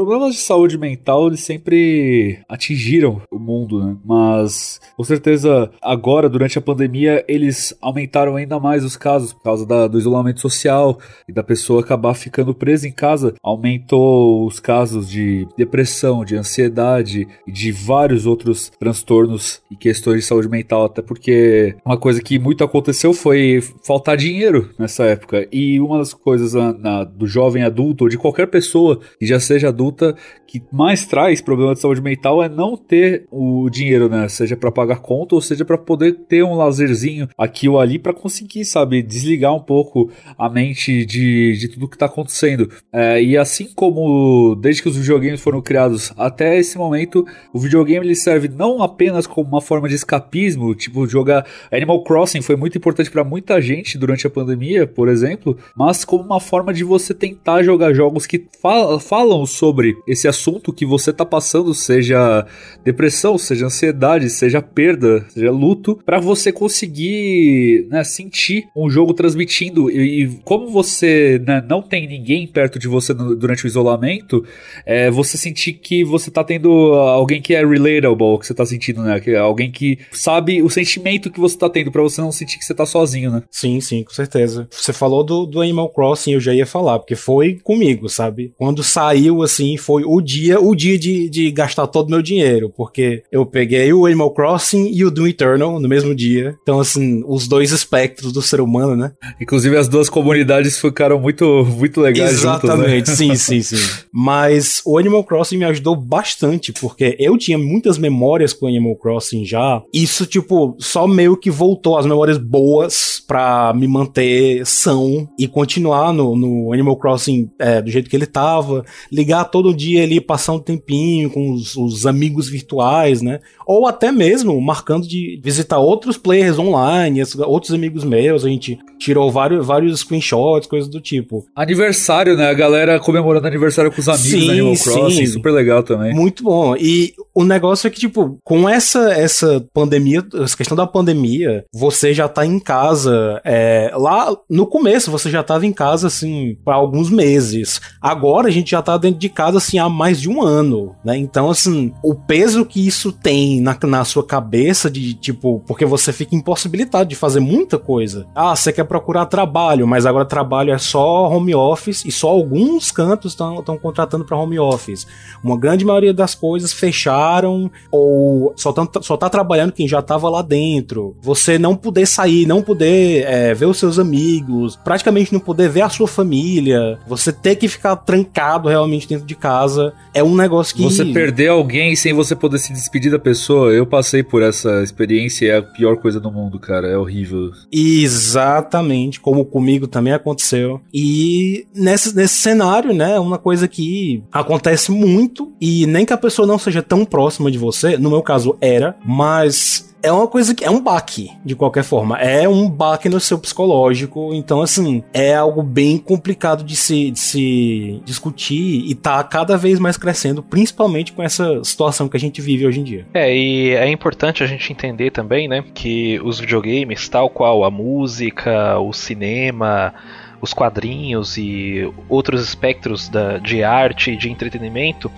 Problemas de saúde mental, eles sempre atingiram mundo, né? Mas, com certeza, agora, durante a pandemia, eles aumentaram ainda mais os casos por causa da, do isolamento social e da pessoa acabar ficando presa em casa. Aumentou os casos de depressão, de ansiedade e de vários outros transtornos e questões de saúde mental, até porque uma coisa que muito aconteceu foi faltar dinheiro nessa época. E uma das coisas na, na, do jovem adulto, ou de qualquer pessoa que já seja adulta, que mais traz problema de saúde mental é não ter o dinheiro, né? Seja para pagar conta ou seja para poder ter um lazerzinho aqui ou ali para conseguir, sabe, desligar um pouco a mente de, de tudo que tá acontecendo. É, e assim como desde que os videogames foram criados até esse momento, o videogame ele serve não apenas como uma forma de escapismo, tipo jogar Animal Crossing foi muito importante para muita gente durante a pandemia, por exemplo, mas como uma forma de você tentar jogar jogos que fal falam sobre esse assunto que você tá passando, seja depressão, seja ansiedade, seja perda, seja luto, para você conseguir né, sentir um jogo transmitindo. E, e como você né, não tem ninguém perto de você no, durante o isolamento, é, você sentir que você tá tendo alguém que é relatable, que você tá sentindo, né? Que é alguém que sabe o sentimento que você tá tendo, para você não sentir que você tá sozinho, né? Sim, sim, com certeza. Você falou do, do Animal Crossing, eu já ia falar, porque foi comigo, sabe? Quando saiu, assim, foi o dia, o dia de, de gastar todo o meu dinheiro, porque eu peguei o Animal Crossing e o Doom Eternal no mesmo dia. Então, assim, os dois espectros do ser humano, né? Inclusive, as duas comunidades ficaram muito, muito legais Exatamente, juntas, né? sim, sim, sim. Mas o Animal Crossing me ajudou bastante, porque eu tinha muitas memórias com o Animal Crossing já. Isso, tipo, só meio que voltou as memórias boas pra me manter são e continuar no, no Animal Crossing é, do jeito que ele tava. Ligar todo dia ali, passar um tempinho com os, os amigos virtuais, né? Ou até mesmo marcando de visitar outros players online, outros amigos meus. A gente tirou vários, vários screenshots, coisas do tipo. Aniversário, né? A galera comemorando aniversário com os amigos sim, Animal Crossing, sim. super legal também. Muito bom. E o negócio é que, tipo, com essa, essa pandemia, essa questão da pandemia, você já tá em casa. É, lá no começo, você já tava em casa, assim, por alguns meses. Agora a gente já tá dentro de casa, assim, há mais de um ano, né? Então, assim, o peso que isso tem na, na sua cabeça, de tipo, porque você fica impossibilitado de fazer muita coisa. Ah, você quer procurar trabalho, mas agora trabalho é só home office e só alguns cantos estão contratando para home office. Uma grande maioria das coisas fecharam ou só, tão, só tá trabalhando quem já tava lá dentro. Você não poder sair, não poder é, ver os seus amigos, praticamente não poder ver a sua família, você ter que ficar trancado realmente dentro de casa, é um negócio que. Você perder alguém sem você poder se despedir da pessoa, eu passei por essa experiência e é a pior coisa do mundo, cara. É horrível. Exatamente, como comigo também aconteceu. E nesse, nesse cenário, né, uma coisa que acontece muito, e nem que a pessoa não seja tão próxima de você, no meu caso era, mas é uma coisa que é um baque, de qualquer forma. É um baque no seu psicológico. Então, assim, é algo bem complicado de se, de se discutir e tá cada vez mais crescendo, principalmente com essa situação que a gente vive hoje em dia. É, e é importante a gente entender também, né, que os videogames, tal qual a música, o cinema, os quadrinhos e outros espectros da, de arte e de entretenimento,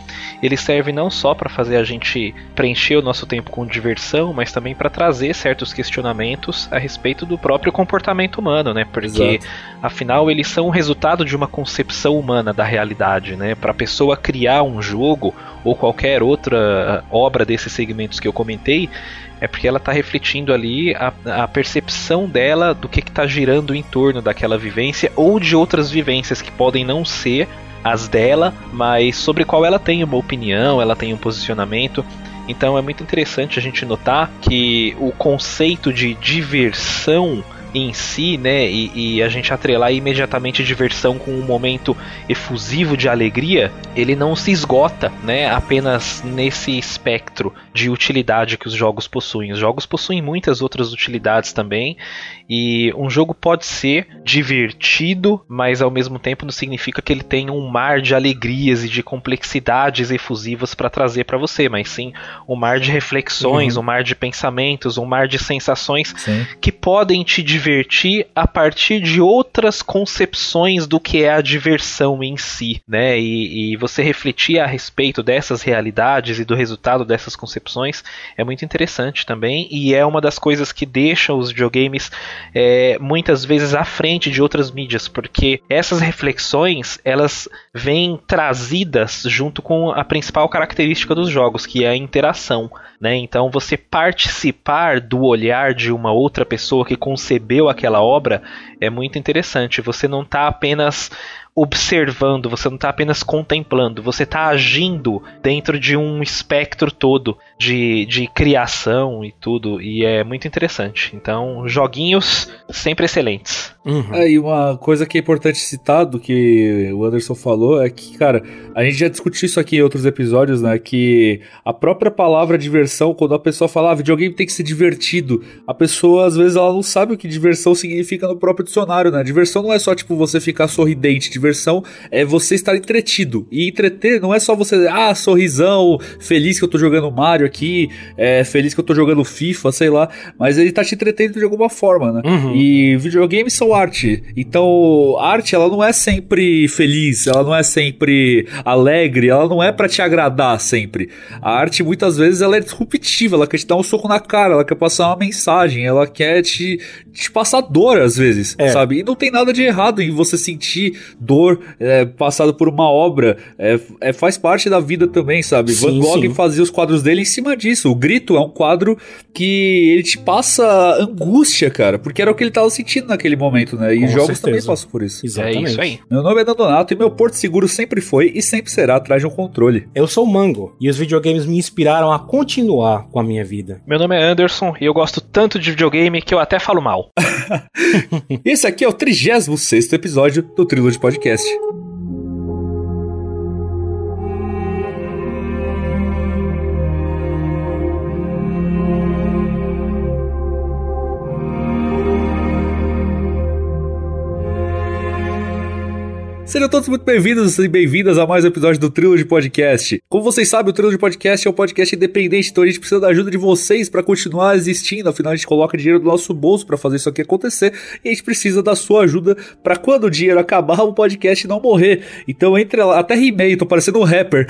eles servem não só para fazer a gente preencher o nosso tempo com diversão, mas também para trazer certos questionamentos a respeito do próprio comportamento humano, né? Porque Exato. afinal eles são o resultado de uma concepção humana da realidade, né? Para a pessoa criar um jogo ou qualquer outra obra desses segmentos que eu comentei, é porque ela está refletindo ali a, a, percepção dela do que está girando em torno daquela vivência ou de outras vivências que podem não ser as dela, mas sobre qual ela tem uma opinião, ela tem um posicionamento. Então é muito interessante a gente notar que o conceito de diversão em si, né, e, e, a gente atrelar imediatamente diversão com um momento efusivo de alegria, ele não se esgota, né, apenas nesse espectro de utilidade que os jogos possuem. Os jogos possuem muitas outras utilidades também, e um jogo pode ser divertido, mas ao mesmo tempo não significa que ele tenha um mar de alegrias e de complexidades efusivas para trazer para você, mas sim um mar de reflexões, uhum. um mar de pensamentos, um mar de sensações sim. que podem te divertir divertir a partir de outras concepções do que é a diversão em si, né? E, e você refletir a respeito dessas realidades e do resultado dessas concepções é muito interessante também e é uma das coisas que deixa os videogames é, muitas vezes à frente de outras mídias, porque essas reflexões elas vêm trazidas junto com a principal característica dos jogos, que é a interação. Né? Então, você participar do olhar de uma outra pessoa que concebeu aquela obra é muito interessante. Você não está apenas observando, você não está apenas contemplando, você está agindo dentro de um espectro todo de, de criação e tudo, e é muito interessante. Então, joguinhos sempre excelentes. Uhum. É, e uma coisa que é importante citar do que o Anderson falou é que, cara, a gente já discutiu isso aqui em outros episódios, né? Que a própria palavra diversão, quando a pessoa fala ah, videogame tem que ser divertido, a pessoa às vezes ela não sabe o que diversão significa no próprio dicionário, né? Diversão não é só tipo você ficar sorridente, diversão é você estar entretido. E entreter não é só você, ah, sorrisão, feliz que eu tô jogando Mario aqui, é, feliz que eu tô jogando FIFA, sei lá, mas ele tá te entretendo de alguma forma, né? Uhum. E videogames são arte. Então, arte ela não é sempre feliz, ela não é sempre alegre, ela não é para te agradar sempre. A arte muitas vezes ela é disruptiva, ela quer te dar um soco na cara, ela quer passar uma mensagem, ela quer te, te passar dor às vezes, é. sabe? E não tem nada de errado em você sentir dor é, passado por uma obra, é, é, faz parte da vida também, sabe? Sim, Van Gogh sim. fazia os quadros dele em cima disso. O Grito é um quadro que ele te passa angústia, cara, porque era o que ele tava sentindo naquele momento, né? E Com jogos certeza. também passam por isso. Exatamente. É isso aí. Meu nome é Dandonato e meu porto seguro sempre foi e sempre será atrás de um controle. Eu sou o Mango e os videogames me inspiraram a continuar com a minha vida. Meu nome é Anderson e eu gosto tanto de videogame que eu até falo mal. Esse aqui é o 36 episódio do Trilogy Podcast. Sejam todos muito bem-vindos e bem-vindas a mais um episódio do Trilho de Podcast. Como vocês sabem, o Trilho de Podcast é um podcast independente, então a gente precisa da ajuda de vocês para continuar existindo. Afinal, a gente coloca dinheiro do nosso bolso para fazer isso aqui acontecer e a gente precisa da sua ajuda para quando o dinheiro acabar, o podcast não morrer. Então entre lá, até rimei, tô parecendo um rapper.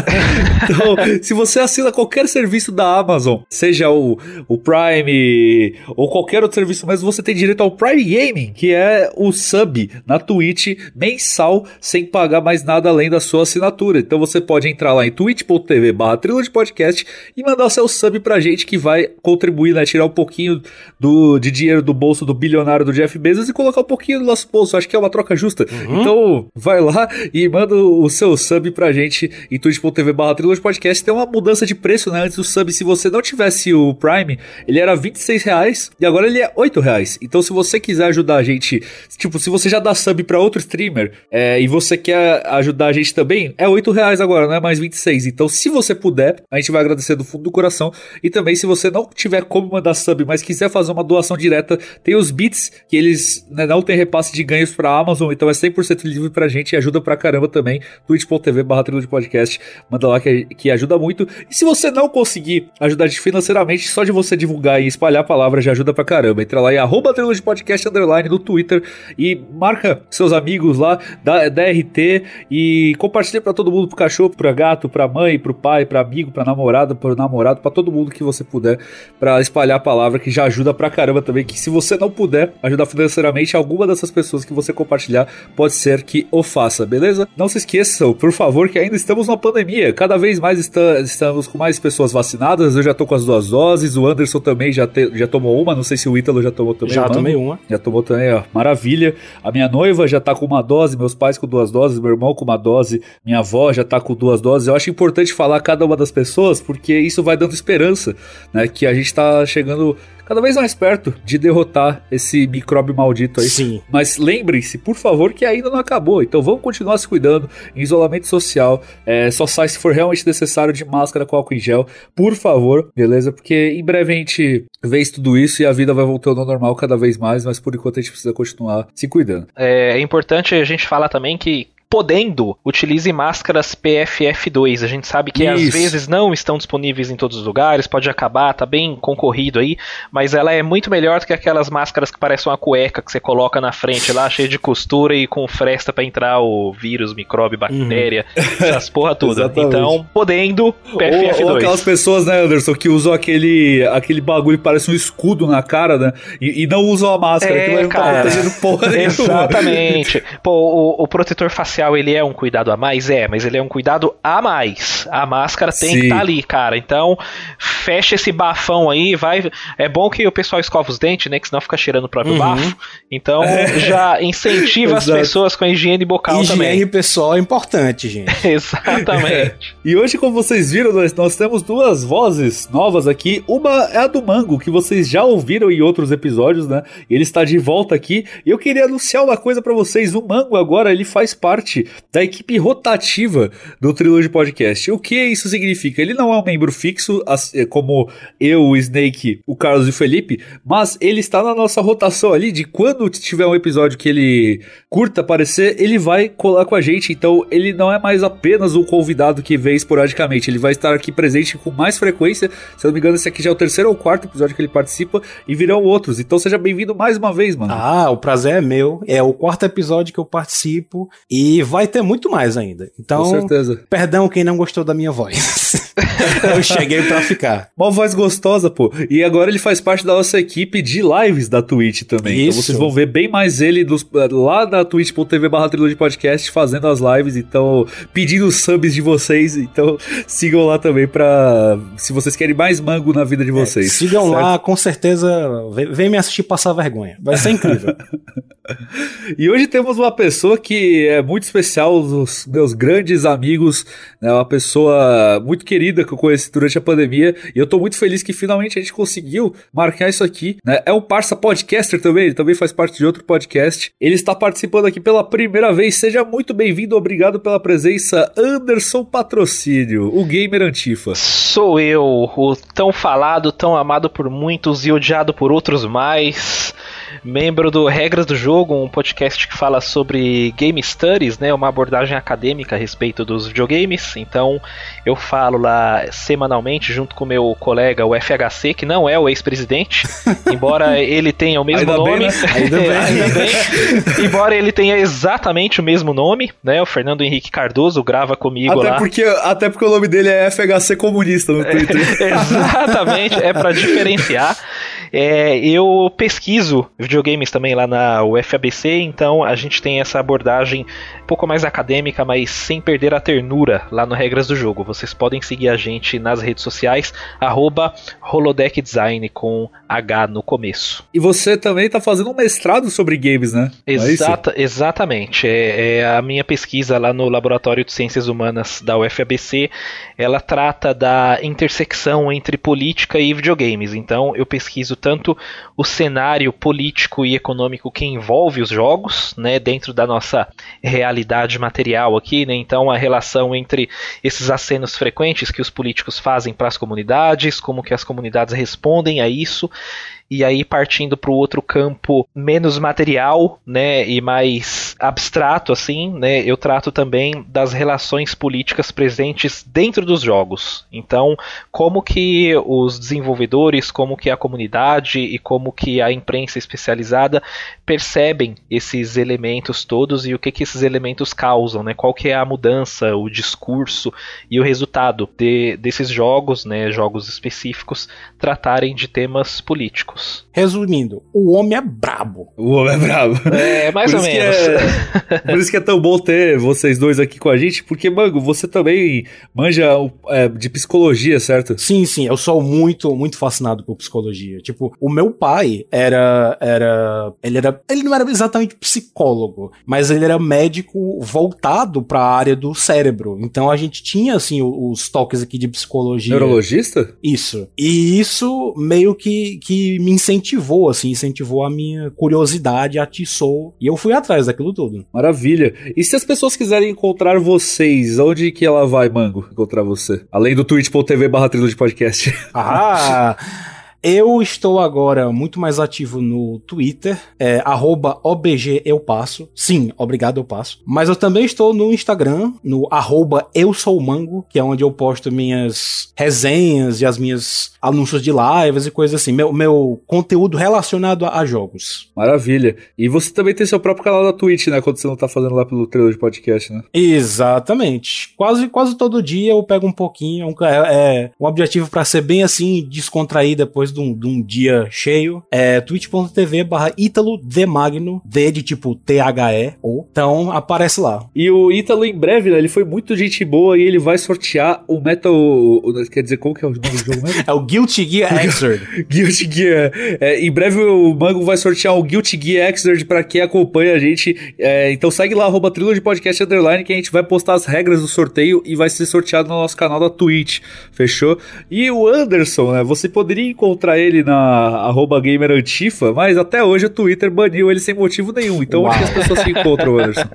então, se você assina qualquer serviço da Amazon, seja o, o Prime ou qualquer outro serviço, mas você tem direito ao Prime Gaming, que é o sub na Twitch mensal mensal sem pagar mais nada além da sua assinatura. Então você pode entrar lá em twitch.tv barra podcast e mandar seu sub pra gente que vai contribuir, né? Tirar um pouquinho do, de dinheiro do bolso do bilionário do Jeff Bezos e colocar um pouquinho do nosso bolso. Acho que é uma troca justa. Uhum. Então vai lá e manda o seu sub pra gente em twitch.tv barra podcast. Tem uma mudança de preço, né? Antes do sub, se você não tivesse o Prime, ele era 26 reais e agora ele é 8 reais. Então se você quiser ajudar a gente, tipo, se você já dá sub pra outro streamer, é, e você quer ajudar a gente também, é 8 reais agora, não é mais 26. Então, se você puder, a gente vai agradecer do fundo do coração. E também, se você não tiver como mandar sub, mas quiser fazer uma doação direta, tem os bits, que eles né, não tem repasse de ganhos pra Amazon, então é 100% livre pra gente e ajuda pra caramba também. twitch.tv barra de podcast, manda lá que, que ajuda muito. E se você não conseguir ajudar financeiramente, só de você divulgar e espalhar a palavra já ajuda pra caramba. Entra lá em arroba de podcast underline no Twitter e marca seus amigos lá, da, RT e compartilhe para todo mundo, pro cachorro, pro gato, pra mãe, pro pai, pra amigo, pra namorada, pro namorado, para todo mundo que você puder, para espalhar a palavra, que já ajuda pra caramba também, que se você não puder ajudar financeiramente, alguma dessas pessoas que você compartilhar, pode ser que o faça, beleza? Não se esqueçam, por favor, que ainda estamos numa pandemia, cada vez mais está, estamos com mais pessoas vacinadas, eu já tô com as duas doses, o Anderson também já, te, já tomou uma, não sei se o Ítalo já tomou também. Já tomei uma. Já tomou também, ó, maravilha. A minha noiva já tá com uma dose, meus pais com duas doses, meu irmão com uma dose, minha avó já tá com duas doses. Eu acho importante falar cada uma das pessoas, porque isso vai dando esperança, né? Que a gente tá chegando cada vez mais perto de derrotar esse micróbio maldito aí. Sim. Mas lembrem-se, por favor, que ainda não acabou. Então vamos continuar se cuidando em isolamento social. É, só sai se for realmente necessário de máscara com álcool em gel, por favor, beleza? Porque em breve a gente vê tudo isso e a vida vai voltando ao normal cada vez mais, mas por enquanto a gente precisa continuar se cuidando. É, é importante a gente falar também que podendo, utilize máscaras PFF2. A gente sabe que Isso. às vezes não estão disponíveis em todos os lugares, pode acabar, tá bem concorrido aí, mas ela é muito melhor do que aquelas máscaras que parecem uma cueca que você coloca na frente lá, cheia de costura e com fresta para entrar o vírus, micróbio, bactéria, uhum. essas porra tudo. então, podendo, PFF2. Ou, ou, aquelas pessoas, né, Anderson, que usam aquele, aquele bagulho que parece um escudo na cara, né, e, e não usam a máscara, é, que não tá protegendo porra nenhuma. Exatamente. Pô, o, o protetor facial, ele é um cuidado a mais? É, mas ele é um cuidado a mais. A máscara tem Sim. que estar tá ali, cara. Então, fecha esse bafão aí, vai. É bom que o pessoal escova os dentes, né? Que senão fica cheirando o próprio uhum. bafo. Então, é. já incentiva as pessoas com a higiene bucal higiene também. Higiene pessoal é importante, gente. Exatamente. É. E hoje, como vocês viram, nós, nós temos duas vozes novas aqui. Uma é a do Mango, que vocês já ouviram em outros episódios, né? Ele está de volta aqui. E eu queria anunciar uma coisa para vocês. O Mango agora, ele faz parte da equipe rotativa do Trilogy Podcast. O que isso significa? Ele não é um membro fixo, como eu, o Snake, o Carlos e o Felipe, mas ele está na nossa rotação ali de quando tiver um episódio que ele curta aparecer, ele vai colar com a gente. Então ele não é mais apenas o convidado que vem esporadicamente, ele vai estar aqui presente com mais frequência. Se eu não me engano, esse aqui já é o terceiro ou quarto episódio que ele participa e virão outros. Então seja bem-vindo mais uma vez, mano. Ah, o prazer é meu. É o quarto episódio que eu participo e vai ter muito mais ainda. Então, com certeza. perdão quem não gostou da minha voz. eu cheguei para ficar. Uma voz gostosa, pô. E agora ele faz parte da nossa equipe de lives da Twitch também. Então Isso. Então vocês vão ver bem mais ele dos, lá na twitch.tv barra de podcast fazendo as lives, então pedindo subs de vocês, então sigam lá também pra se vocês querem mais mango na vida de é, vocês. É, sigam certo? lá, com certeza, vem, vem me assistir passar vergonha. Vai ser incrível. e hoje temos uma pessoa que é muito especial, os meus grandes amigos, né, uma pessoa muito querida que eu conheci durante a pandemia, e eu tô muito feliz que finalmente a gente conseguiu marcar isso aqui, né? É um parça podcaster também, ele também faz parte de outro podcast. Ele está participando aqui pela primeira vez, seja muito bem-vindo, obrigado pela presença, Anderson Patrocínio, o gamer antifa. Sou eu, o tão falado, tão amado por muitos e odiado por outros mais membro do Regras do Jogo, um podcast que fala sobre game studies, né, uma abordagem acadêmica a respeito dos videogames. Então, eu falo lá semanalmente junto com meu colega, o FHC, que não é o ex-presidente, embora ele tenha o mesmo Ainda nome. Bem, né? Ainda bem. Ainda bem. embora ele tenha exatamente o mesmo nome, né? O Fernando Henrique Cardoso grava comigo até lá. Porque, até porque o nome dele é FHC comunista no Twitter. exatamente, é para diferenciar. É, eu pesquiso videogames também lá na UFABC, então a gente tem essa abordagem um pouco mais acadêmica, mas sem perder a ternura lá no Regras do Jogo. Vocês podem seguir a gente nas redes sociais, arroba holodeckdesign com H no começo. E você também está fazendo um mestrado sobre games, né? É Exata, é exatamente. É, é, a minha pesquisa lá no Laboratório de Ciências Humanas da UFABC, ela trata da intersecção entre política e videogames. Então eu pesquiso tanto o cenário político e econômico que envolve os jogos, né, dentro da nossa realidade material aqui, né, então a relação entre esses acenos frequentes que os políticos fazem para as comunidades, como que as comunidades respondem a isso e aí partindo para o outro campo menos material, né, e mais abstrato assim, né, eu trato também das relações políticas presentes dentro dos jogos. Então, como que os desenvolvedores, como que a comunidade e como que a imprensa especializada percebem esses elementos todos e o que que esses elementos causam, né? Qual que é a mudança, o discurso e o resultado de, desses jogos, né, jogos específicos tratarem de temas políticos. Resumindo, o homem é brabo. O homem é brabo. É, mais por ou menos. É, por isso que é tão bom ter vocês dois aqui com a gente, porque, Mango, você também manja é, de psicologia, certo? Sim, sim, eu sou muito, muito fascinado por psicologia. Tipo, o meu pai era, era, ele era, ele não era exatamente psicólogo, mas ele era médico voltado para a área do cérebro. Então a gente tinha, assim, os toques aqui de psicologia. Neurologista? Isso. E isso meio que, que me incentivou, assim, incentivou a minha curiosidade, atiçou, e eu fui atrás daquilo tudo. Maravilha. E se as pessoas quiserem encontrar vocês, onde que ela vai, Mango, encontrar você? Além do twitch.tv barra de podcast. Ah... Eu estou agora muito mais ativo no Twitter, é, @obgeupasso. Sim, obrigado, eu passo. Mas eu também estou no Instagram, no arroba eu sou mango, que é onde eu posto minhas resenhas e as minhas anúncios de lives e coisas assim. Meu, meu conteúdo relacionado a, a jogos. Maravilha. E você também tem seu próprio canal da Twitch, né? Quando você não tá fazendo lá pelo trailer de podcast, né? Exatamente. Quase, quase todo dia eu pego um pouquinho. É, é um objetivo para ser bem assim, descontrair depois de um, de um dia cheio. É twitch.tv barra Ítalo de Magno, D de tipo T-H-E, ou. Então aparece lá. E o Ítalo, em breve, né? Ele foi muito gente boa e ele vai sortear o Metal. Quer dizer, qual que é o nome do jogo mesmo? é o Guilty Gear Xrd. Guilty Gear. É, em breve o Mango vai sortear o Guilty Gear Xrd pra quem acompanha a gente. É, então segue lá, arroba de podcast underline, que a gente vai postar as regras do sorteio e vai ser sorteado no nosso canal da Twitch. Fechou? E o Anderson, né? Você poderia encontrar ele na arroba gamerantifa, mas até hoje o Twitter baniu ele sem motivo nenhum. Então Uau. onde as pessoas se encontram, Anderson?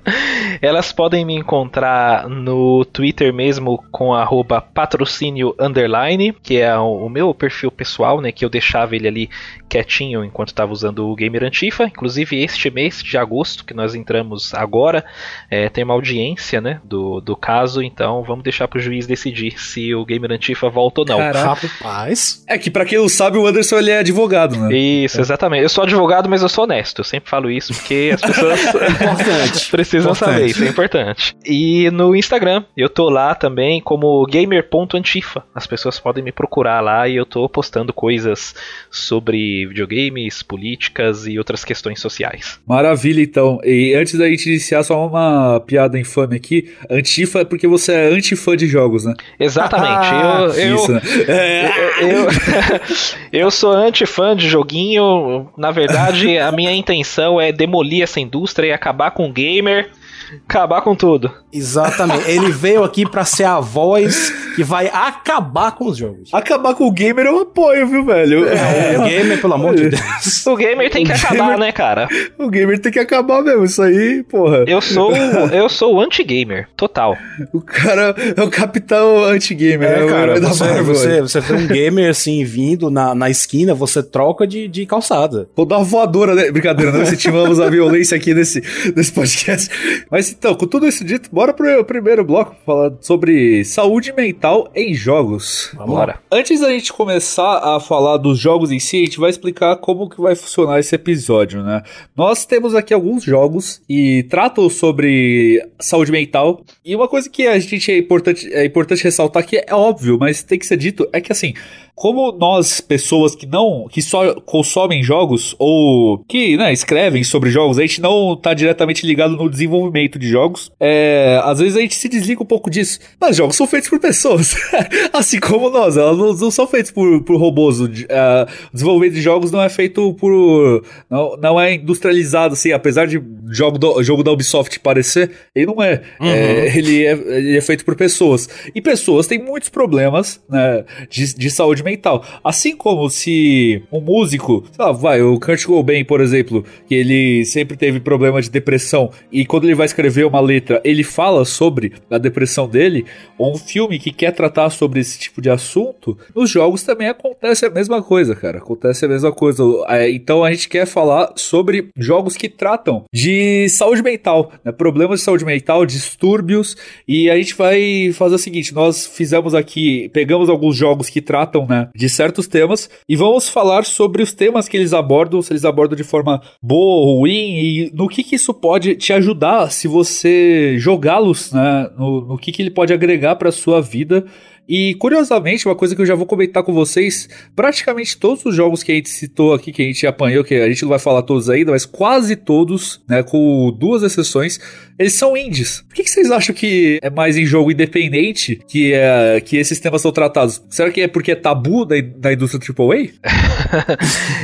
Elas podem me encontrar no Twitter mesmo com arroba patrocínio underline, que é o meu perfil pessoal, né? Que eu deixava ele ali quietinho enquanto estava usando o Gamer Antifa. Inclusive, este mês de agosto, que nós entramos agora, é, tem uma audiência né, do, do caso, então vamos deixar para o juiz decidir se o Gamer Antifa volta ou não. Caraca, rapaz. É que para quem não sabe, o Anderson ele é advogado, né? Isso, é. exatamente. Eu sou advogado, mas eu sou honesto. Eu sempre falo isso porque as pessoas precisam importante. saber, isso é importante. E no Instagram, eu tô lá também como gamer.antifa. As pessoas podem me procurar lá e eu tô postando coisas sobre videogames, políticas e outras questões sociais. Maravilha, então. E antes da gente iniciar, só uma piada infame aqui. Antifa é porque você é antifã de jogos, né? Exatamente. eu, eu, Isso, né? eu, eu, eu sou antifã de joguinho. Na verdade, a minha intenção é demolir essa indústria e acabar com o gamer acabar com tudo. Exatamente. Ele veio aqui para ser a voz que vai acabar com os jogos. Acabar com o gamer eu apoio, viu, velho? É, o gamer, pelo amor de Deus. O gamer tem que acabar, gamer, né, cara? O gamer tem que acabar mesmo, isso aí, porra. Eu sou eu sou o anti-gamer, total. O cara é o capitão anti-gamer, é, né? cara, você, você, você vê um gamer assim vindo na, na esquina, você troca de, de calçada. Vou dar uma voadora, né? Brincadeira, não incentivamos a violência aqui nesse, nesse podcast. Mas então, com tudo isso dito, bora pro primeiro bloco falar sobre saúde mental em jogos. Vamos lá. Antes da gente começar a falar dos jogos em si, a gente vai explicar como que vai funcionar esse episódio, né? Nós temos aqui alguns jogos e tratam sobre saúde mental. E uma coisa que a gente é importante, é importante ressaltar que é óbvio, mas tem que ser dito, é que assim, como nós, pessoas que não, que só consomem jogos ou que né, escrevem sobre jogos, a gente não está diretamente ligado no desenvolvimento de jogos, é, às vezes a gente se desliga um pouco disso. Mas jogos são feitos por pessoas, assim como nós, elas não, não são feitos por, por robôs. O, uh, o desenvolvimento de jogos não é feito por. Não, não é industrializado, assim, apesar de jogo, do, jogo da Ubisoft parecer, ele não é. Uhum. é, ele é. Ele é feito por pessoas. E pessoas têm muitos problemas né, de, de saúde mental mental. Assim como se um músico, sei lá, vai, o Kurt Cobain, por exemplo, que ele sempre teve problema de depressão e quando ele vai escrever uma letra, ele fala sobre a depressão dele, ou um filme que quer tratar sobre esse tipo de assunto, nos jogos também acontece a mesma coisa, cara. Acontece a mesma coisa. É, então a gente quer falar sobre jogos que tratam de saúde mental, né? problemas de saúde mental, distúrbios, e a gente vai fazer o seguinte: nós fizemos aqui, pegamos alguns jogos que tratam, né? De certos temas e vamos falar sobre os temas que eles abordam, se eles abordam de forma boa ou ruim e no que, que isso pode te ajudar se você jogá-los, né? No, no que, que ele pode agregar para sua vida e curiosamente, uma coisa que eu já vou comentar com vocês, praticamente todos os jogos que a gente citou aqui, que a gente apanhou, que a gente não vai falar todos ainda, mas quase todos, né, com duas exceções, eles são indies. Por que, que vocês acham que é mais em jogo independente que, é, que esses temas são tratados? Será que é porque é tabu da, da indústria AAA?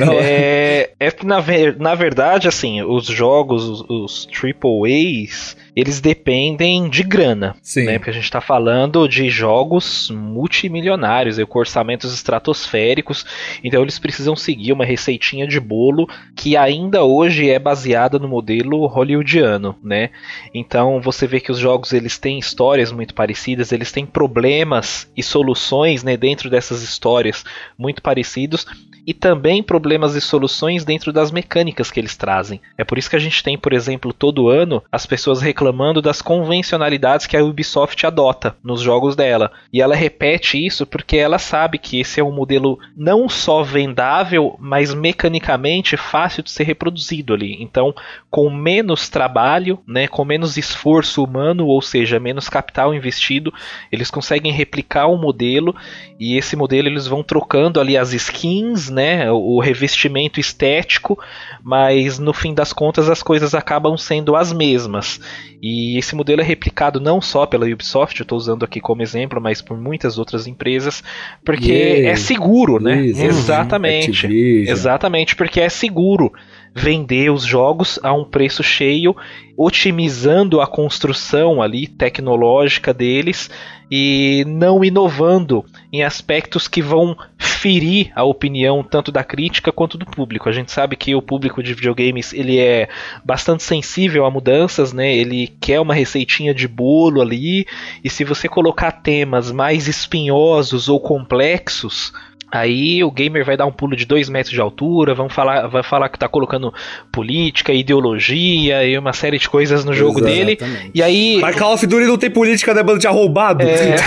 não, é, é na, ver, na verdade, assim, os jogos, os, os AAAs eles dependem de grana, Sim. né? Porque a gente está falando de jogos multimilionários, com orçamentos estratosféricos, então eles precisam seguir uma receitinha de bolo que ainda hoje é baseada no modelo hollywoodiano, né? Então você vê que os jogos eles têm histórias muito parecidas, eles têm problemas e soluções, né, dentro dessas histórias muito parecidos e também problemas e soluções dentro das mecânicas que eles trazem. É por isso que a gente tem, por exemplo, todo ano as pessoas reclamando das convencionalidades que a Ubisoft adota nos jogos dela. E ela repete isso porque ela sabe que esse é um modelo não só vendável, mas mecanicamente fácil de ser reproduzido ali. Então, com menos trabalho, né, com menos esforço humano, ou seja, menos capital investido, eles conseguem replicar o modelo e esse modelo eles vão trocando ali as skins, né, o revestimento estético, mas no fim das contas as coisas acabam sendo as mesmas. E esse modelo é replicado não só pela Ubisoft, eu estou usando aqui como exemplo, mas por muitas outras empresas, porque Yeah. é seguro, né? Blizzard, Exatamente. Activision. Exatamente, porque é seguro vender os jogos a um preço cheio, otimizando a construção ali tecnológica deles e não inovando em aspectos que vão ferir a opinião tanto da crítica quanto do público. A gente sabe que o público de videogames ele é bastante sensível a mudanças, né? Ele quer uma receitinha de bolo ali e se você colocar temas mais espinhosos ou complexos Aí o gamer vai dar um pulo de 2 metros de altura, vão falar, vai falar que tá colocando política, ideologia e uma série de coisas no jogo dele. Exatamente. E aí. Mas Call of Duty não tem política, né, bando de arrombado? É.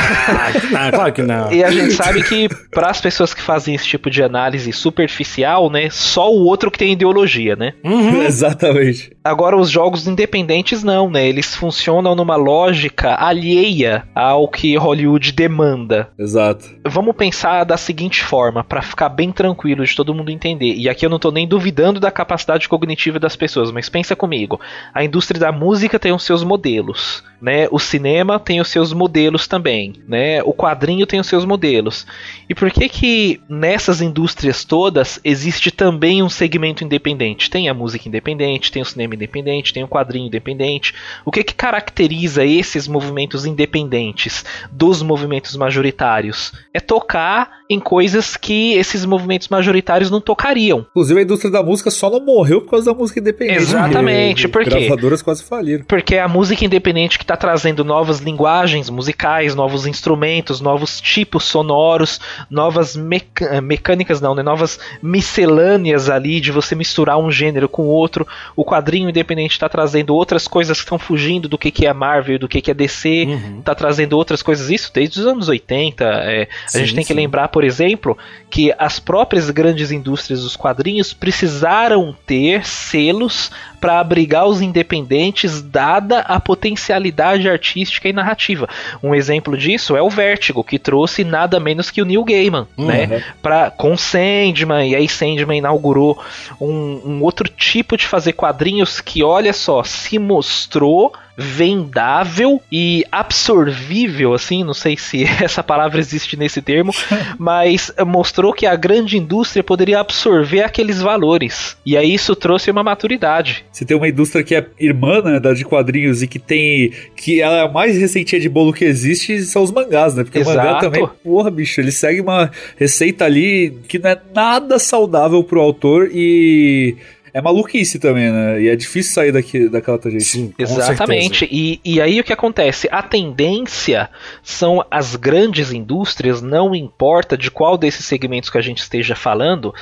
Ah, não, claro que não. E a gente sabe que para as pessoas que fazem esse tipo de análise superficial, né, só o outro que tem ideologia, né? Uhum. Exatamente. Agora os jogos independentes não, né? Eles funcionam numa lógica alheia ao que Hollywood demanda. Exato. Vamos pensar da seguinte forma, para ficar bem tranquilo de todo mundo entender. E aqui eu não tô nem duvidando da capacidade cognitiva das pessoas, mas pensa comigo. A indústria da música tem os seus modelos, né? O cinema tem os seus modelos também, né? O quadrinho tem os seus modelos. E por que que nessas indústrias todas existe também um segmento independente? Tem a música independente, tem o cinema independente, tem o quadrinho independente. O que que caracteriza esses movimentos independentes dos movimentos majoritários? É tocar em coisas que esses movimentos majoritários não tocariam. Inclusive a indústria da música só não morreu por causa da música independente. Exatamente, por quê? Gravadoras quase faliram. Porque é a música independente que está trazendo novas linguagens musicais, novos instrumentos, novos tipos sonoros, novas meca- mecânicas, não, né? Novas miscelâneas ali de você misturar um gênero com outro. O quadrinho independente está trazendo outras coisas que estão fugindo do que, que é Marvel, do que, que é DC, Uhum. tá trazendo outras coisas, isso desde os anos 80. é, a Sim, gente tem que sim. lembrar, por exemplo, que as próprias grandes indústrias dos quadrinhos precisaram ter selos para abrigar os independentes, dada a potencialidade artística e narrativa. Um exemplo disso é o Vertigo, que trouxe nada menos que o Neil Gaiman, Uhum. né? Pra, com Sandman, e aí Sandman inaugurou um, um outro tipo de fazer quadrinhos que, olha só, se mostrou vendável e absorvível, assim, não sei se essa palavra existe nesse termo, mas mostrou que a grande indústria poderia absorver aqueles valores. E aí isso trouxe uma maturidade. Você tem uma indústria que é irmã, né, da de quadrinhos e que tem. que ela é a mais receitinha de bolo que existe, são os mangás, né? Porque o mangá Exato. também, porra, bicho, ele segue uma receita ali que não é nada saudável pro autor e. É maluquice também, né? E é difícil sair daqui, daquela tangente. Sim, Exatamente. E, e aí o que acontece? A tendência são as grandes indústrias, não importa de qual desses segmentos que a gente esteja falando,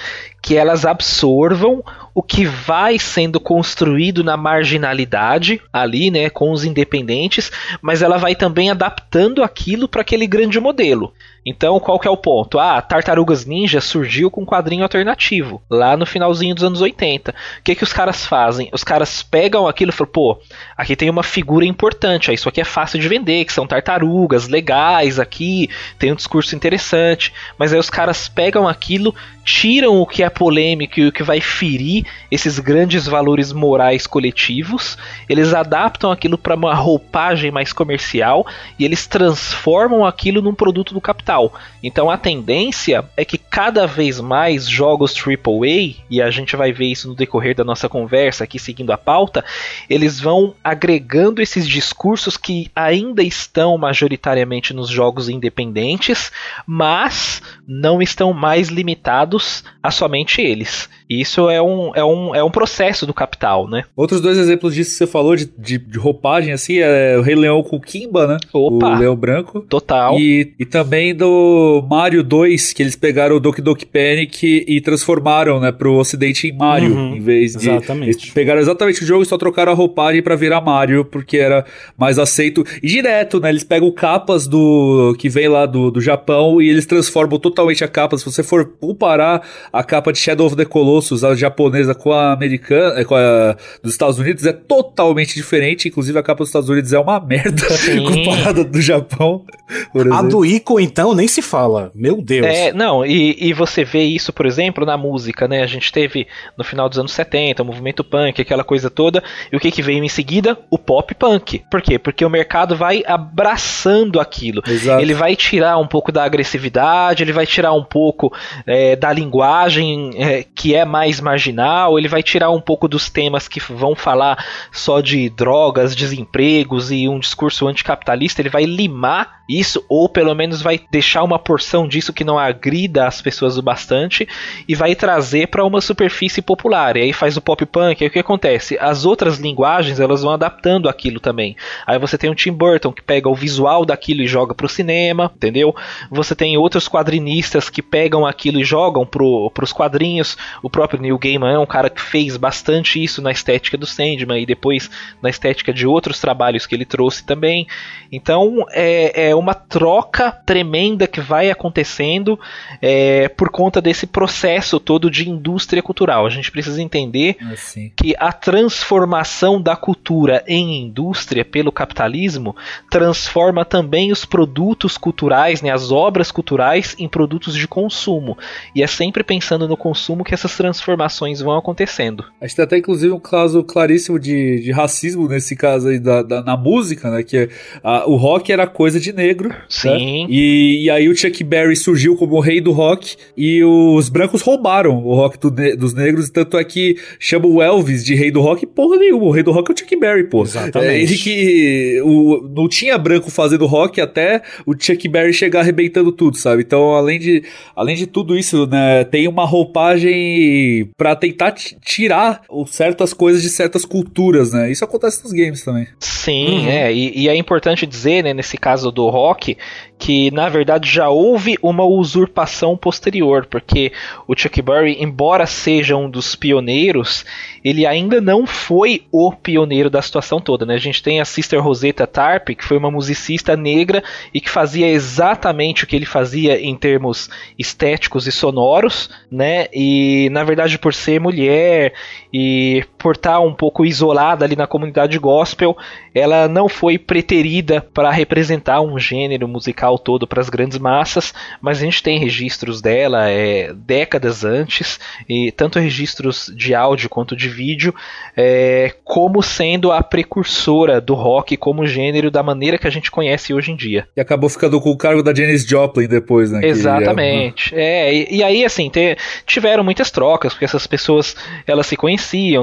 que elas absorvam o que vai sendo construído na marginalidade ali, né, com os independentes, mas ela vai também adaptando aquilo para aquele grande modelo. Então, qual que é o ponto? Ah, Tartarugas Ninja surgiu com um quadrinho alternativo, lá no finalzinho dos anos 80. O que que os caras fazem? Os caras pegam aquilo e falam, pô, aqui tem uma figura importante, ó, isso aqui é fácil de vender, que são tartarugas legais aqui, tem um discurso interessante, mas aí os caras pegam aquilo, tiram o que é polêmico e o que vai ferir esses grandes valores morais coletivos, eles adaptam aquilo para uma roupagem mais comercial e eles transformam aquilo num produto do capital. Então a tendência é que cada vez mais jogos AAA, e a gente vai ver isso no decorrer da nossa conversa aqui seguindo a pauta, eles vão agregando esses discursos que ainda estão majoritariamente nos jogos independentes, mas não estão mais limitados a somente eles. Isso é um, é um, é um processo do capital, né? Outros dois exemplos disso que você falou de, de, de roupagem, assim, é o Rei Leão com o Kimba, né? Opa! O Leão Branco. Total. E, e também do Mario 2, que eles pegaram o Doki Doki Panic e, e transformaram, né, pro ocidente em Mario, Uhum, em vez de... exatamente. Eles pegaram exatamente o jogo e só trocaram a roupagem pra virar Mario, porque era mais aceito. E direto, né, eles pegam capas do... que vem lá do, do Japão e eles transformam totalmente a capa. Se você for comparar a capa de Shadow of the Colossus, a japonesa com a americana, eh, com a dos Estados Unidos, é totalmente diferente. Inclusive a capa dos Estados Unidos é uma merda Sim. comparada do Japão. por A do Ico, então, nem se fala. Meu Deus. É, não, e, e você vê isso, por exemplo, na música, né? A gente teve no final dos anos 70 o movimento punk, aquela coisa toda, e o que, que veio em seguida? O pop punk. Por quê? Porque o mercado vai abraçando aquilo. Exato. Ele vai tirar um pouco da agressividade, ele vai tirar um pouco é, da linguagem é, que é mais marginal, ele vai tirar um pouco dos temas que vão falar só de drogas, desempregos e um discurso anticapitalista, ele vai limar isso, ou pelo menos vai deixar uma porção disso que não agrida as pessoas o bastante e vai trazer para uma superfície popular. E aí faz o pop punk, aí o que acontece? As outras linguagens elas vão adaptando aquilo também. Aí você tem o Tim Burton que pega o visual daquilo e joga pro cinema, entendeu? Você tem outros quadrinistas que pegam aquilo e jogam pro, pros quadrinhos. O próprio Neil Gaiman é um cara que fez bastante isso na estética do Sandman e depois na estética de outros trabalhos que ele trouxe também. Então é, é uma troca tremenda que vai acontecendo é, por conta desse processo todo de indústria cultural. A gente precisa entender Assim. que a transformação da cultura em indústria pelo capitalismo transforma também os produtos culturais, né, as obras culturais, em produtos de consumo. E é sempre pensando no consumo que essas transformações vão acontecendo. A gente tem até, inclusive, um caso claríssimo de, de racismo nesse caso aí da, da- na música, né? Que a- o rock era coisa de negro. Sim. né? E, e aí o Chuck Berry surgiu como o rei do rock e os brancos roubaram o rock do dos negros. Tanto é que chama o Elvis de rei do rock. Porra nenhuma, o rei do rock é o Chuck Berry, pô. Exatamente. É ele que o, não tinha branco fazendo rock até o Chuck Berry chegar arrebentando tudo, sabe? Então, além de, além de tudo isso, né, tem uma roupagem pra tentar ti- tirar certas coisas de certas culturas, né? Isso acontece nos games também. Sim, Uhum. é, e, e é importante dizer, né, nesse caso do rock, que na verdade já houve uma usurpação posterior, porque o Chuck Berry, embora seja um dos pioneiros, ele ainda não foi o pioneiro da situação toda, né? A gente tem a Sister Rosetta Tarp, que foi uma musicista negra e que fazia exatamente o que ele fazia em termos estéticos e sonoros, né? E na verdade por ser mulher e por estar um pouco isolada ali na comunidade gospel, ela não foi preterida para representar um gênero musical todo para as grandes massas, mas a gente tem registros dela é, décadas antes, e tanto registros de áudio quanto de vídeo, é, como sendo a precursora do rock como gênero da maneira que a gente conhece hoje em dia. E acabou ficando com o cargo da Janis Joplin depois, né? que Exatamente. É, e, e aí, assim, te- tiveram muitas trocas, porque essas pessoas elas se conheciam,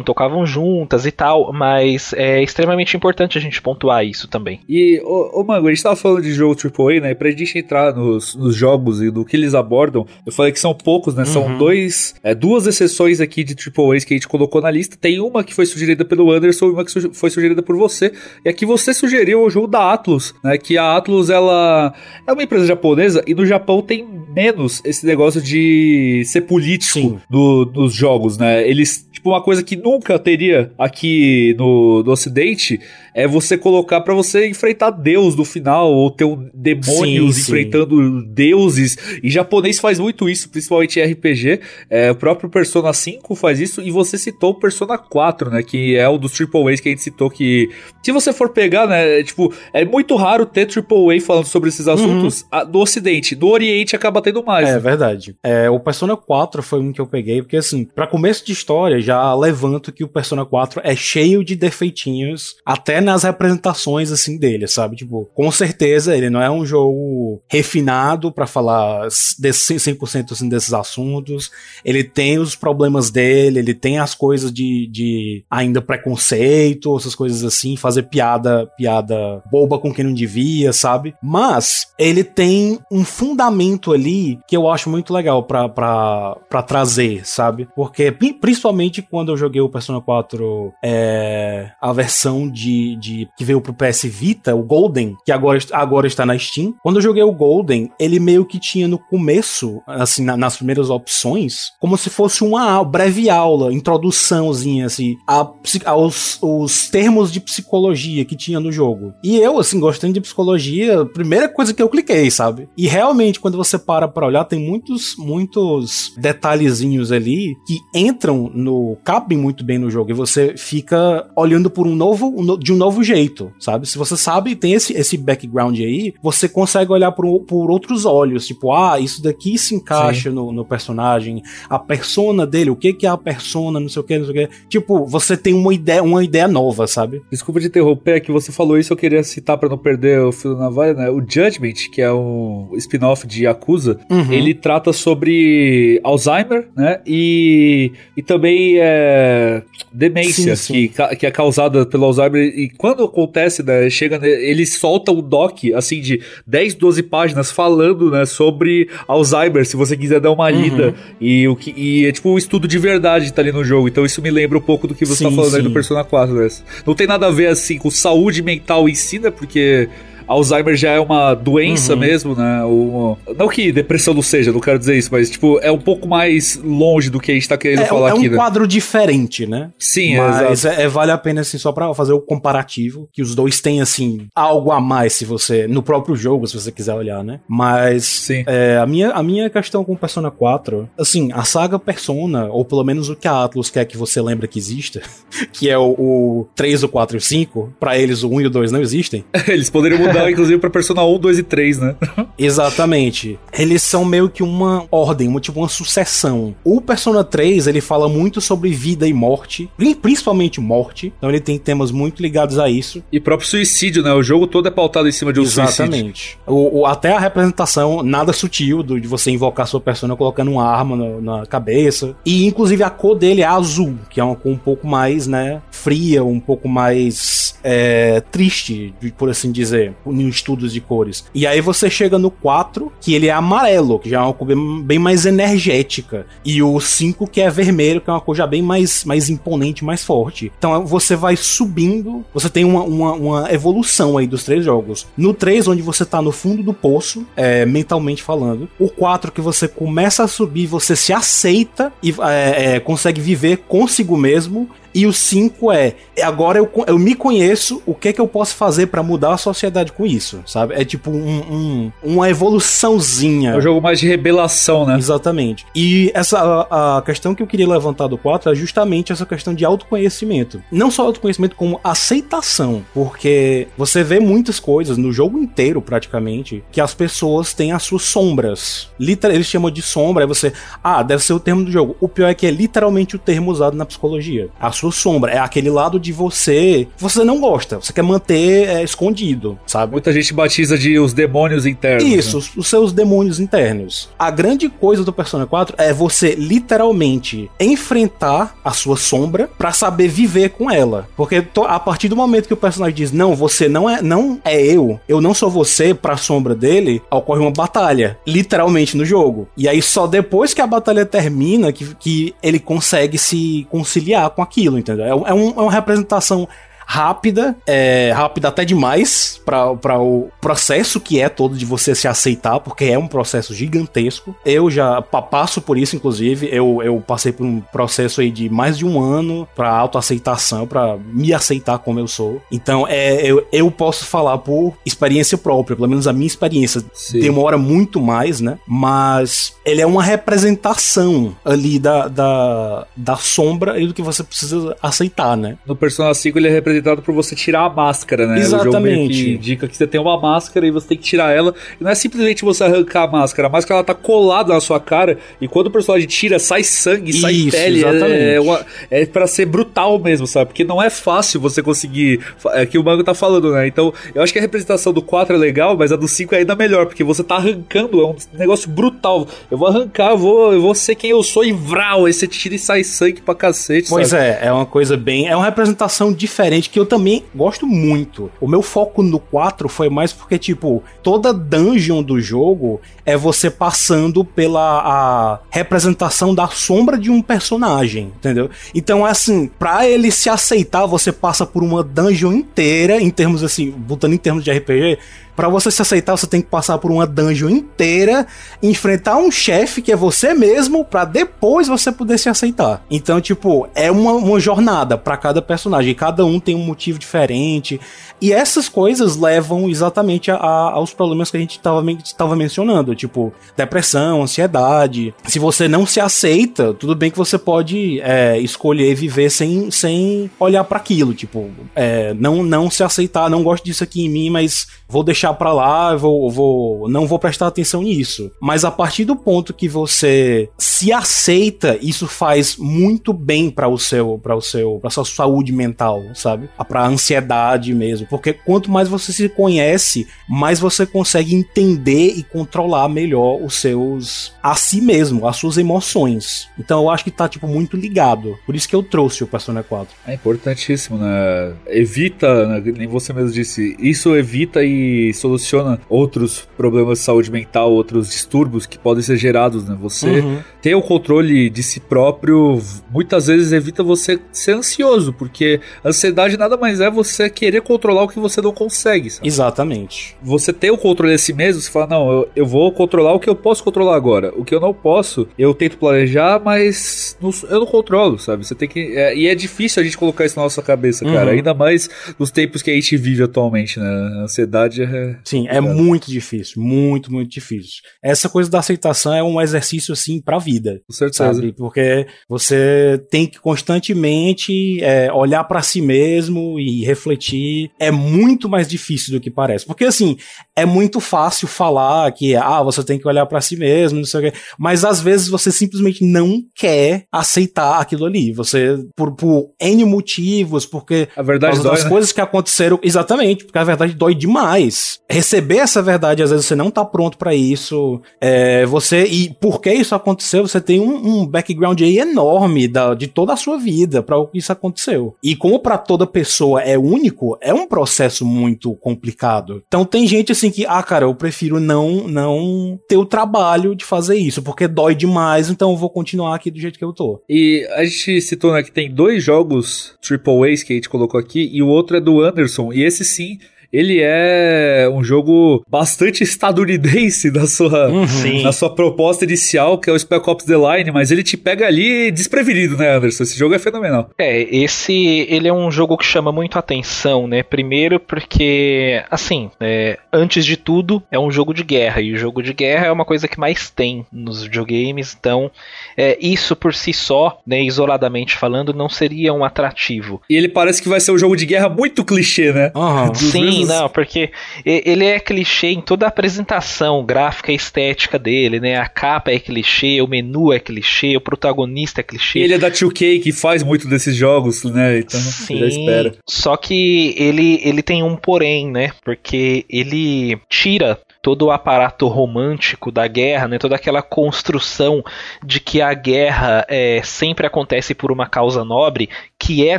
tocavam juntas e tal, mas é extremamente importante a gente pontuar isso também. E, ô, ô Mango, a gente tava falando de jogo AAA, né? E pra gente entrar nos, nos jogos e do que eles abordam, eu falei que são poucos, né? São Uhum. dois, é, duas exceções aqui de AAAs que a gente colocou na lista. Tem uma que foi sugerida pelo Anderson e uma que foi sugerida por você. E aqui você sugeriu o jogo da Atlus, né? Que a Atlus, ela é uma empresa japonesa e no Japão tem menos esse negócio de ser político do- dos jogos, né? Eles, tipo, uma coisa que nunca teria aqui no, no Ocidente é você colocar para você enfrentar Deus no final, ou ter um demônios sim, enfrentando sim. deuses. E japonês faz muito isso, principalmente em RPG. É, o próprio Persona 5 faz isso, e você citou o Persona 4, né? Que é o dos Triple A's que a gente citou que. Se você for pegar, né? Tipo, é muito raro ter Triple A falando sobre esses assuntos uhum. do Ocidente. Do Oriente acaba tendo mais. É né? verdade. É, o Persona 4 foi um que eu peguei, porque assim, para começo de história, já levanto que o Persona 4 é cheio de defeitinhos, até nas representações assim dele, sabe? Tipo, com certeza ele não é um jogo refinado para falar desse 100% assim, desses assuntos. Ele tem os problemas dele, ele tem as coisas de, de ainda preconceito, essas coisas assim, fazer piada, piada boba com quem não devia, sabe? Mas ele tem um fundamento ali que eu acho muito legal para trazer, sabe? Porque principalmente quando eu joguei o Persona 4 é, a versão de, de que veio pro PS Vita, o Golden, que agora, agora está na Steam. Quando eu joguei o Golden, ele meio que tinha no começo, assim, na, nas primeiras opções, como se fosse uma breve aula, introduçãozinha, assim, a, aos os termos de psicologia que tinha no jogo. E eu, assim, gostando de psicologia, primeira coisa que eu cliquei, sabe? E realmente, quando você para pra olhar, tem muitos, muitos detalhezinhos ali que entram no. Cabem muito bem no jogo. E você fica olhando por um novo. Um, de um novo jeito, sabe? Se você sabe, tem esse, esse background aí, você consegue olhar por, por outros olhos. Tipo, ah, isso daqui se encaixa no, no, personagem. A persona dele, o que, que é a persona, não sei o que, não sei o que. Tipo, você tem uma ideia, uma ideia nova, sabe? Desculpa de interromper, é que você falou isso, eu queria citar para não perder o fio na navalha, né? O Judgment, que é um spin-off de Yakuza, uhum. ele trata sobre Alzheimer, né? E, e também é, demência, sim, sim. Que, que é causada pelo Alzheimer. E quando acontece, né? Chega, ele solta um doc, assim, de 10, 12 páginas falando, né? Sobre Alzheimer, se você quiser dar uma uhum. lida. Uhum. E, o que, e é tipo um estudo de verdade tá ali no jogo. Então isso me lembra um pouco do que você tá sim, tá falando aí do Persona 4, né? Não tem nada a ver, assim, com saúde mental em si, né? Porque Alzheimer já é uma doença uhum. mesmo, né? O, não que depressão não seja, não quero dizer isso, mas, tipo, é um pouco mais longe do que a gente tá querendo é, falar é aqui, É um né? quadro diferente, né? Sim, mas é, é, vale a pena, assim, só pra fazer o comparativo, que os dois têm, assim, algo a mais, se você, no próprio jogo, se você quiser olhar, né? Mas, Sim. É, a, minha, a minha questão com Persona 4, assim, a saga Persona, ou pelo menos o que a Atlus quer que você lembre que exista, que é o, o 3, o 4 e o 5, pra eles o 1 e o 2 não existem. eles poderiam mudar, inclusive, pra Persona 1, 2 e 3, né? Exatamente. Eles são meio que uma ordem, uma, tipo uma sucessão. O Persona 3, ele fala muito sobre vida e morte, principalmente morte. Então ele tem temas muito ligados a isso. E próprio suicídio, né? O jogo todo é pautado em cima de um Exatamente. suicídio. Exatamente. O, o, até a representação nada sutil do, de você invocar sua persona colocando uma arma no, na cabeça. E inclusive a cor dele é azul, que é uma cor um pouco mais, né, fria, um pouco mais é, triste, por assim dizer, em estudos de cores. E aí você chega no 4, que ele é amarelo, que já é uma cor bem mais energética. E o 5, que é vermelho, que é uma cor já bem mais, mais imponente, mais forte. Então você vai subindo, você tem uma, uma, uma evolução aí dos três jogos. No 3, onde você tá no fundo do poço, é, mentalmente falando. O 4, que você começa a subir, você se aceita e é, é, consegue viver consigo mesmo. E o 5 é, agora eu, eu me conheço, o que é que eu posso fazer para mudar a sociedade com isso, sabe? É tipo um, um, uma evoluçãozinha. É um jogo mais de revelação, né? Exatamente. E essa a, a questão que eu queria levantar do 4 é justamente essa questão de autoconhecimento. Não só autoconhecimento, como aceitação. Porque você vê muitas coisas no jogo inteiro, praticamente, que as pessoas têm as suas sombras. Literal, eles chamam de sombra, aí você. Ah, deve ser o termo do jogo. O pior é que é literalmente o termo usado na psicologia. A sua sombra. É aquele lado de você você não gosta, você quer manter é, escondido, sabe? Muita gente batiza de os demônios internos. Isso, né? os seus demônios internos. A grande coisa do Persona 4 é você literalmente enfrentar a sua sombra para saber viver com ela. Porque a partir do momento que o personagem diz: "Não, você não é, não é eu, eu não sou você", para a sombra dele, ocorre uma batalha, literalmente no jogo. E aí só depois que a batalha termina que, que ele consegue se conciliar com aquilo aquilo, entendeu? É, é, um, é uma representação rápida, é, rápida até demais para o processo que é todo de você se aceitar, porque é um processo gigantesco. Eu já passo por isso, inclusive, eu, eu passei por um processo aí de mais de um ano para autoaceitação, para me aceitar como eu sou. Então, é, eu, eu posso falar por experiência própria, pelo menos a minha experiência Sim. demora muito mais, né? Mas ele é uma representação ali da, da, da sombra e do que você precisa aceitar, né? No Persona 5 ele é representado por você tirar a máscara, né? Exatamente. O jogo que indica que você tem uma máscara e você tem que tirar ela. E não é simplesmente você arrancar a máscara, a máscara ela tá colada na sua cara e quando o personagem tira, sai sangue, sai Isso, pele. É, exatamente. É, uma, é para ser brutal mesmo, sabe? Porque não é fácil você conseguir. É que o Mango tá falando, né? Então, eu acho que a representação do 4 é legal, mas a do 5 é ainda melhor, porque você tá arrancando, é um negócio brutal. Eu vou arrancar, eu vou, eu vou ser quem eu sou e vral. Aí você tira e sai sangue pra cacete. Pois sabe? é, é uma coisa bem. É uma representação diferente que eu também gosto muito. O meu foco no 4 foi mais porque, tipo, toda dungeon do jogo é você passando pela representação da sombra de um personagem, entendeu? Então, assim, pra ele se aceitar, você passa por uma dungeon inteira, em termos assim, botando em termos de RPG, para você se aceitar, você tem que passar por uma dungeon inteira, enfrentar um chefe que é você mesmo, para depois você poder se aceitar. Então, tipo, é uma, uma jornada para cada personagem. Cada um tem um motivo diferente. E essas coisas levam exatamente a, a, aos problemas que a gente estava mencionando, tipo depressão, ansiedade. Se você não se aceita, tudo bem que você pode é, escolher viver sem, sem olhar para aquilo, tipo, é, não, não se aceitar, não gosto disso aqui em mim, mas vou deixar para lá, vou, vou, não vou prestar atenção nisso. Mas a partir do ponto que você se aceita, isso faz muito bem para o seu, para o seu, para sua saúde mental, sabe? Para ansiedade mesmo, porque quanto mais você se conhece, mais você consegue entender e controlar melhor os seus a si mesmo, as suas emoções. Então eu acho que tá tipo muito ligado. Por isso que eu trouxe o Persona 4. É importantíssimo, né? Evita, né? nem você mesmo disse, isso evita e soluciona outros problemas de saúde mental, outros distúrbios que podem ser gerados, né? Você uhum. ter o controle de si próprio muitas vezes evita você ser ansioso, porque ansiedade nada mais é você querer controlar o que você não consegue, sabe? Exatamente. Você ter o controle de si mesmo, você fala, não, eu, eu vou controlar o que eu posso controlar agora. O que eu não posso, eu tento planejar, mas não, eu não controlo, sabe? Você tem que. É, e é difícil a gente colocar isso na nossa cabeça, cara. Uhum. Ainda mais nos tempos que a gente vive atualmente, né? A ansiedade é. Sim, é muito difícil. Muito, muito difícil. Essa coisa da aceitação é um exercício, assim, pra vida. Com certeza. Sabe? Porque você tem que constantemente é, olhar para si mesmo e refletir. É muito mais difícil do que parece. Porque, assim, é muito fácil falar que, ah, você tem que olhar para si mesmo, não sei o quê. Mas às vezes você simplesmente não quer aceitar aquilo ali. Você, por, por N motivos, porque. A verdade dói, das né? coisas que aconteceram. Exatamente, porque a verdade dói demais mas receber essa verdade, às vezes você não tá pronto para isso. É, você E por que isso aconteceu? Você tem um, um background aí enorme da, de toda a sua vida para o que isso aconteceu. E como para toda pessoa é único, é um processo muito complicado. Então tem gente assim que, ah, cara, eu prefiro não, não ter o trabalho de fazer isso, porque dói demais, então eu vou continuar aqui do jeito que eu tô. E a gente citou né, que tem dois jogos A's que a gente colocou aqui, e o outro é do Anderson, e esse sim ele é um jogo bastante estadunidense na sua, uhum. na sua proposta inicial, que é o Spec Ops The Line, mas ele te pega ali desprevenido, né, Anderson? Esse jogo é fenomenal. É, esse ele é um jogo que chama muito atenção, né? Primeiro porque, assim, é, antes de tudo, é um jogo de guerra, e o jogo de guerra é uma coisa que mais tem nos videogames, então é, isso por si só, né, isoladamente falando, não seria um atrativo. E ele parece que vai ser um jogo de guerra muito clichê, né? Uhum. Sim, não, porque ele é clichê em toda a apresentação gráfica e estética dele, né? A capa é clichê, o menu é clichê, o protagonista é clichê. Ele é da 2K que faz muito desses jogos, né? Então Sim, já espera. Só que ele, ele tem um porém, né? Porque ele tira todo o aparato romântico da guerra, né, toda aquela construção de que a guerra é, sempre acontece por uma causa nobre, que é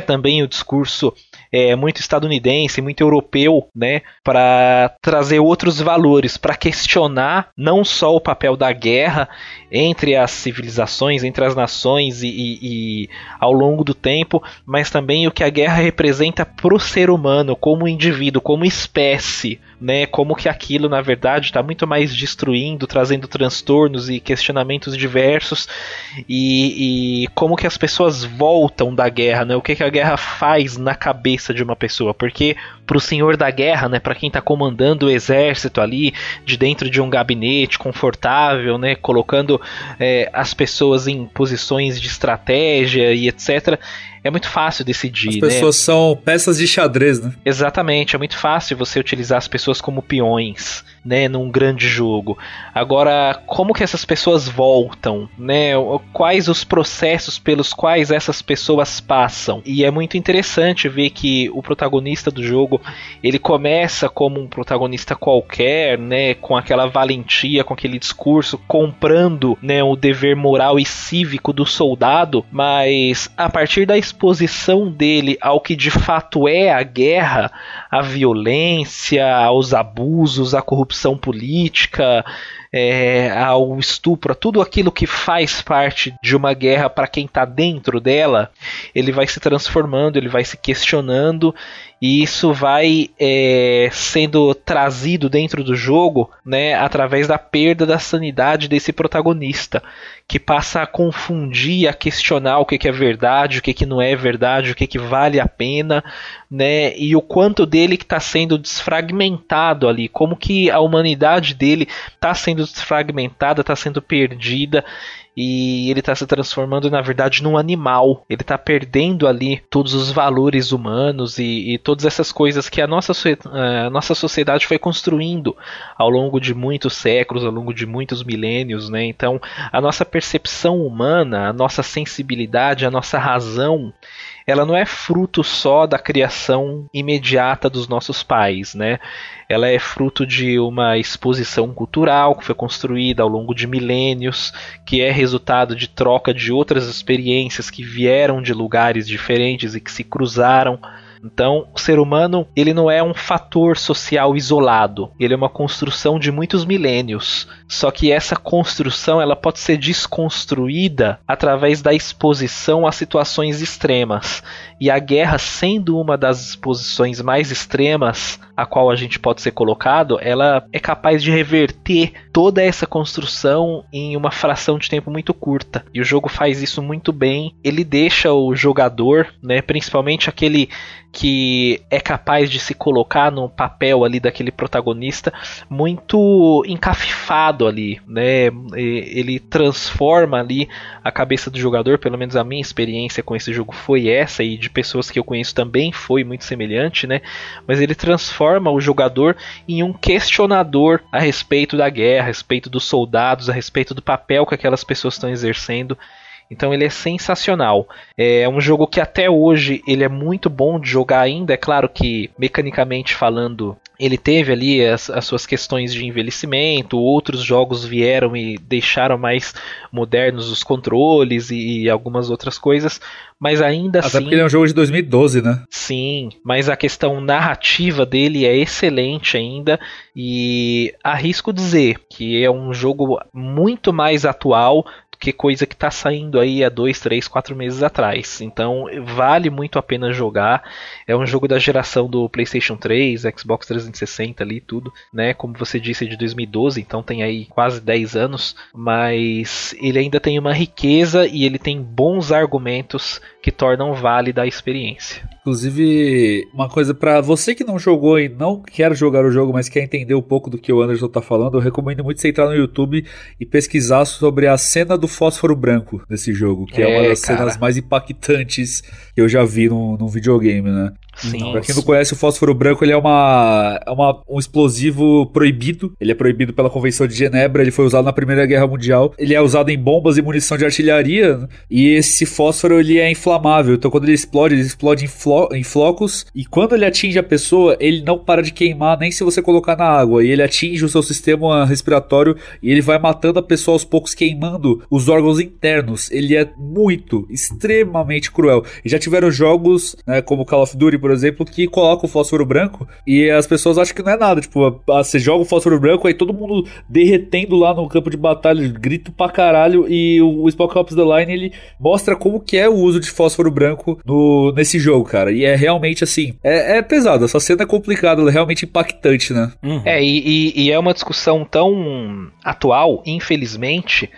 também o discurso é, muito estadunidense, muito europeu, né, para trazer outros valores, para questionar não só o papel da guerra entre as civilizações, entre as nações e, e, e ao longo do tempo, mas também o que a guerra representa para o ser humano como indivíduo, como espécie, né? Como que aquilo, na verdade, está muito mais destruindo, trazendo transtornos e questionamentos diversos, e, e, como que as pessoas voltam da guerra, né? O que, que a guerra faz na cabeça de uma pessoa, porque para o senhor da guerra, né? Para quem está comandando o exército ali, de dentro de um gabinete confortável, né? Colocando é, as pessoas em posições de estratégia e etc é muito fácil decidir. As né? pessoas né? são peças de xadrez, né? Exatamente, é muito fácil você utilizar as pessoas como peões, né, num grande jogo. Agora, como que essas pessoas voltam, né? Quais os processos pelos quais essas pessoas passam? E é muito interessante ver que o protagonista do jogo, ele começa como um protagonista qualquer, né, com aquela valentia, com aquele discurso, comprando, né, o dever moral e cívico do soldado, mas a partir da exposição dele ao que de fato é a guerra, a violência, aos abusos, a corrupção política, é, ao estupro, a tudo aquilo que faz parte de uma guerra para quem está dentro dela, ele vai se transformando, ele vai se questionando e isso vai é, sendo trazido dentro do jogo, né, através da perda da sanidade desse protagonista, que passa a confundir, a questionar o que, que é verdade, o que, que não é verdade, o que, que vale a pena, né, e o quanto dele que está sendo desfragmentado ali, como que a humanidade dele está sendo desfragmentada, está sendo perdida e ele está se transformando na verdade num animal. Ele está perdendo ali todos os valores humanos e, e todas essas coisas que a nossa, a nossa sociedade foi construindo ao longo de muitos séculos, ao longo de muitos milênios, né? Então, a nossa percepção humana, a nossa sensibilidade, a nossa razão, ela não é fruto só da criação imediata dos nossos pais, né? Ela é fruto de uma exposição cultural que foi construída ao longo de milênios, que é resultado de troca de outras experiências que vieram de lugares diferentes e que se cruzaram então, o ser humano, ele não é um fator social isolado, ele é uma construção de muitos milênios. Só que essa construção, ela pode ser desconstruída através da exposição a situações extremas. E a guerra, sendo uma das exposições mais extremas a qual a gente pode ser colocado, ela é capaz de reverter toda essa construção em uma fração de tempo muito curta. E o jogo faz isso muito bem. Ele deixa o jogador, né, principalmente aquele que é capaz de se colocar no papel ali daquele protagonista muito encafifado ali, né? Ele transforma ali a cabeça do jogador, pelo menos a minha experiência com esse jogo foi essa e de pessoas que eu conheço também foi muito semelhante, né? Mas ele transforma o jogador em um questionador a respeito da guerra, a respeito dos soldados, a respeito do papel que aquelas pessoas estão exercendo. Então ele é sensacional. É um jogo que até hoje ele é muito bom de jogar ainda. É claro que mecanicamente falando ele teve ali as, as, suas questões de envelhecimento, outros jogos vieram e deixaram mais modernos os controles e, e algumas outras coisas, mas ainda Até assim. Até porque ele é um jogo de 2012, né? Sim, mas a questão narrativa dele é excelente ainda e arrisco dizer que é um jogo muito mais atual que coisa que está saindo aí há dois, três, quatro meses atrás. Então vale muito a pena jogar. É um jogo da geração do PlayStation 3, Xbox 360 ali tudo, né? Como você disse, é de 2012, então tem aí quase 10 anos, mas ele ainda tem uma riqueza e ele tem bons argumentos que tornam válida a experiência. Inclusive, uma coisa para você que não jogou e não quer jogar o jogo, mas quer entender um pouco do que o Anderson tá falando, eu recomendo muito você entrar no YouTube e pesquisar sobre a cena do fósforo branco desse jogo, que é, é uma das cara. cenas mais impactantes que eu já vi num, num videogame, né? Sim. Pra quem não conhece, o fósforo branco ele é, uma, é uma, um explosivo proibido. Ele é proibido pela Convenção de Genebra. Ele foi usado na Primeira Guerra Mundial. Ele é usado em bombas e munição de artilharia. E esse fósforo ele é inflamável. Então, quando ele explode, ele explode em, flo em flocos. E quando ele atinge a pessoa, ele não para de queimar nem se você colocar na água. E ele atinge o seu sistema respiratório e ele vai matando a pessoa aos poucos, queimando os órgãos internos. Ele é muito, extremamente cruel. E já tiveram jogos, né, como Call of Duty, por exemplo, que coloca o fósforo branco e as pessoas acham que não é nada. Tipo, você joga o fósforo branco, aí todo mundo derretendo lá no campo de batalha, grito pra caralho. E o Spock Ops The Line ele mostra como que é o uso de fósforo branco no, nesse jogo, cara. E é realmente assim, é, é pesado. Essa cena é complicada, ela é realmente impactante, né? Uhum. É, e, e, e é uma discussão tão atual, infelizmente,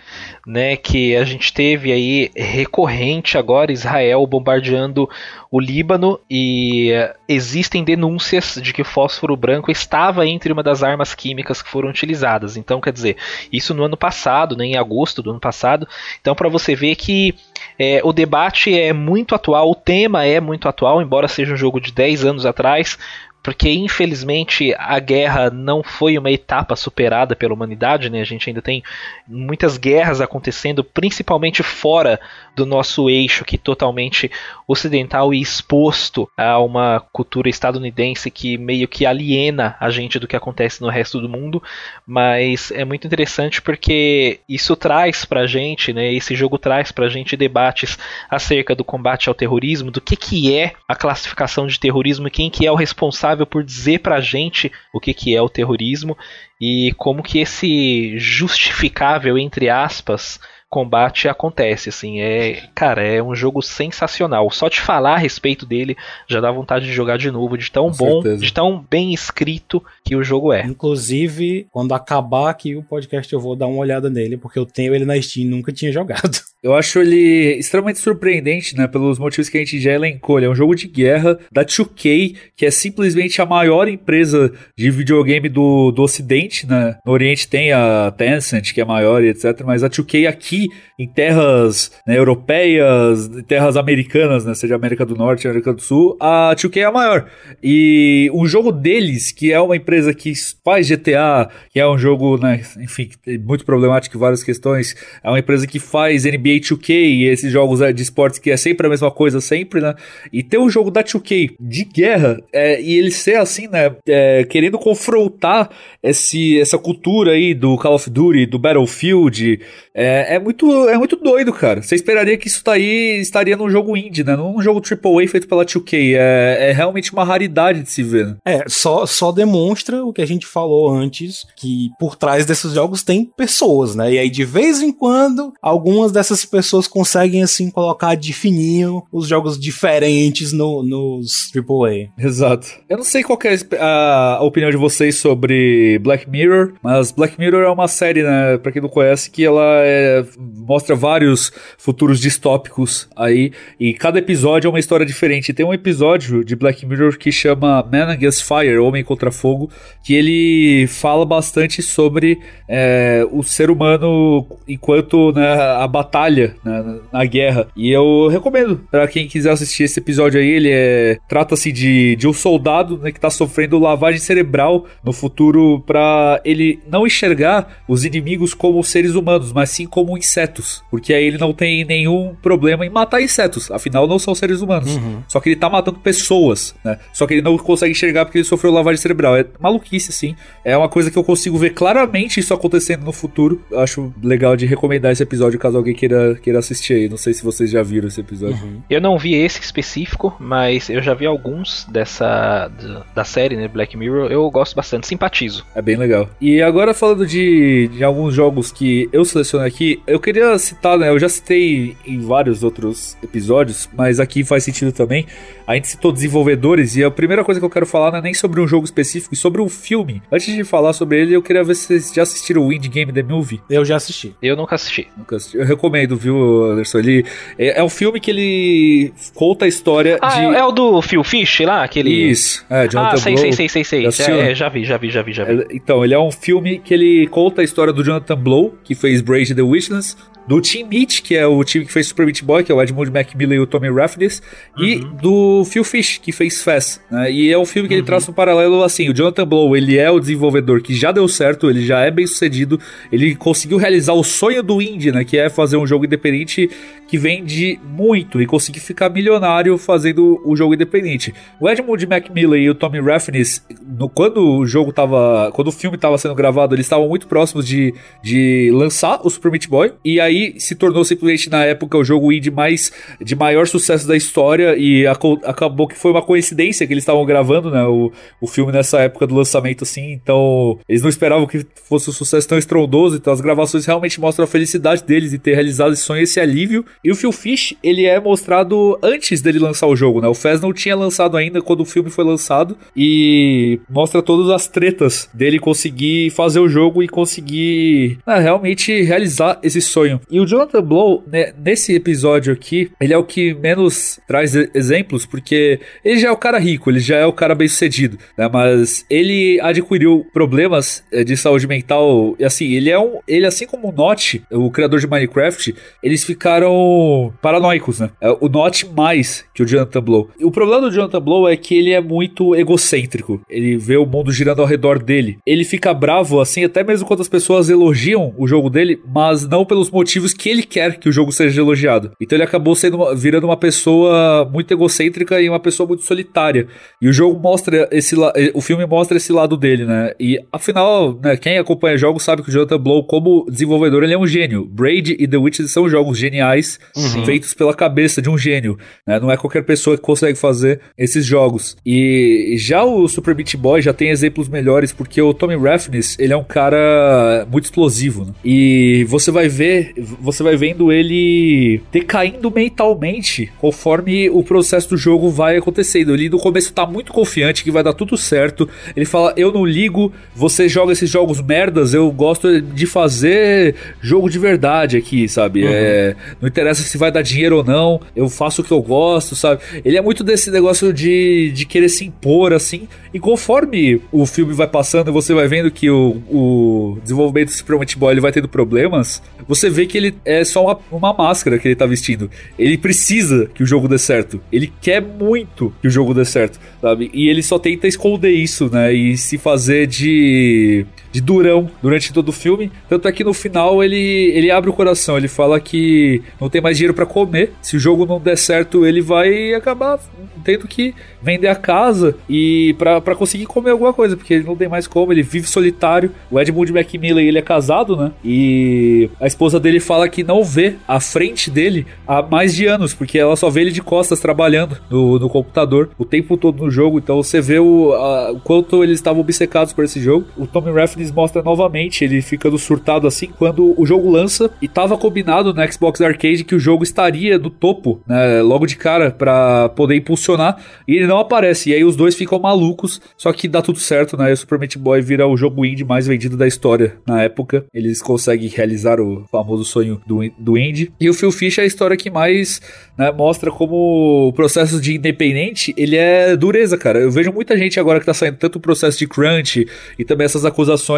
né, que a gente teve aí recorrente agora Israel bombardeando o Líbano e eh, existem denúncias de que o fósforo branco estava entre uma das armas químicas que foram utilizadas. Então, quer dizer, isso no ano passado, né, em agosto do ano passado. Então, para você ver que é, o debate é muito atual, o tema é muito atual, embora seja um jogo de 10 anos atrás, porque infelizmente a guerra não foi uma etapa superada pela humanidade, né? A gente ainda tem muitas guerras acontecendo, principalmente fora do nosso eixo, que é totalmente ocidental e exposto a uma cultura estadunidense que meio que aliena a gente do que acontece no resto do mundo. Mas é muito interessante porque isso traz pra gente, né? Esse jogo traz pra gente debates acerca do combate ao terrorismo, do que, que é a classificação de terrorismo quem que é o responsável responsável por dizer pra gente o que, que é o terrorismo e como que esse justificável, entre aspas, combate acontece, assim, é, cara, é um jogo sensacional. Só te falar a respeito dele já dá vontade de jogar de novo, de tão Com bom, certeza. de tão bem escrito que o jogo é. Inclusive, quando acabar aqui o podcast eu vou dar uma olhada nele, porque eu tenho ele na Steam e nunca tinha jogado. Eu acho ele extremamente surpreendente, né, pelos motivos que a gente já elencou. Ele é um jogo de guerra da 2K, que é simplesmente a maior empresa de videogame do, do ocidente, né? No oriente tem a Tencent, que é maior e etc, mas a 2K aqui em terras né, europeias, terras americanas, né, seja América do Norte América do Sul, a 2K é a maior. E um jogo deles, que é uma empresa que faz GTA, que é um jogo, né, enfim, muito problemático em várias questões, é uma empresa que faz NBA 2K e esses jogos é, de esportes que é sempre a mesma coisa, sempre, né? E ter um jogo da 2K de guerra é, e ele ser assim, né, é, querendo confrontar esse, essa cultura aí do Call of Duty, do Battlefield, é, é, muito, é muito doido, cara. Você esperaria que isso daí estaria num jogo indie, né? Num jogo AAA feito pela 2K. É, é realmente uma raridade de se ver. Né? É, só, só demonstra o que a gente falou antes, que por trás desses jogos tem pessoas, né? E aí, de vez em quando, algumas dessas pessoas conseguem, assim, colocar de fininho os jogos diferentes no, nos AAA. Exato. Eu não sei qual é a opinião de vocês sobre Black Mirror, mas Black Mirror é uma série, né? Pra quem não conhece, que ela é, mostra vários futuros distópicos aí, e cada episódio é uma história diferente. Tem um episódio de Black Mirror que chama Man Against Fire, Homem contra Fogo, que ele fala bastante sobre é, o ser humano enquanto né, a batalha né, na guerra. E eu recomendo para quem quiser assistir esse episódio aí. Ele é, trata-se de, de um soldado né, que está sofrendo lavagem cerebral no futuro para ele não enxergar os inimigos como seres humanos humanos, mas sim como insetos. Porque aí ele não tem nenhum problema em matar insetos. Afinal, não são seres humanos. Uhum. Só que ele tá matando pessoas, né? Só que ele não consegue enxergar porque ele sofreu lavagem cerebral. É maluquice, assim. É uma coisa que eu consigo ver claramente isso acontecendo no futuro. Acho legal de recomendar esse episódio caso alguém queira, queira assistir aí. Não sei se vocês já viram esse episódio. Uhum. Eu não vi esse específico, mas eu já vi alguns dessa da série, né? Black Mirror. Eu gosto bastante, simpatizo. É bem legal. E agora falando de, de alguns jogos que eu selecionei aqui, eu queria citar, né? Eu já citei em vários outros episódios, mas aqui faz sentido também. A gente citou desenvolvedores e a primeira coisa que eu quero falar não é nem sobre um jogo específico, e sobre um filme. Antes de falar sobre ele, eu queria ver se vocês já assistiram o Indie Game The Movie. Eu já assisti. Eu nunca assisti. Nunca assisti. Eu recomendo, viu, Anderson? Ele é, é um filme que ele conta a história ah, de. É, é o do Phil Fish lá? Aquele... Isso. É, Jonathan ah, sei, Blow. sei, sei, sei, sei. É, já vi, já vi, já vi, já vi. É, então, ele é um filme que ele conta a história do Jonathan Blow, que fez Braid the Witness, do Team Meat, que é o time que fez Super Meat Boy, que é o Edmund Macmillan e o Tommy Raffles, uhum. e do Phil Fish, que fez Fast. Né? E é um filme que uhum. ele traça um paralelo assim: o Jonathan Blow, ele é o desenvolvedor que já deu certo, ele já é bem sucedido, ele conseguiu realizar o sonho do indie, né? Que é fazer um jogo independente que vende muito e conseguir ficar milionário fazendo o jogo independente. O Edmund Macmillan e o Tommy Refenes, no, quando o jogo tava. Quando o filme estava sendo gravado, eles estavam muito próximos de, de lançar o Super Meat Boy. E aí se tornou simplesmente na época o jogo indie mais de maior sucesso da história. E acabou que foi uma coincidência que eles estavam gravando, né? O, o filme nessa época do lançamento, assim. Então, eles não esperavam que fosse um sucesso tão estrondoso. Então, as gravações realmente mostram a felicidade deles de ter realizado esse sonho, esse alívio. E o Phil Fish, ele é mostrado antes dele lançar o jogo, né? O Fez não tinha lançado ainda quando o filme foi lançado. E mostra todas as tretas dele conseguir fazer o jogo e conseguir né, realmente realizar esse sonho. E o Jonathan Blow, né, nesse episódio aqui, ele é o que menos traz exemplos, porque ele já é o cara rico, ele já é o cara bem sucedido, né? Mas ele adquiriu problemas eh, de saúde mental, e assim, ele é um. Ele, assim como o Notch, o criador de Minecraft, eles ficaram paranoicos, né? É o Notch mais que o Jonathan Blow. E o problema do Jonathan Blow é que ele é muito egocêntrico. Ele vê o mundo girando ao redor dele. Ele fica bravo, assim, até mesmo quando as pessoas elogiam o jogo dele, mas não pelos motivos que ele quer que o jogo seja elogiado. Então ele acabou sendo virando uma pessoa muito egocêntrica e uma pessoa muito solitária. E o jogo mostra esse o filme mostra esse lado dele, né? E afinal, né, quem acompanha jogos sabe que o Jonathan Blow como desenvolvedor ele é um gênio. Braid e The Witch são jogos geniais uhum. feitos pela cabeça de um gênio, né? Não é qualquer pessoa que consegue fazer esses jogos. E já o Super Meat Boy já tem exemplos melhores porque o Tommy Refness, ele é um cara muito explosivo, né? E você vai ver, você vai vendo ele decaindo mentalmente conforme o processo do jogo vai acontecendo. Ele no começo tá muito confiante que vai dar tudo certo. Ele fala: "Eu não ligo, você joga esses jogos merdas, eu gosto de fazer jogo de verdade aqui, sabe? Uhum. É, não interessa se vai dar dinheiro ou não, eu faço o que eu gosto, sabe? Ele é muito desse negócio de, de querer se impor assim. E conforme o filme vai passando, você vai vendo que o, o desenvolvimento desse Promet Boy ele vai tendo problemas. Você vê que ele é só uma, uma máscara que ele tá vestindo. Ele precisa que o jogo dê certo. Ele quer muito que o jogo dê certo, sabe? E ele só tenta esconder isso, né? E se fazer de de durão durante todo o filme. Tanto é que no final ele, ele abre o coração, ele fala que não tem mais dinheiro para comer. Se o jogo não der certo, ele vai acabar tendo que vender a casa e para conseguir comer alguma coisa, porque ele não tem mais como, ele vive solitário. O Edmund Macmillan, ele é casado, né? E a esposa dele fala que não vê a frente dele há mais de anos, porque ela só vê ele de costas trabalhando no, no computador o tempo todo no jogo. Então você vê o, a, quanto eles estavam obcecados por esse jogo. O Tommy Refnes mostra novamente ele ficando surtado assim quando o jogo lança e tava combinado no Xbox Arcade que o jogo estaria no topo, né? Logo de cara para poder impulsionar e ele não aparece. E aí os dois ficam malucos, só que dá tudo certo, né? E o Super Meat Boy vira o jogo indie mais vendido da história na época. Eles conseguem realizar o famoso sonho do, do indie. E o Phil Fish é a história que mais né, mostra como o processo de independente, ele é dureza, cara. Eu vejo muita gente agora que tá saindo tanto o processo de crunch e também essas acusações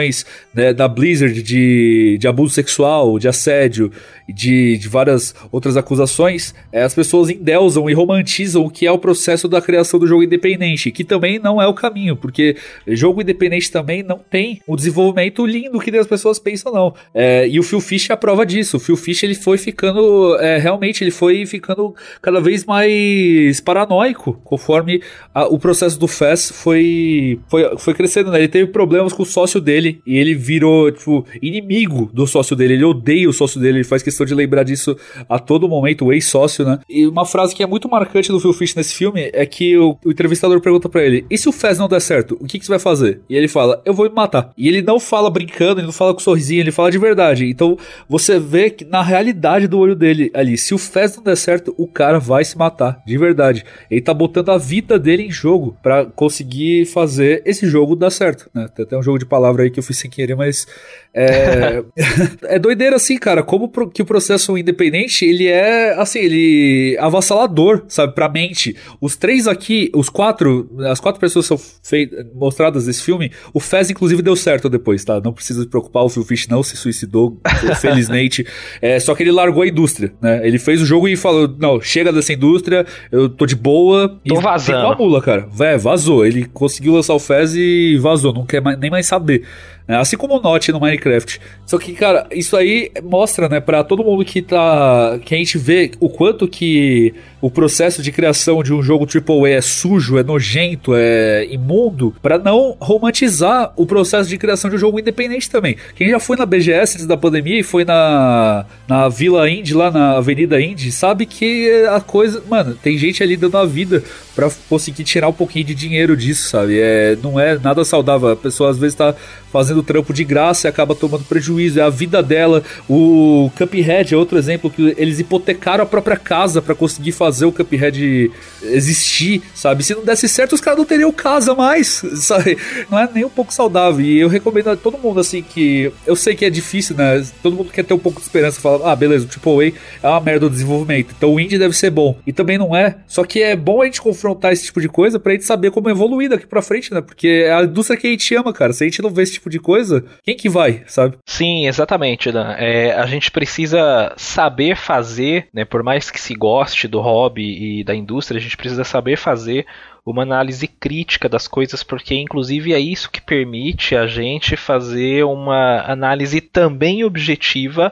né, da Blizzard de, de abuso sexual, de assédio de, de várias outras acusações, é, as pessoas endeusam e romantizam o que é o processo da criação do jogo independente, que também não é o caminho, porque jogo independente também não tem o desenvolvimento lindo que as pessoas pensam, não. É, e o Phil Fish é a prova disso. O Phil Fish ele foi ficando, é, realmente, ele foi ficando cada vez mais paranoico conforme a, o processo do FES foi, foi, foi crescendo, né? Ele teve problemas com o sócio dele e ele virou, tipo, inimigo do sócio dele. Ele odeia o sócio dele, ele faz questão de lembrar disso a todo momento, o ex-sócio, né? E uma frase que é muito marcante do Phil Fish nesse filme é que o, o entrevistador pergunta para ele: e se o Fez não der certo, o que, que você vai fazer? E ele fala: eu vou me matar. E ele não fala brincando, ele não fala com sorrisinho, ele fala de verdade. Então você vê que na realidade do olho dele ali, se o Fez não der certo, o cara vai se matar, de verdade. Ele tá botando a vida dele em jogo para conseguir fazer esse jogo dar certo, né? Tem até um jogo de palavra aí que eu fiz sem querer, mas é, é doideira assim, cara, como pro, que o processo independente, ele é, assim, ele avassalador, sabe, pra mente. Os três aqui, os quatro, as quatro pessoas são feitas, mostradas nesse filme, o Fez, inclusive, deu certo depois, tá? Não precisa se preocupar, o Phil Fish não se suicidou, felizmente. É, só que ele largou a indústria, né? Ele fez o jogo e falou, não, chega dessa indústria, eu tô de boa. Tô vazando. a mula, cara. Vé, vazou. Ele conseguiu lançar o Fez e vazou, não quer mais, nem mais saber. Né? Assim como o Notch no Minecraft. Só que, cara, isso aí mostra, né, pra todo mundo que tá. que a gente vê o quanto que o processo de criação de um jogo AAA é sujo, é nojento, é imundo, para não romantizar o processo de criação de um jogo independente também. Quem já foi na BGS antes da pandemia e foi na, na Vila Indy, lá na Avenida Indy, sabe que a coisa. Mano, tem gente ali dando a vida para conseguir tirar um pouquinho de dinheiro disso, sabe? É, não é nada saudável. A pessoa às vezes tá fazendo trampo de graça e acaba tomando prejuízo. É a vida dela. O Cuphead é outro exemplo que eles hipotecaram a própria casa para conseguir fazer o Cuphead existir, sabe? Se não desse certo, os caras não teriam casa mais, sabe? Não é nem um pouco saudável. E eu recomendo a todo mundo, assim, que. Eu sei que é difícil, né? Todo mundo quer ter um pouco de esperança. Fala, ah, beleza, o AAA é uma merda do desenvolvimento. Então o indie deve ser bom. E também não é. Só que é bom a gente confrontar esse tipo de coisa pra gente saber como evoluir daqui pra frente, né? Porque é a indústria que a gente ama, cara. Se a gente não vê esse tipo de coisa, quem que vai, sabe? Sim, exatamente, Dan. É, a gente precisa saber fazer, né? Por mais que se goste do hobby e da indústria, a gente precisa saber fazer uma análise crítica das coisas, porque inclusive é isso que permite a gente fazer uma análise também objetiva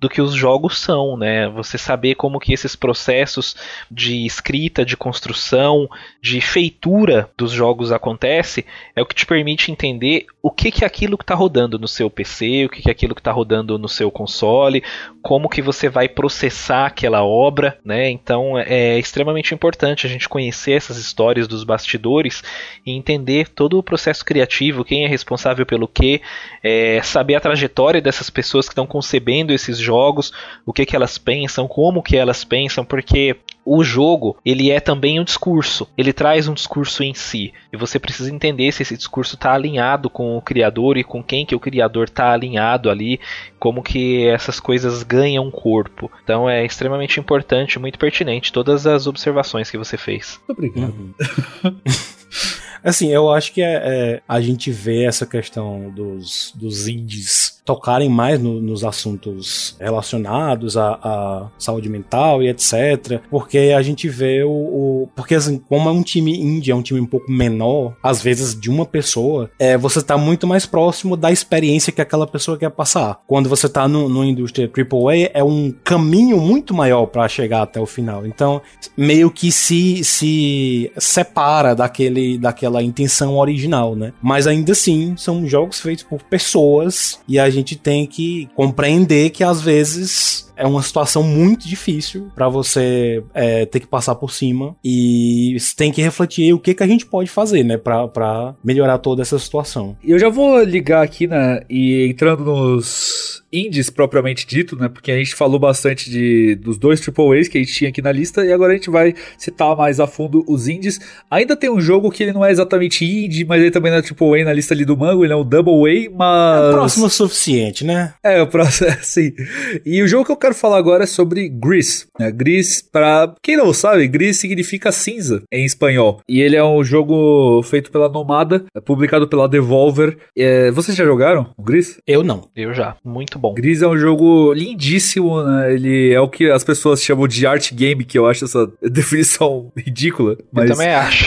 do que os jogos são, né? Você saber como que esses processos de escrita, de construção, de feitura dos jogos acontece, é o que te permite entender o que que é aquilo que está rodando no seu PC, o que que é aquilo que está rodando no seu console, como que você vai processar aquela obra, né? Então é extremamente importante a gente conhecer essas histórias dos bastidores e entender todo o processo criativo, quem é responsável pelo que, é, saber a trajetória dessas pessoas que estão concebendo esses jogos, o que, que elas pensam, como que elas pensam, porque o jogo ele é também um discurso, ele traz um discurso em si e você precisa entender se esse discurso está alinhado com o criador e com quem que o criador está alinhado ali, como que essas coisas ganham corpo. Então é extremamente importante, muito pertinente todas as observações que você fez. Muito obrigado. Uhum. assim, eu acho que é, é, a gente vê essa questão dos, dos indies tocarem mais no, nos assuntos relacionados à, à, saúde mental e etc. Porque a gente vê o, o, Porque, assim, como é um time indie, é um time um pouco menor, às vezes de uma pessoa, é, você tá muito mais próximo da experiência que aquela pessoa quer passar. Quando você tá no, no indústria AAA, é um caminho muito maior para chegar até o final. Então, meio que se, se separa daquele, daquela intenção original, né? Mas ainda assim, são jogos feitos por pessoas e a gente gente tem que compreender que às vezes é uma situação muito difícil para você é, ter que passar por cima e tem que refletir o que, que a gente pode fazer, né, para melhorar toda essa situação. Eu já vou ligar aqui, né, e entrando nos indies propriamente dito, né, porque a gente falou bastante de, dos dois AAAs que a gente tinha aqui na lista e agora a gente vai citar mais a fundo os indies. Ainda tem um jogo que ele não é exatamente indie, mas ele também não é AAA na lista ali do Mango, ele é um Double A, mas... É o próximo o suficiente, né? É, o próximo, sim. E o jogo que eu quero falar agora é sobre Gris. Né? Gris, para quem não sabe, Gris significa cinza em espanhol. E ele é um jogo feito pela Nomada, é publicado pela Devolver. É, vocês já jogaram o Gris? Eu não. Eu já. Muito bom. Gris é um jogo lindíssimo, né? Ele é o que as pessoas chamam de art game, que eu acho essa definição ridícula. Mas... Eu também acho.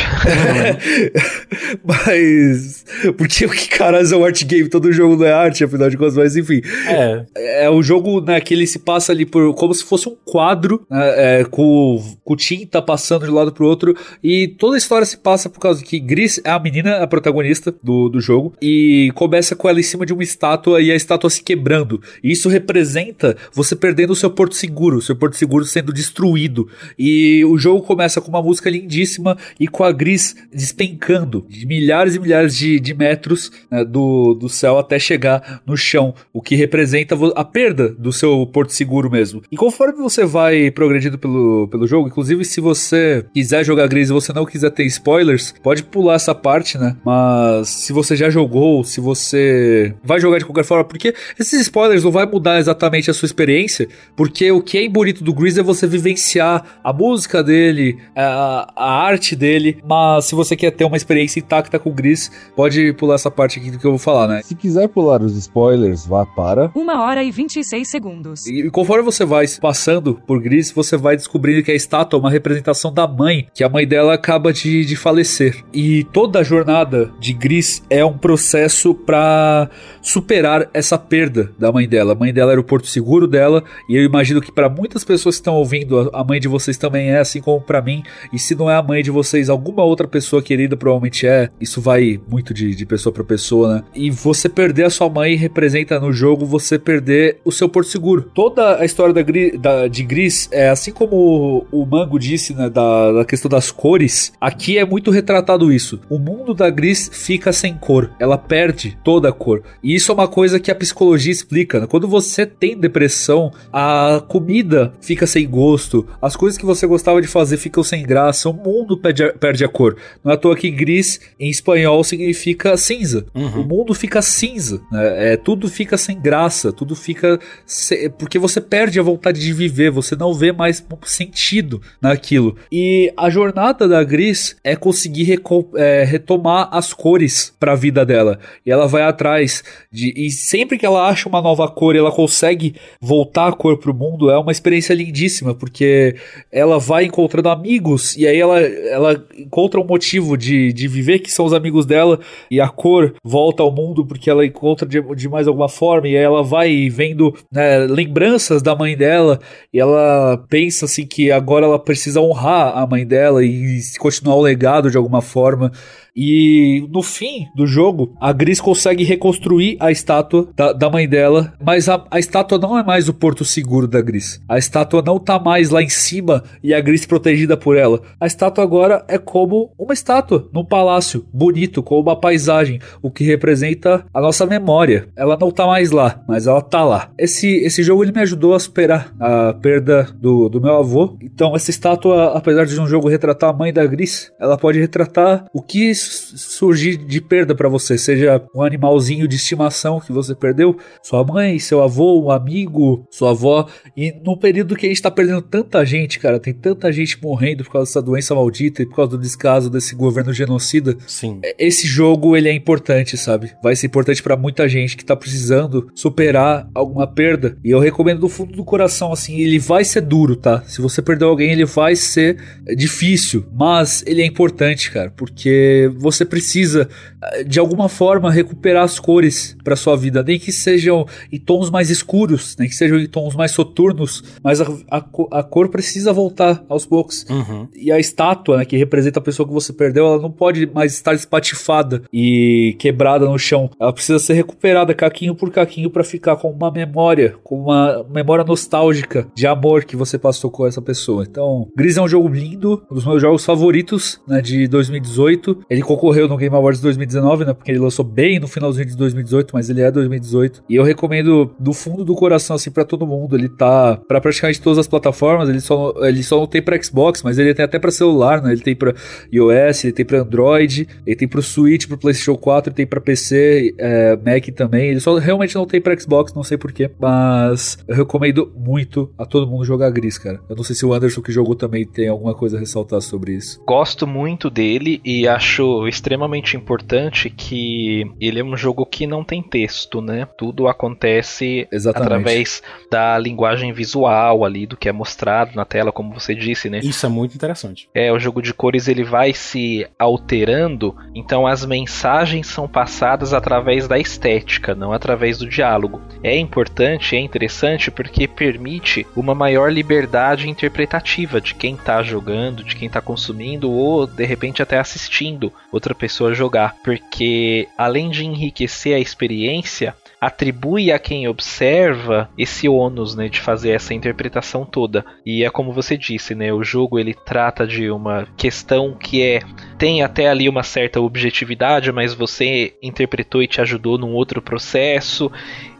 mas. Porque o que caralho é um art game? Todo jogo não é arte, afinal de contas, mas enfim. É. É um jogo né, que ele se passa ali por como se fosse um quadro, né, é, com, com tinta passando de um lado pro outro. E toda a história se passa por causa que Gris é a menina, a protagonista do, do jogo. E começa com ela em cima de uma estátua e a estátua se quebrando. E isso representa você perdendo o seu porto seguro, seu porto seguro sendo destruído. E o jogo começa com uma música lindíssima e com a Gris despencando de milhares e milhares de, de metros né, do, do céu até chegar no chão. O que representa a perda do seu porto seguro mesmo. E conforme você vai progredindo pelo, pelo jogo, inclusive se você quiser jogar Gris e você não quiser ter spoilers, pode pular essa parte, né? Mas se você já jogou, se você vai jogar de qualquer forma, porque esses spoilers não vai mudar exatamente a sua experiência, porque o que é bonito do Gris é você vivenciar a música dele, a, a arte dele, mas se você quer ter uma experiência intacta com o Gris, pode pular essa parte aqui do que eu vou falar, né? Se quiser pular os spoilers, vá para... Uma hora e 26 segundos. E, e conforme você vai passando por Gris, você vai descobrindo que a estátua é uma representação da mãe, que a mãe dela acaba de, de falecer. E toda a jornada de Gris é um processo para superar essa perda da mãe dela. A mãe dela era o porto seguro dela, e eu imagino que para muitas pessoas que estão ouvindo, a mãe de vocês também é, assim como para mim. E se não é a mãe de vocês, alguma outra pessoa querida provavelmente é. Isso vai muito de, de pessoa para pessoa, né? E você perder a sua mãe representa no jogo você perder o seu porto seguro. Toda a história da, da de Gris é assim como o, o Mango disse, né, da, da questão das cores. Aqui é muito retratado isso. O mundo da Gris fica sem cor, ela perde toda a cor. E isso é uma coisa que a psicologia explica. Né? Quando você tem depressão, a comida fica sem gosto, as coisas que você gostava de fazer ficam sem graça, o mundo perde a, perde a cor. Não é à toa que gris em espanhol significa cinza. Uhum. O mundo fica cinza, né? é, tudo fica sem graça, tudo fica. Se... porque você perde a vontade de viver, você não vê mais sentido naquilo. E a jornada da Gris é conseguir é, retomar as cores para a vida dela. E ela vai atrás de. E sempre que ela acha uma nova cor ela consegue voltar a cor pro mundo, é uma experiência lindíssima, porque ela vai encontrando amigos e aí ela, ela encontra um motivo de, de viver que são os amigos dela e a cor volta ao mundo porque ela encontra de, de mais alguma forma e aí ela vai vendo né, lembranças da mãe dela e ela pensa assim que agora ela precisa honrar a mãe dela e continuar o legado de alguma forma. E no fim do jogo, a Gris consegue reconstruir a estátua da, da mãe dela, mas a, a, estátua não é mais o porto seguro da Gris. A estátua não tá mais lá em cima e a Gris protegida por ela. A estátua agora é como uma estátua num palácio bonito, com uma paisagem, o que representa a nossa memória. Ela não tá mais lá, mas ela tá lá. Esse, esse jogo ele me ajudou a superar a perda do, do meu avô. Então, essa estátua, apesar de um jogo retratar a mãe da Gris, ela pode retratar o que surgir de perda para você, seja um animalzinho de estimação que você perdeu, sua mãe, seu avô, um amigo, sua avó, e no período que a gente tá perdendo tanta gente, cara, tem tanta gente morrendo por causa dessa doença maldita e por causa do descaso desse governo genocida. Sim. É, esse jogo, ele é importante, sabe? Vai ser importante para muita gente que tá precisando superar alguma perda. E eu recomendo do fundo do coração, assim, ele vai ser duro, tá? Se você perdeu alguém, ele vai ser difícil, mas ele é importante, cara, porque você precisa eh, de alguma forma recuperar as cores para sua vida, nem que sejam em tons mais escuros, nem que sejam em tons mais soturnos, mas a, a, a cor precisa voltar aos poucos. Uhum. E a estátua, né, que representa a pessoa que você perdeu, ela não pode mais estar espatifada e quebrada no chão. Ela precisa ser recuperada caquinho por caquinho para ficar com uma memória, com uma memória nostálgica de amor que você passou com essa pessoa. Então, Gris é um jogo lindo, um dos meus jogos favoritos né, de 2018. Ele ele concorreu no Game Awards 2019, né? Porque ele lançou bem no finalzinho de 2018, mas ele é 2018. E eu recomendo do fundo do coração, assim, para todo mundo. Ele tá para praticamente todas as plataformas. Ele só, ele só não tem para Xbox, mas ele tem até para celular, né? Ele tem para iOS, ele tem para Android, ele tem pro Switch, pro PlayStation 4, ele tem para PC, é, Mac também. Ele só realmente não tem para Xbox, não sei porquê. Mas eu recomendo muito a todo mundo jogar Gris, cara. Eu não sei se o Anderson que jogou também tem alguma coisa a ressaltar sobre isso. Gosto muito dele e acho extremamente importante que ele é um jogo que não tem texto, né? Tudo acontece Exatamente. através da linguagem visual ali, do que é mostrado na tela, como você disse, né? Isso é muito interessante. É, o jogo de cores ele vai se alterando, então as mensagens são passadas através da estética, não através do diálogo. É importante, é interessante porque permite uma maior liberdade interpretativa de quem está jogando, de quem está consumindo ou de repente até assistindo outra pessoa jogar, porque além de enriquecer a experiência, atribui a quem observa esse ônus, né, de fazer essa interpretação toda. E é como você disse, né, o jogo ele trata de uma questão que é tem até ali uma certa objetividade, mas você interpretou e te ajudou num outro processo.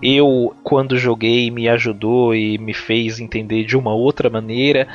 Eu, quando joguei, me ajudou e me fez entender de uma outra maneira.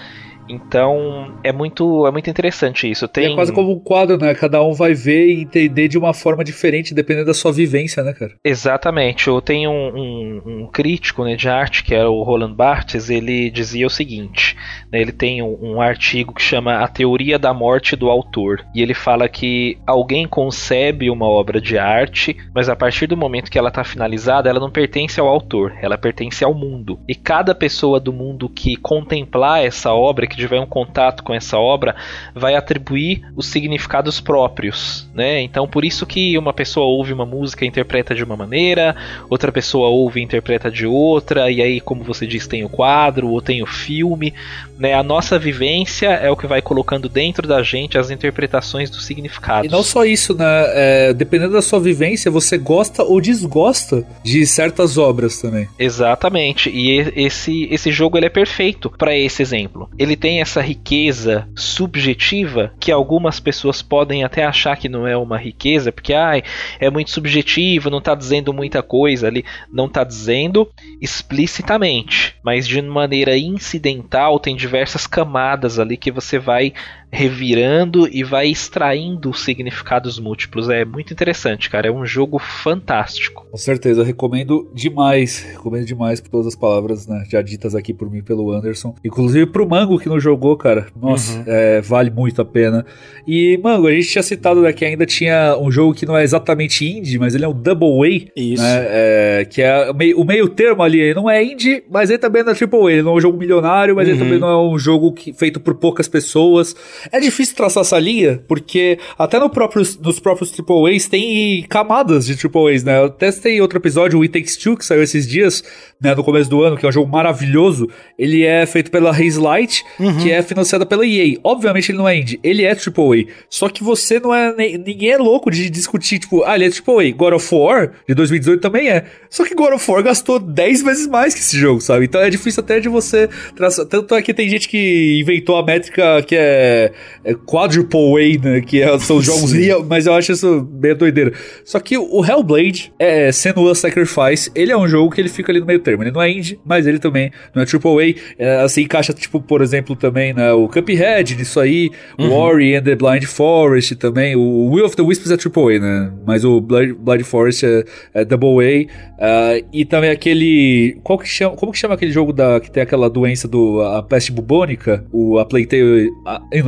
Então é muito, é muito interessante isso. Tem... é quase como um quadro, né? Cada um vai ver e entender de uma forma diferente, dependendo da sua vivência, né, cara? Exatamente. Eu tenho um, um, um crítico né, de arte, que é o Roland Barthes, ele dizia o seguinte: né, ele tem um, um artigo que chama A Teoria da Morte do Autor. E ele fala que alguém concebe uma obra de arte, mas a partir do momento que ela está finalizada, ela não pertence ao autor, ela pertence ao mundo. E cada pessoa do mundo que contemplar essa obra, que tiver um contato com essa obra, vai atribuir os significados próprios, né? Então por isso que uma pessoa ouve uma música e interpreta de uma maneira, outra pessoa ouve e interpreta de outra, e aí como você diz, tem o quadro ou tem o filme, né? A nossa vivência é o que vai colocando dentro da gente as interpretações dos significados. E não só isso, né? É, dependendo da sua vivência, você gosta ou desgosta de certas obras também. Exatamente. E esse, esse jogo ele é perfeito para esse exemplo. Ele tem essa riqueza subjetiva que algumas pessoas podem até achar que não é uma riqueza, porque ai, é muito subjetivo, não está dizendo muita coisa ali. Não está dizendo explicitamente, mas de maneira incidental tem diversas camadas ali que você vai revirando e vai extraindo significados múltiplos. É muito interessante, cara. É um jogo fantástico. Com certeza, recomendo demais. Recomendo demais por todas as palavras né, já ditas aqui por mim pelo Anderson. Inclusive pro Mango que não jogou, cara. Nossa, uhum. é, vale muito a pena. E, Mango, a gente tinha citado né, que ainda tinha um jogo que não é exatamente indie, mas ele é um Double A. Isso. Né, é, que é o meio, o meio termo ali. Ele não é indie, mas ele também não é Triple A. Ele não é um jogo milionário, mas uhum. ele também não é um jogo que, feito por poucas pessoas. É difícil traçar essa linha, porque até no próprio, nos próprios AAAs tem camadas de AAAs, né? Eu testei outro episódio, o It Takes Two, que saiu esses dias, né, no começo do ano, que é um jogo maravilhoso. Ele é feito pela Haze Light, uhum. que é financiada pela EA. Obviamente ele não é indie, ele é AAA. Só que você não é. Ninguém é louco de discutir, tipo, ah, ele é AAA. God of War, de 2018, também é. Só que God of War gastou 10 vezes mais que esse jogo, sabe? Então é difícil até de você traçar. Tanto é que tem gente que inventou a métrica que é é, Quadruple Way, né? Que é, são jogos real, mas eu acho isso bem doideira. Só que o Hellblade, é, sendo o Sacrifice, ele é um jogo que ele fica ali no meio termo. Ele não é indie, mas ele também não é Triple A. É, assim, encaixa, tipo, por exemplo, também né, o Cuphead nisso aí, uhum. Ori and the Blind Forest também. O Will of the Wisps é Triple A, né? Mas o Blind, Blind Forest é, é Double A. Uh, e também aquele. Qual que chama, como que chama aquele jogo da, que tem aquela doença do a peste bubônica? O, a Plague Tale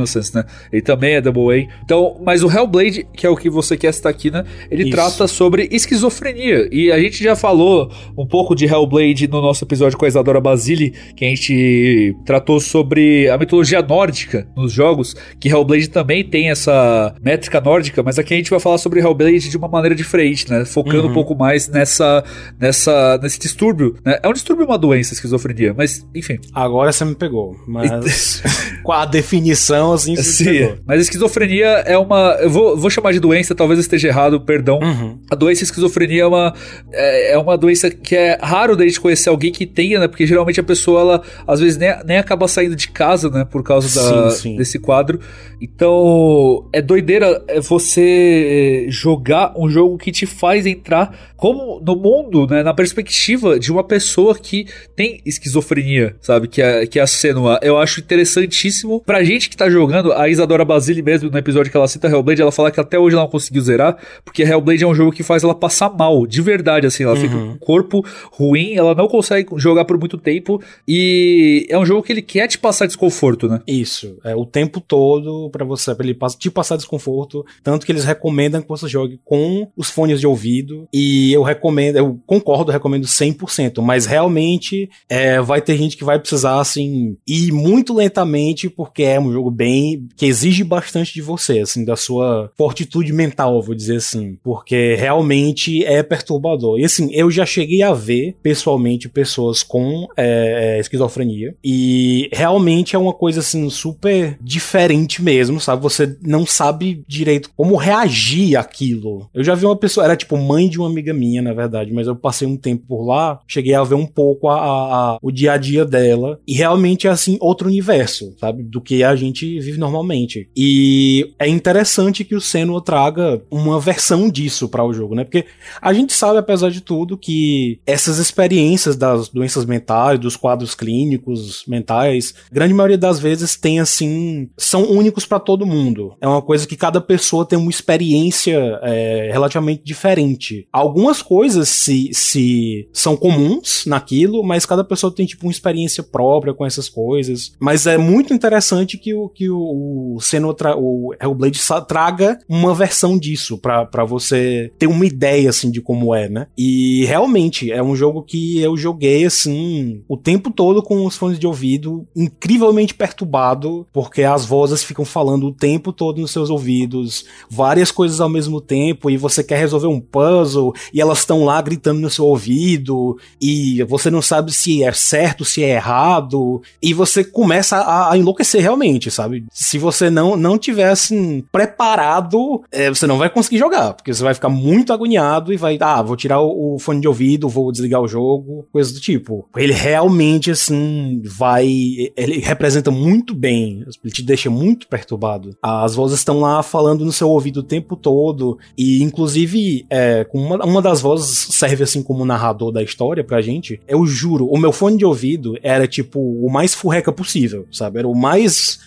Innocence, né? Ele também é Double A. Então, mas o Hellblade, que é o que você quer citar aqui, né? Ele Isso. trata sobre esquizofrenia. E a gente já falou um pouco de Hellblade no nosso episódio com a Isadora Basile, que a gente tratou sobre a mitologia nórdica nos jogos, que Hellblade também tem essa métrica nórdica, mas aqui a gente vai falar sobre Hellblade de uma maneira diferente, né? Focando uhum. um pouco mais nessa, nessa, nesse distúrbio. Né? É um distúrbio uma doença, esquizofrenia, mas enfim. Agora você me pegou, mas com a definição, assim, Sim, mas esquizofrenia é uma. Eu vou, vou chamar de doença, talvez eu esteja errado, perdão. Uhum. A doença esquizofrenia é uma, é, é, uma doença que é raro da gente conhecer alguém que tenha, né? Porque geralmente a pessoa, ela às vezes nem, nem acaba saindo de casa, né? Por causa da, sim, sim. desse quadro. Então, é doideira é você jogar um jogo que te faz entrar como no mundo, né? Na perspectiva de uma pessoa que tem esquizofrenia, sabe? Que é, que é a Senua. Eu acho interessantíssimo pra gente que tá jogando. A Isadora Basile mesmo, no episódio que ela cita Hellblade, ela fala que até hoje ela não conseguiu zerar, porque Hellblade é um jogo que faz ela passar mal, de verdade, assim. Ela uhum. fica com o corpo ruim, ela não consegue jogar por muito tempo. E é um jogo que ele quer te passar desconforto, né? Isso. É o tempo todo para você, pra ele te passar desconforto. Tanto que eles recomendam que você jogue com os fones de ouvido. E eu recomendo, eu concordo, eu recomendo 100%. Mas realmente é, vai ter gente que vai precisar, assim, ir muito lentamente, porque é um jogo bem. Que exige bastante de você, assim, da sua fortitude mental, vou dizer assim. Porque realmente é perturbador. E assim, eu já cheguei a ver pessoalmente pessoas com é, é esquizofrenia. E realmente é uma coisa assim super diferente mesmo mesmo, sabe? Você não sabe direito como reagir àquilo. Eu já vi uma pessoa, era tipo mãe de uma amiga minha, na verdade, mas eu passei um tempo por lá, cheguei a ver um pouco a, a, a o dia a dia dela, e realmente é assim, outro universo, sabe? Do que a gente vive normalmente. E é interessante que o Senua traga uma versão disso para o jogo, né? Porque a gente sabe, apesar de tudo, que essas experiências das doenças mentais, dos quadros clínicos mentais, grande maioria das vezes tem assim, são únicos para todo mundo. É uma coisa que cada pessoa tem uma experiência é, relativamente diferente. Algumas coisas se, se são comuns naquilo, mas cada pessoa tem tipo uma experiência própria com essas coisas. Mas é muito interessante que o que o, o Senua o Hellblade traga uma versão disso para você ter uma ideia assim de como é, né? E realmente é um jogo que eu joguei assim o tempo todo com os fones de ouvido incrivelmente perturbado, porque as vozes ficam falando o tempo todo nos seus ouvidos, várias coisas ao mesmo tempo e você quer resolver um puzzle e elas estão lá gritando no seu ouvido e você não sabe se é certo, se é errado e você começa a, a enlouquecer realmente, sabe? Se você não não tiver assim preparado, é, você não vai conseguir jogar, porque você vai ficar muito agoniado e vai, ah, vou tirar o, o fone de ouvido, vou desligar o jogo, coisa do tipo. Ele realmente, assim, vai. Ele representa muito bem, ele te deixa muito perturbado. As vozes estão lá falando no seu ouvido o tempo todo, e inclusive, é, uma, uma das vozes serve assim como narrador da história pra gente. Eu juro, o meu fone de ouvido era tipo o mais furreca possível, sabe? Era o mais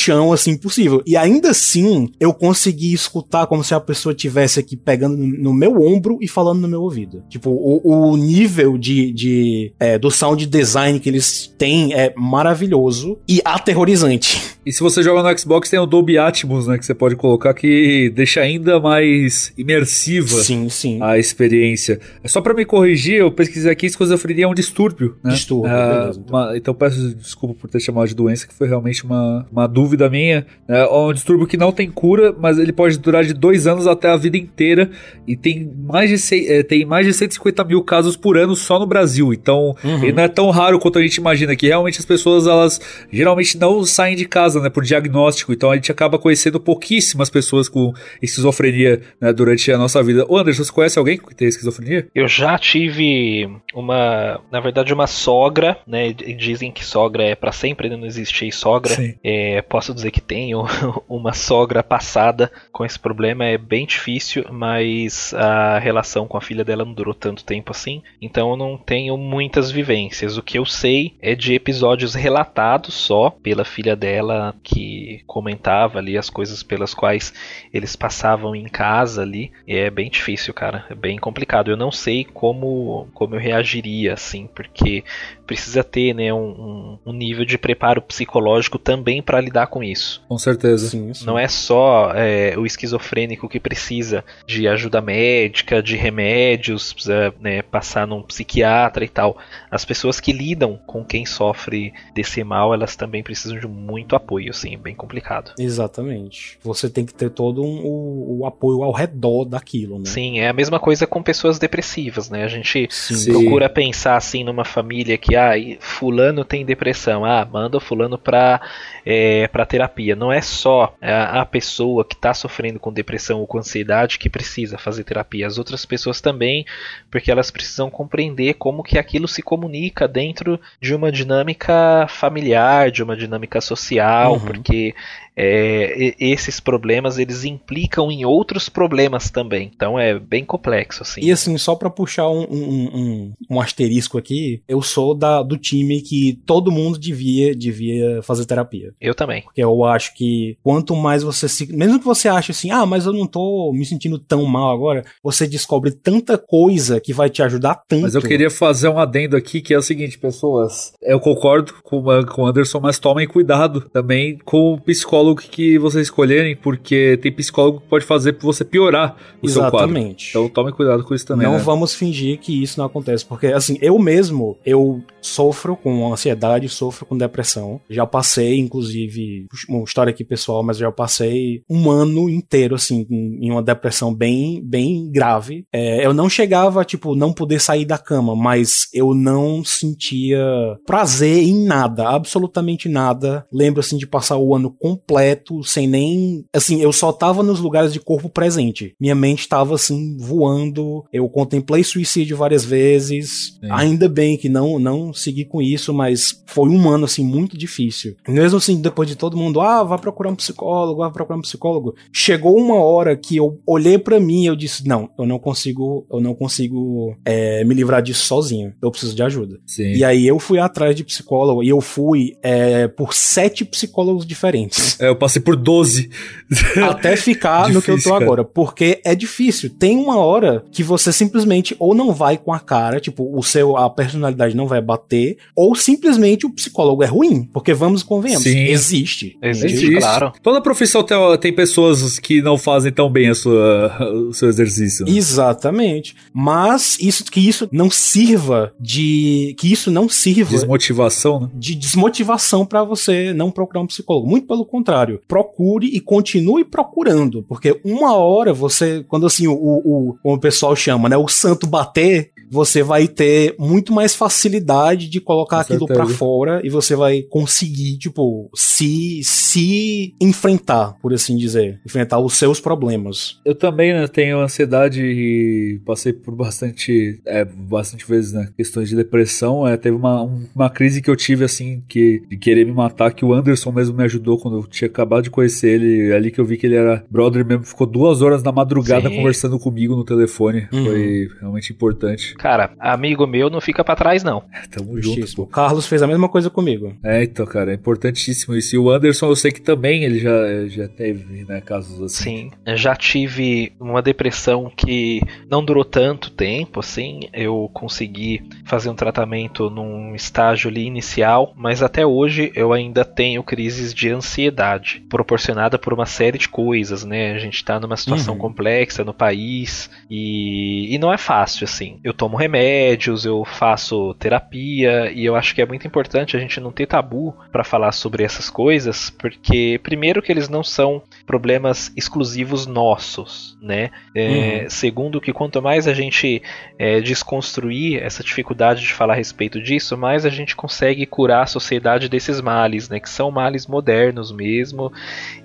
lixão assim possível. E ainda assim, eu consegui escutar como se a pessoa tivesse aqui pegando no meu ombro e falando no meu ouvido. Tipo, o, o nível de, de é, do sound design que eles têm é maravilhoso e aterrorizante. E se você joga no Xbox, tem o Dolby Atmos, né? Que você pode colocar que deixa ainda mais imersiva sim, sim. a experiência. É só para me corrigir, eu pesquisei aqui, esquizofrenia é um distúrbio, né? Distúrbio, ah, beleza, então. Uma, então peço desculpa por ter chamado de doença, que foi realmente uma, uma dúvida minha. É um distúrbio que não tem cura, mas ele pode durar de dois anos até a vida inteira e tem mais de, é, tem mais de 150 mil casos por ano só no Brasil. Então, uhum. ele não é tão raro quanto a gente imagina, que realmente as pessoas, elas geralmente não saem de casa né, por diagnóstico. Então a gente acaba conhecendo pouquíssimas pessoas com esquizofrenia né, durante a nossa vida. Ô Anderson, você conhece alguém que tem esquizofrenia? Eu já tive uma, na verdade, uma sogra, né? Dizem que sogra é para sempre, né, não existe sogra. É, posso dizer que tenho uma sogra passada com esse problema, é bem difícil, mas a relação com a filha dela não durou tanto tempo assim, então eu não tenho muitas vivências. O que eu sei é de episódios relatados só pela filha dela que comentava ali as coisas pelas quais eles passavam em casa ali. E é bem difícil, cara. É bem complicado. Eu não sei como, como eu reagiria, assim, porque precisa ter né, um, um nível de preparo psicológico também para lidar com isso. Com certeza. Sim, sim. Não é só é, o esquizofrênico que precisa de ajuda médica, de remédios, precisa né, passar num psiquiatra e tal. As pessoas que lidam com quem sofre desse mal, elas também precisam de muito apoio, assim, bem complicado. Exatamente. Você tem que ter todo um, o, o, apoio ao redor daquilo, né? Sim, é a mesma coisa com pessoas depressivas, né? A gente sim. procura pensar assim numa família que ah, fulano tem depressão, ah, manda o fulano pra, é, pra terapia. Não é só a, a pessoa que está sofrendo com depressão ou com ansiedade que precisa fazer terapia, as outras pessoas também, porque elas precisam compreender como que aquilo se comunica dentro de uma dinâmica familiar, de uma dinâmica social, uhum. porque é, esses problemas eles implicam em outros problemas também. Então é bem complexo, assim. E assim, só para puxar um, um, um, um, asterisco aqui, eu sou da, do time que todo mundo devia, devia fazer terapia. Eu também. Porque eu acho que quanto mais você se. Mesmo que você ache assim, ah, mas eu não tô me sentindo tão mal agora, você descobre tanta coisa que vai te ajudar tanto. Mas eu queria fazer um adendo aqui que é o seguinte, pessoas. Eu concordo com, com o Anderson, mas tomem cuidado também com o psicólogo psicólogo que vocês escolherem, porque tem psicólogo que pode fazer pra você piorar o Exatamente. seu quadro. Então tome cuidado com isso também. Não né? vamos fingir que isso não acontece, porque assim, eu mesmo, eu sofro com ansiedade, sofro com depressão. Já passei, inclusive, uma história aqui pessoal, mas já passei um ano inteiro, assim, em uma depressão bem, bem grave. É, eu não chegava, tipo, não poder sair da cama, mas eu não sentia prazer em nada, absolutamente nada. Lembro, assim, de passar o ano completo completo, sem nem. Assim, eu só tava nos lugares de corpo presente. Minha mente tava assim, voando. Eu contemplei suicídio várias vezes. Sim. Ainda bem que não, não segui com isso, mas foi um ano, assim, muito difícil. Mesmo assim, depois de todo mundo, ah, vai procurar um psicólogo, vai procurar um psicólogo. Chegou uma hora que eu olhei para mim e eu disse, não, eu não consigo, eu não consigo é, me livrar disso sozinho. Eu preciso de ajuda. Sim. E aí eu fui atrás de psicólogo e eu fui é, por sete psicólogos diferentes. É, eu passei por 12. Até ficar difícil, no que eu tô cara. agora. Porque é difícil. Tem uma hora que você simplesmente ou não vai com a cara, tipo, o seu, a personalidade não vai bater, ou simplesmente o psicólogo é ruim. Porque vamos convenhamos, Sim. existe. Existe, existe. claro. Toda profissão tem, tem pessoas que não fazem tão bem a sua, o seu exercício. Né? Exatamente. Mas isso que isso não sirva de. que isso não sirva. Desmotivação, né? De desmotivação para você não procurar um psicólogo. Muito pelo contrário. Procure e continue procurando. Porque uma hora você. Quando assim, o, o, como o pessoal chama, né? O santo bater, você vai ter muito mais facilidade de colocar Com aquilo para fora e você vai conseguir, tipo, se, se enfrentar, por assim dizer. Enfrentar os seus problemas. Eu também né, tenho ansiedade e passei por bastante, é, bastante vezes, né, questões de depressão. É, teve uma, uma crise que eu tive, assim, que, de querer me matar, que o Anderson mesmo me ajudou quando eu tinha acabado de conhecer ele. Ali que eu vi que ele era brother mesmo, ficou duas horas na madrugada Sim. conversando comigo no telefone. Uhum. Foi realmente importante. Cara, amigo meu não fica para trás, não. Tamo junto. O Carlos fez a mesma coisa comigo. É, então, cara, é importantíssimo isso. E o Anderson, eu sei que também ele já, já teve, né, casos assim. Sim, já tive uma depressão que não durou tanto tempo, assim. Eu consegui fazer um tratamento num estágio ali inicial, mas até hoje eu ainda tenho crises de ansiedade, proporcionada por uma série de coisas, né? A gente tá numa situação uhum. complexa no país e, e não é fácil, assim. Eu tomo remédio remédios, eu faço terapia e eu acho que é muito importante a gente não ter tabu para falar sobre essas coisas, porque primeiro que eles não são problemas exclusivos nossos, né? É, uhum. Segundo que quanto mais a gente é, desconstruir essa dificuldade de falar a respeito disso, mais a gente consegue curar a sociedade desses males, né? Que são males modernos mesmo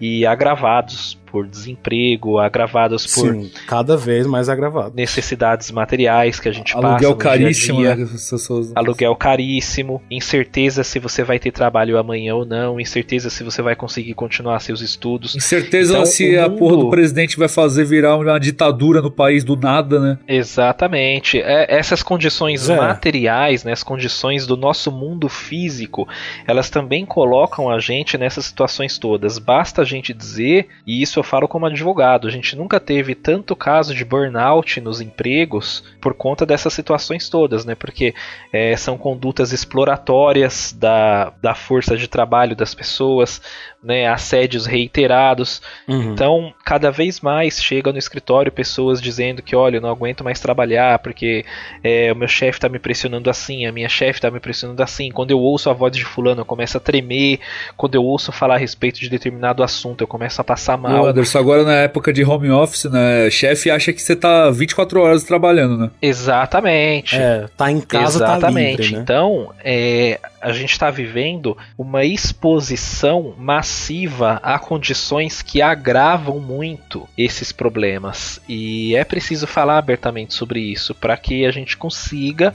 e agravados por desemprego, agravadas por Sim, cada vez mais agravado. Necessidades materiais que a gente Aluguel passa. Aluguel caríssimo, dia dia. né? Aluguel caríssimo, incerteza se você vai ter trabalho amanhã ou não, incerteza se você vai conseguir continuar seus estudos. Incerteza então, se a porra do presidente vai fazer virar uma ditadura no país do nada, né? Exatamente. É, essas condições é. materiais, né, as condições do nosso mundo físico, elas também colocam a gente nessas situações todas. Basta a gente dizer, e isso eu falo como advogado, a gente nunca teve tanto caso de burnout nos empregos por conta dessas situações todas, né? Porque é, são condutas exploratórias da, da força de trabalho das pessoas, né, assédios reiterados. Uhum. Então, cada vez mais chega no escritório pessoas dizendo que, olha, eu não aguento mais trabalhar porque é, o meu chefe está me pressionando assim, a minha chefe está me pressionando assim. Quando eu ouço a voz de fulano, eu começo a tremer. Quando eu ouço falar a respeito de determinado assunto, eu começo a passar mal. Ô, Anderson, agora na época de home office, né, chefe acha que você tá 24 horas trabalhando, né? Exatamente. É, tá em casa, Exatamente. Tá livre, né? Então, é, a gente está vivendo uma exposição massiva a condições que agravam muito esses problemas. E é preciso falar abertamente sobre isso para que a gente consiga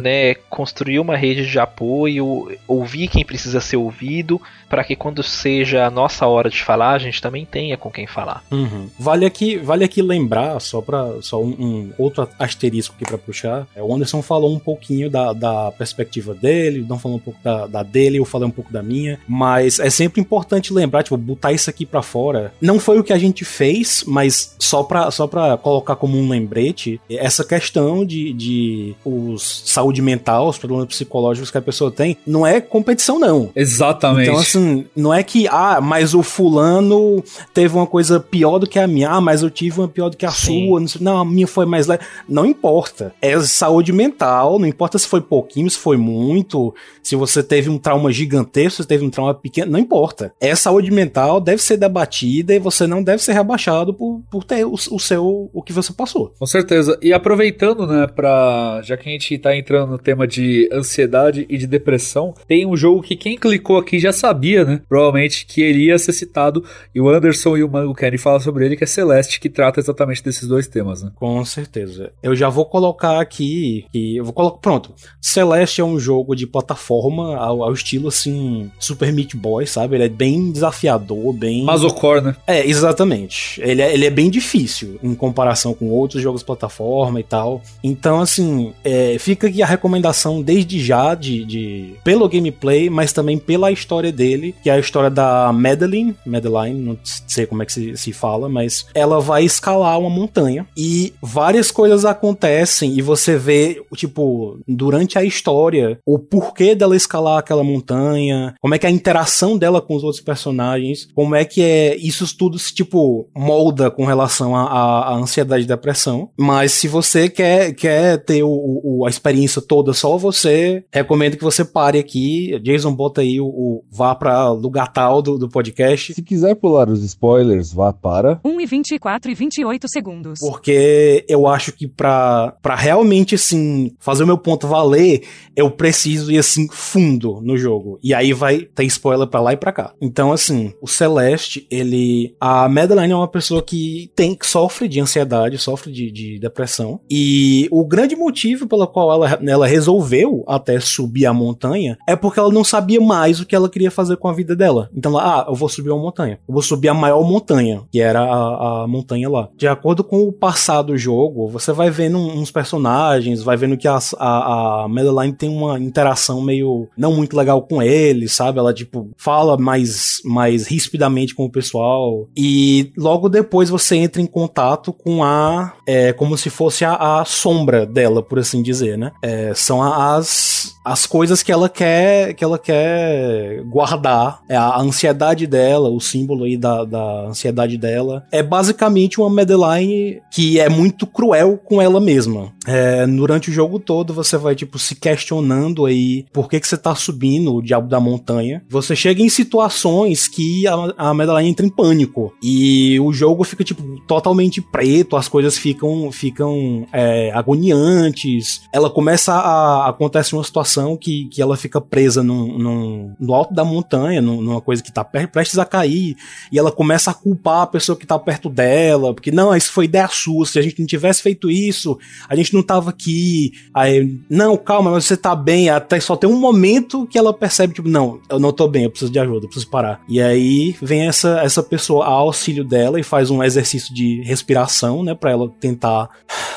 né, construir uma rede de apoio, ouvir quem precisa ser ouvido, para que quando seja a nossa hora de falar, a gente também tenha com quem falar. Uhum. Vale aqui, vale aqui lembrar, só para só um, um, outro asterisco aqui para puxar, é, o Anderson falou um pouquinho da, da perspectiva dele, não falou um pouco da, da dele, eu falei um pouco da minha, mas é sempre importante lembrar, tipo, botar isso aqui para fora. Não foi o que a gente fez, mas só pra, só pra colocar como um lembrete, essa questão de, de os saúde mental, os problemas psicológicos que a pessoa tem, não é competição, não. Exatamente. Então, assim, não é que, ah, mas o fulano teve uma coisa pior do que a minha. Ah, mas eu tive uma pior do que a Sim. sua. Não, sei, não, a minha foi mais leve. Não importa. É saúde mental, não importa se foi pouquinho, se foi muito, se você teve um trauma gigantesco, se teve um trauma pequeno, não importa. É saúde mental, deve ser debatida e você não deve ser rebaixado por, por ter o, o seu, o que você passou. Com certeza. E aproveitando, né, pra. Já que a gente tá entrando no tema de ansiedade e de depressão, tem um jogo que quem clicou aqui já sabia, né? Provavelmente que iria ser citado. E o Anderson e o Mango querem falar sobre ele, que é Celeste, que trata exatamente desses dois temas, né? Com certeza. Eu já vou colocar aqui. Que eu vou colocar. Pronto. Celeste é um jogo de plataforma ao, ao estilo assim. Super Meat Boy, sabe? Ele é bem desafiador, bem. Mazocor, né? É, exatamente. Ele é, ele é bem difícil em comparação com outros jogos plataforma e tal. Então, assim, é, fica aqui a recomendação desde já de, de, pelo gameplay, mas também pela história dele, que é a história da Madeline. Madeline, não sei como é que se, se fala, mas ela vai escalar uma montanha e várias coisas acontecem e você vê, tipo, durante a história, o porquê dela escalar aquela montanha, como é que é a interação dela com os outros personagens, como é que é isso tudo se, tipo, molda com relação à ansiedade e depressão. Mas se você quer, quer ter o, o, a experiência toda só você, recomendo que você pare aqui. Jason, bota aí o, o vá para lugar tal do, do podcast. Se quiser pular os spoilers, vá para 1 e 24 e 28 segundos. Porque eu acho que pra, pra realmente, assim, fazer o meu ponto valer, eu preciso ir, assim, fundo no jogo. E aí vai ter spoiler pra lá e pra cá. Então, assim, o Celeste, ele... A Madeline é uma pessoa que tem, que sofre de ansiedade, sofre de, de depressão. E o grande motivo pelo qual ela, ela resolveu até subir a montanha é porque ela não sabia mais o que ela queria fazer com a vida dela. Então, ela, ah, eu vou subir uma montanha. Eu vou subir a maior montanha, que era a, a montanha lá. De acordo com o passar do jogo, você vai vendo uns personagens, vai vendo que a, a, a Madeline tem uma interação meio não muito legal com ele, sabe? Ela, tipo, fala mais, mais rispidamente com o pessoal. E logo depois você entra em contato com a. É, como se fosse a, a sombra dela, por assim dizer, né? É, são as as coisas que ela quer que ela quer guardar é a ansiedade dela o símbolo aí da, da ansiedade dela é basicamente uma Madeline que é muito cruel com ela mesma é, durante o jogo todo você vai tipo se questionando aí por que que você tá subindo o diabo da montanha você chega em situações que a, a Madeline entra em pânico e o jogo fica tipo totalmente preto as coisas ficam ficam é, agoniantes ela começa a acontece uma situação que, que ela fica presa num, num, no alto da montanha, numa coisa que tá prestes a cair, e ela começa a culpar a pessoa que tá perto dela, porque não, isso foi ideia sua, se a gente não tivesse feito isso, a gente não tava aqui. Aí, não, calma, mas você tá bem. Até só tem um momento que ela percebe, tipo, não, eu não tô bem, eu preciso de ajuda, eu preciso parar. E aí vem essa, essa pessoa a auxílio dela e faz um exercício de respiração, né, pra ela tentar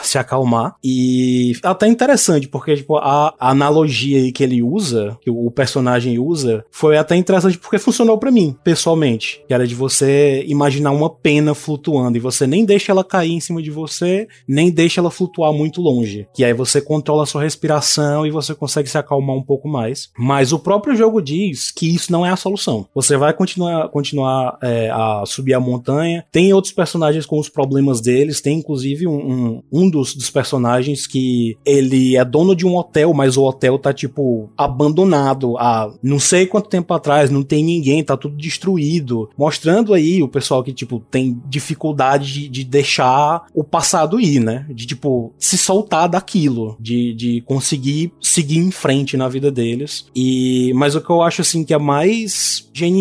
se acalmar. E até interessante, porque, tipo, a, a analogia que ele usa, que o personagem usa, foi até interessante porque funcionou para mim, pessoalmente. Que era de você imaginar uma pena flutuando e você nem deixa ela cair em cima de você, nem deixa ela flutuar muito longe. Que aí você controla a sua respiração e você consegue se acalmar um pouco mais. Mas o próprio jogo diz que isso não é a solução. Você vai continuar, continuar é, a subir a montanha. Tem outros personagens com os problemas deles. Tem inclusive um, um, um dos, dos personagens que ele é dono de um hotel, mas o hotel tá tipo abandonado há não sei quanto tempo atrás, não tem ninguém, tá tudo destruído, mostrando aí o pessoal que tipo tem dificuldade de, de deixar o passado ir, né? De tipo se soltar daquilo, de, de conseguir seguir em frente na vida deles. E mas o que eu acho assim que é mais genial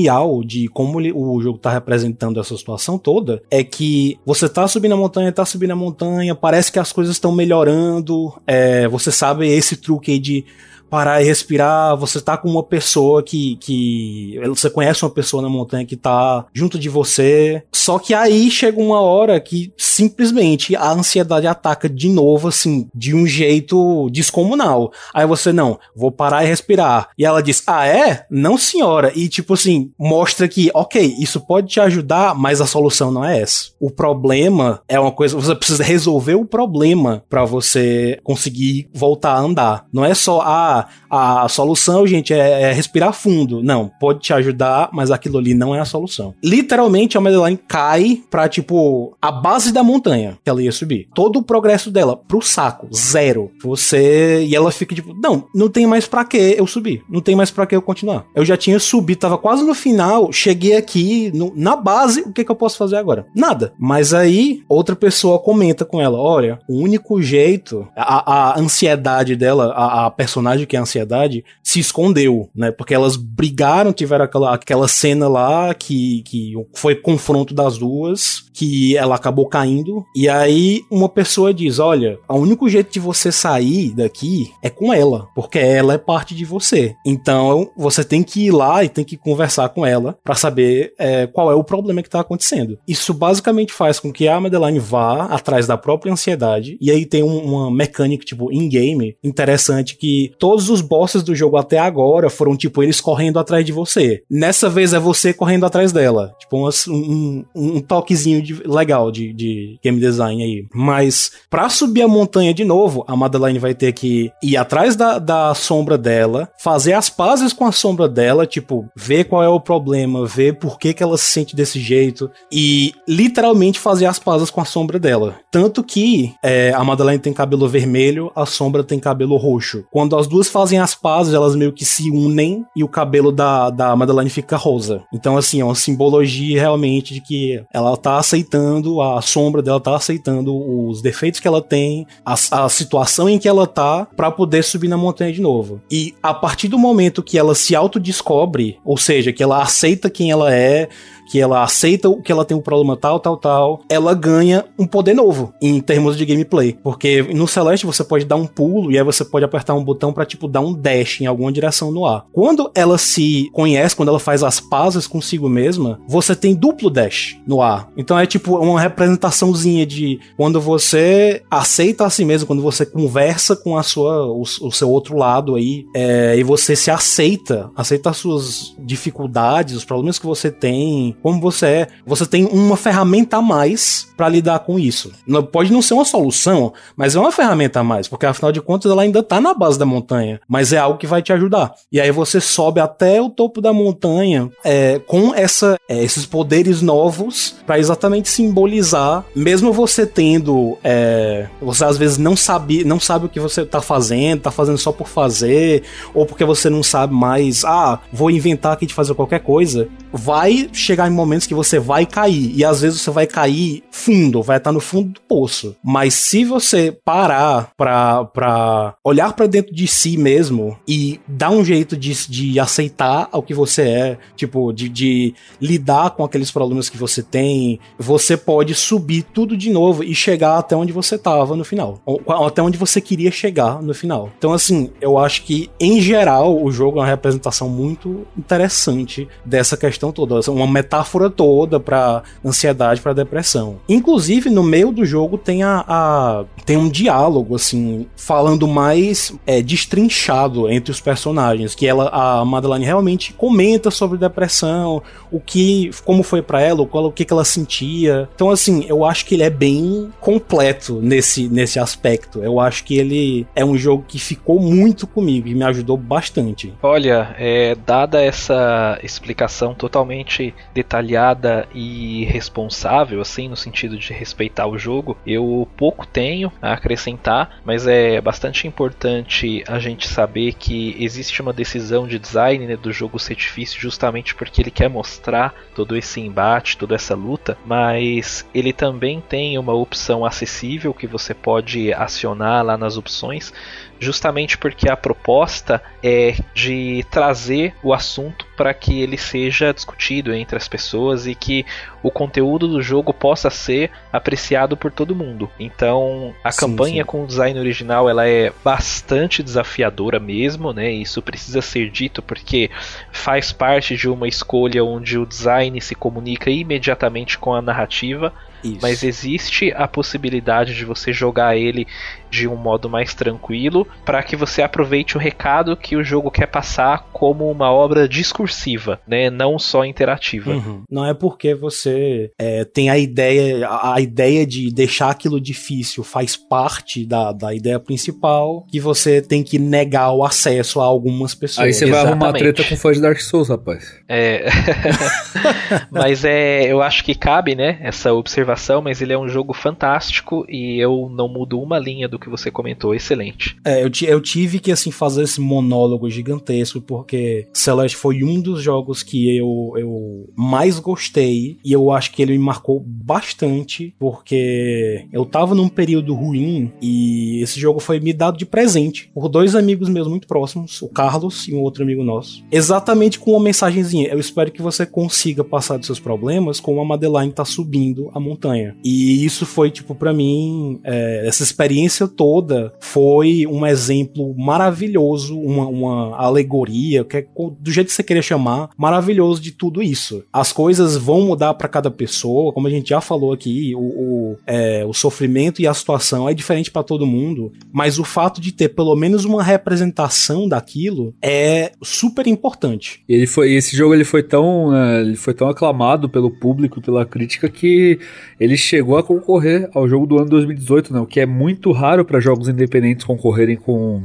de como o jogo tá representando essa situação toda é que você tá subindo a montanha, tá subindo a montanha, parece que as coisas estão melhorando, é, você sabe esse truque aí de parar e respirar, você tá com uma pessoa que, que você conhece uma pessoa na montanha que tá junto de você. Só que aí chega uma hora que simplesmente a ansiedade ataca de novo, assim, de um jeito descomunal. Aí você, não, vou parar e respirar. E ela diz, ah, é? Não, senhora. E, tipo assim, mostra que, ok, isso pode te ajudar, mas a solução não é essa. O problema é uma coisa, você precisa resolver o problema para você conseguir voltar a andar. Não é só, ah, a solução, gente, é, é respirar fundo. Não, pode te ajudar, mas aquilo ali não é a solução. Literalmente, a Madeline cai pra, tipo, a base da montanha que ela ia subir. Todo o progresso dela pro saco, zero. Você. E ela fica tipo, não, não tem mais pra que eu subir. Não tem mais pra que eu continuar. Eu já tinha subido, tava quase no final, cheguei aqui no, na base, o que, que eu posso fazer agora? Nada. Mas aí, outra pessoa comenta com ela: olha, o único jeito, a, a ansiedade dela, a, a personagem que é a ansiedade, se escondeu, né? Porque elas brigaram, tiveram aquela, aquela cena lá que, que foi confronto das duas, que ela acabou caindo. E aí uma pessoa diz: Olha, o único jeito de você sair daqui é com ela, porque ela é parte de você. Então você tem que ir lá e tem que conversar com ela para saber é, qual é o problema que tá acontecendo. Isso basicamente faz com que a Madeline vá atrás da própria ansiedade. E aí tem um, uma mecânica, tipo, in-game, interessante, que todos os bosses do jogo até agora foram, tipo, eles correndo atrás de você. Nessa vez é você correndo atrás dela. Tipo, um, um, um toquezinho de, legal de, de game design aí. Mas para subir a montanha de novo, a Madeline vai ter que ir atrás da, da sombra dela, fazer as pazes com a sombra dela, tipo, ver qual é o problema, ver por que, que ela se sente desse jeito e literalmente fazer as pazes com a sombra dela. Tanto que é, a Madeline tem cabelo vermelho, a sombra tem cabelo roxo. Quando as duas fazem as pazes, elas meio que se unem e o cabelo da, da Madeline fica rosa. Então, assim, é uma simbologia realmente de que ela tá aceitando, a sombra dela tá aceitando os defeitos que ela tem, a, a situação em que ela tá, para poder subir na montanha de novo. E a partir do momento que ela se autodescobre, ou seja, que ela aceita quem ela é, que ela aceita que ela tem um problema tal, tal, tal, ela ganha um poder novo em termos de gameplay. Porque no Celeste você pode dar um pulo e aí você pode apertar um botão para tipo dar um dash em alguma direção no ar. Quando ela se conhece, quando ela faz as pazes consigo mesma, você tem duplo dash no ar. Então é tipo uma representaçãozinha de quando você aceita a si mesmo, quando você conversa com a sua o, o seu outro lado aí é, e você se aceita, aceita as suas dificuldades, os problemas que você tem, como você é, você tem uma ferramenta a mais para lidar com isso. Não, pode não ser uma solução, mas é uma ferramenta a mais, porque afinal de contas ela ainda tá na base da montanha, mas é algo que vai te ajudar. E aí você sobe até o topo da montanha é, com essa, é, esses poderes novos para exatamente simbolizar, mesmo você tendo, é, você às vezes não sabe, não sabe o que você tá fazendo, tá fazendo só por fazer, ou porque você não sabe mais, ah, vou inventar aqui de fazer qualquer coisa, vai chegar em momentos que você vai cair. E às vezes você vai cair fundo, vai estar no fundo do poço. Mas se você parar pra, pra olhar para dentro de si mesmo e dar um jeito de, de aceitar o que você é, tipo, de, de lidar com aqueles problemas que você tem, você pode subir tudo de novo e chegar até onde você tava no final. Até onde você queria chegar no final. Então, assim, eu acho que, em geral, o jogo é uma representação muito interessante dessa questão toda. Uma metáfora toda para ansiedade, para depressão. Inclusive, no meio do jogo tem a, a tem um diálogo assim, falando mais é, destrinchado entre os personagens, que ela a Madeline realmente comenta sobre depressão, o que como foi para ela, o, o que, que ela sentia. Então assim, eu acho que ele é bem completo nesse nesse aspecto. Eu acho que ele é um jogo que ficou muito comigo e me ajudou bastante. Olha, é, dada essa explicação totalmente detalhada e responsável, assim, no sentido de respeitar o jogo, eu pouco tenho a acrescentar, mas é bastante importante a gente saber que existe uma decisão de design né, do jogo ser difícil justamente porque ele quer mostrar todo esse embate, toda essa luta, mas ele também tem uma opção acessível que você pode acionar lá nas opções justamente porque a proposta é de trazer o assunto para que ele seja discutido entre as pessoas e que o conteúdo do jogo possa ser apreciado por todo mundo. Então, a sim, campanha sim. com o design original ela é bastante desafiadora mesmo, né? Isso precisa ser dito porque faz parte de uma escolha onde o design se comunica imediatamente com a narrativa Isso. Mas existe a possibilidade de você jogar ele de um modo mais tranquilo para que você aproveite o recado que o jogo quer passar como uma obra discursiva, né? Não só interativa. Uhum. Não é porque você é, tem a ideia, a, ideia de deixar aquilo difícil faz parte da, da ideia principal que você tem que negar o acesso a algumas pessoas. Aí você vai arrumar treta com fã de Dark Souls, rapaz. É. mas é, eu acho que cabe, né, essa observação, mas ele é um jogo fantástico e eu não mudo uma linha do que você comentou, excelente. É, eu, eu tive que assim fazer esse monólogo gigantesco porque Celeste foi um dos jogos que eu, eu mais gostei e eu acho que ele me marcou bastante porque eu tava num período ruim e esse jogo foi me dado de presente por dois amigos meus muito próximos, o Carlos e um outro amigo nosso. Exatamente com uma mensagenzinha. Eu espero que você consiga passar dos seus problemas como a Madeline tá subindo a montanha. E isso foi tipo pra mim é, essa experiência toda foi um exemplo maravilhoso, uma, uma alegoria, que é do jeito que você queria chamar, maravilhoso de tudo isso. As coisas vão mudar pra cada pessoa, como a gente já falou aqui, o, o, é, o sofrimento e a situação é diferente pra todo mundo, mas o fato de ter pelo menos uma representação daquilo é super importante. Ele foi, esse jogo ele foi tão, né, ele foi tão aclamado pelo público, pela crítica que ele chegou a concorrer ao jogo do ano 2018, né? O que é muito raro para jogos independentes concorrerem com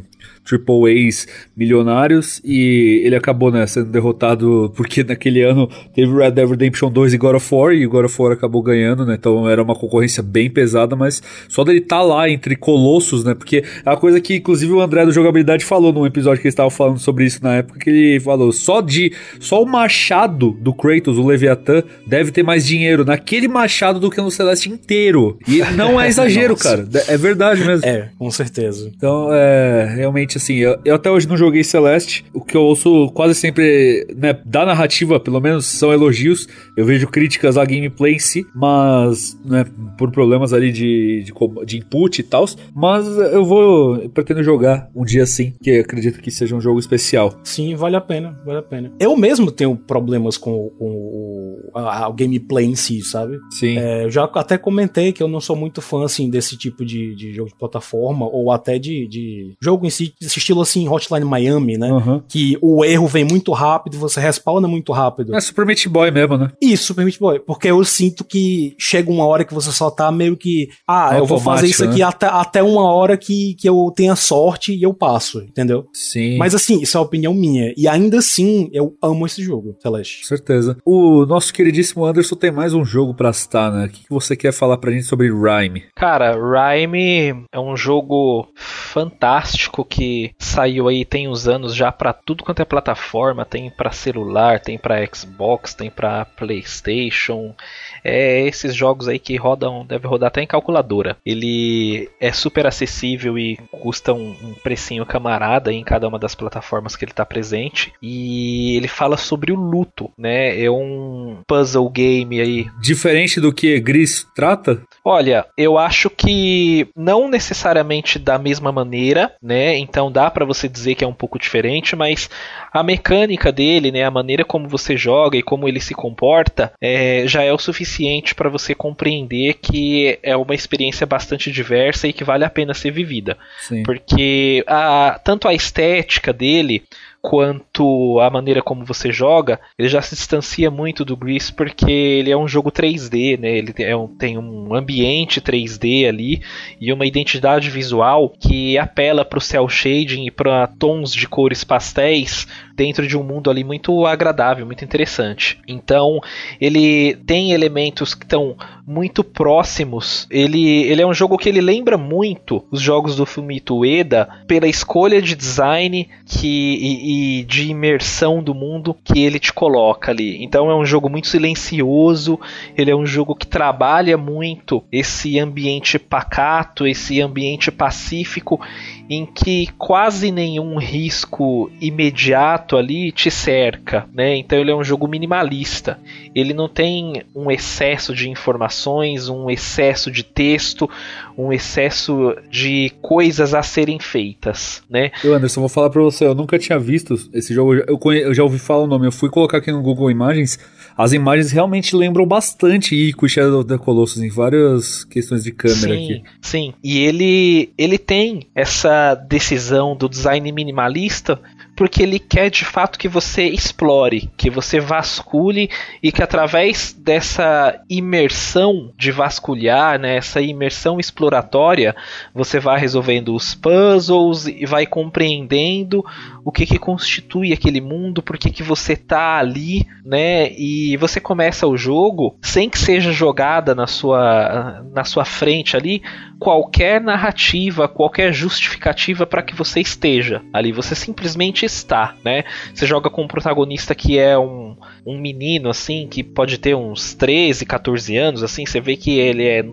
Triple A's milionários e ele acabou né, sendo derrotado porque naquele ano teve Red Dead Redemption 2 e God of War e God of War acabou ganhando, né? Então era uma concorrência bem pesada, mas só dele estar tá lá entre colossos, né? Porque é uma coisa que inclusive o André do Jogabilidade falou num episódio que eles estavam falando sobre isso na época que ele falou só de só o machado do Kratos, o Leviatã, deve ter mais dinheiro naquele machado do que no Celeste inteiro. E não é exagero, cara. É verdade mesmo. É, com certeza. Então, é, realmente, assim, eu, eu até hoje não joguei Celeste. O que eu ouço quase sempre, né, da narrativa, pelo menos, são elogios. Eu vejo críticas à gameplay em si, mas, né, por problemas ali de, de, de input e tal. Mas eu vou, eu pretendo jogar um dia sim, que acredito que seja um jogo especial. Sim, vale a pena, vale a pena. Eu mesmo tenho problemas com, com o gameplay em si, sabe? Sim. É, eu já até comentei que eu não sou muito fã, assim, desse tipo de, de jogo de plataforma, ou até de, de jogo em si, desse estilo, assim, Hotline Miami, né? Aham. Que o erro vem muito rápido, você respawna muito rápido. É Super Meat Boy mesmo, né? Isso, Super Meat Boy. Porque eu sinto que chega uma hora que você só tá meio que. Ah, eu vou fazer isso aqui né? até, até uma hora que, que eu tenha sorte e eu passo, entendeu? Sim. Mas assim, isso é uma opinião minha. E ainda assim, eu amo esse jogo, Celeste. Com certeza. O nosso queridíssimo Anderson tem mais um jogo pra citar, né? O que que você quer falar pra gente sobre Rhyme? Cara, Rhyme é um jogo fantástico que saiu aí tem uns anos já pra tudo quanto é plataforma, tem pra celular, tem pra Xbox, tem pra PlayStation. É esses jogos aí que rodam, deve rodar até em calculadora. Ele é super acessível e custa um, um precinho camarada em cada uma das plataformas que ele tá presente. E ele fala sobre o luto, né? É um puzzle game aí Diferente do que Gris trata? Olha, eu acho que não necessariamente da mesma maneira, né? Então dá pra você dizer que é um pouco diferente, mas a mecânica dele, né, a maneira como você joga e como ele se comporta, é, já é o suficiente pra você compreender que é uma experiência bastante diversa e que vale a pena ser vivida. Sim. Porque a, tanto a estética dele quanto a maneira como você joga, ele já se distancia muito do Gris porque ele é um jogo 3D, né? Ele é um- tem um ambiente 3D ali e uma identidade visual que apela para o cel shading e para tons de cores pastéis dentro de um mundo ali muito agradável, muito interessante. Então, ele tem elementos que estão muito próximos. Ele, ele é um jogo que ele lembra muito os jogos do Fumito Ueda pela escolha de design que, e, e de imersão do mundo que ele te coloca ali. Então é um jogo muito silencioso, ele é um jogo que trabalha muito esse ambiente pacato, esse ambiente pacífico em que quase nenhum risco imediato ali te cerca, né? Então ele é um jogo minimalista. Ele não tem um excesso de informações, um excesso de texto, um excesso de coisas a serem feitas, né? Eu, Anderson, vou falar pra você, eu nunca tinha visto esse jogo, eu, eu já ouvi falar o nome, eu fui colocar aqui no Google Imagens, as imagens realmente lembram bastante Ico e Shadow of the Colossus em várias questões de câmera sim, aqui. Sim, e ele, ele tem essa decisão do design minimalista porque ele quer de fato que você explore, que você vasculhe e que através dessa imersão de vasculhar, né, essa imersão exploratória, você vai resolvendo os puzzles e vai compreendendo o que, que constitui aquele mundo, por que, que você tá ali, né? E você começa o jogo sem que seja jogada na sua, na sua frente ali qualquer narrativa, qualquer justificativa para que você esteja ali. Você simplesmente está, né? Você joga com um protagonista que é um, um menino, assim, que pode ter uns 13, 14 anos, assim. Você vê que ele é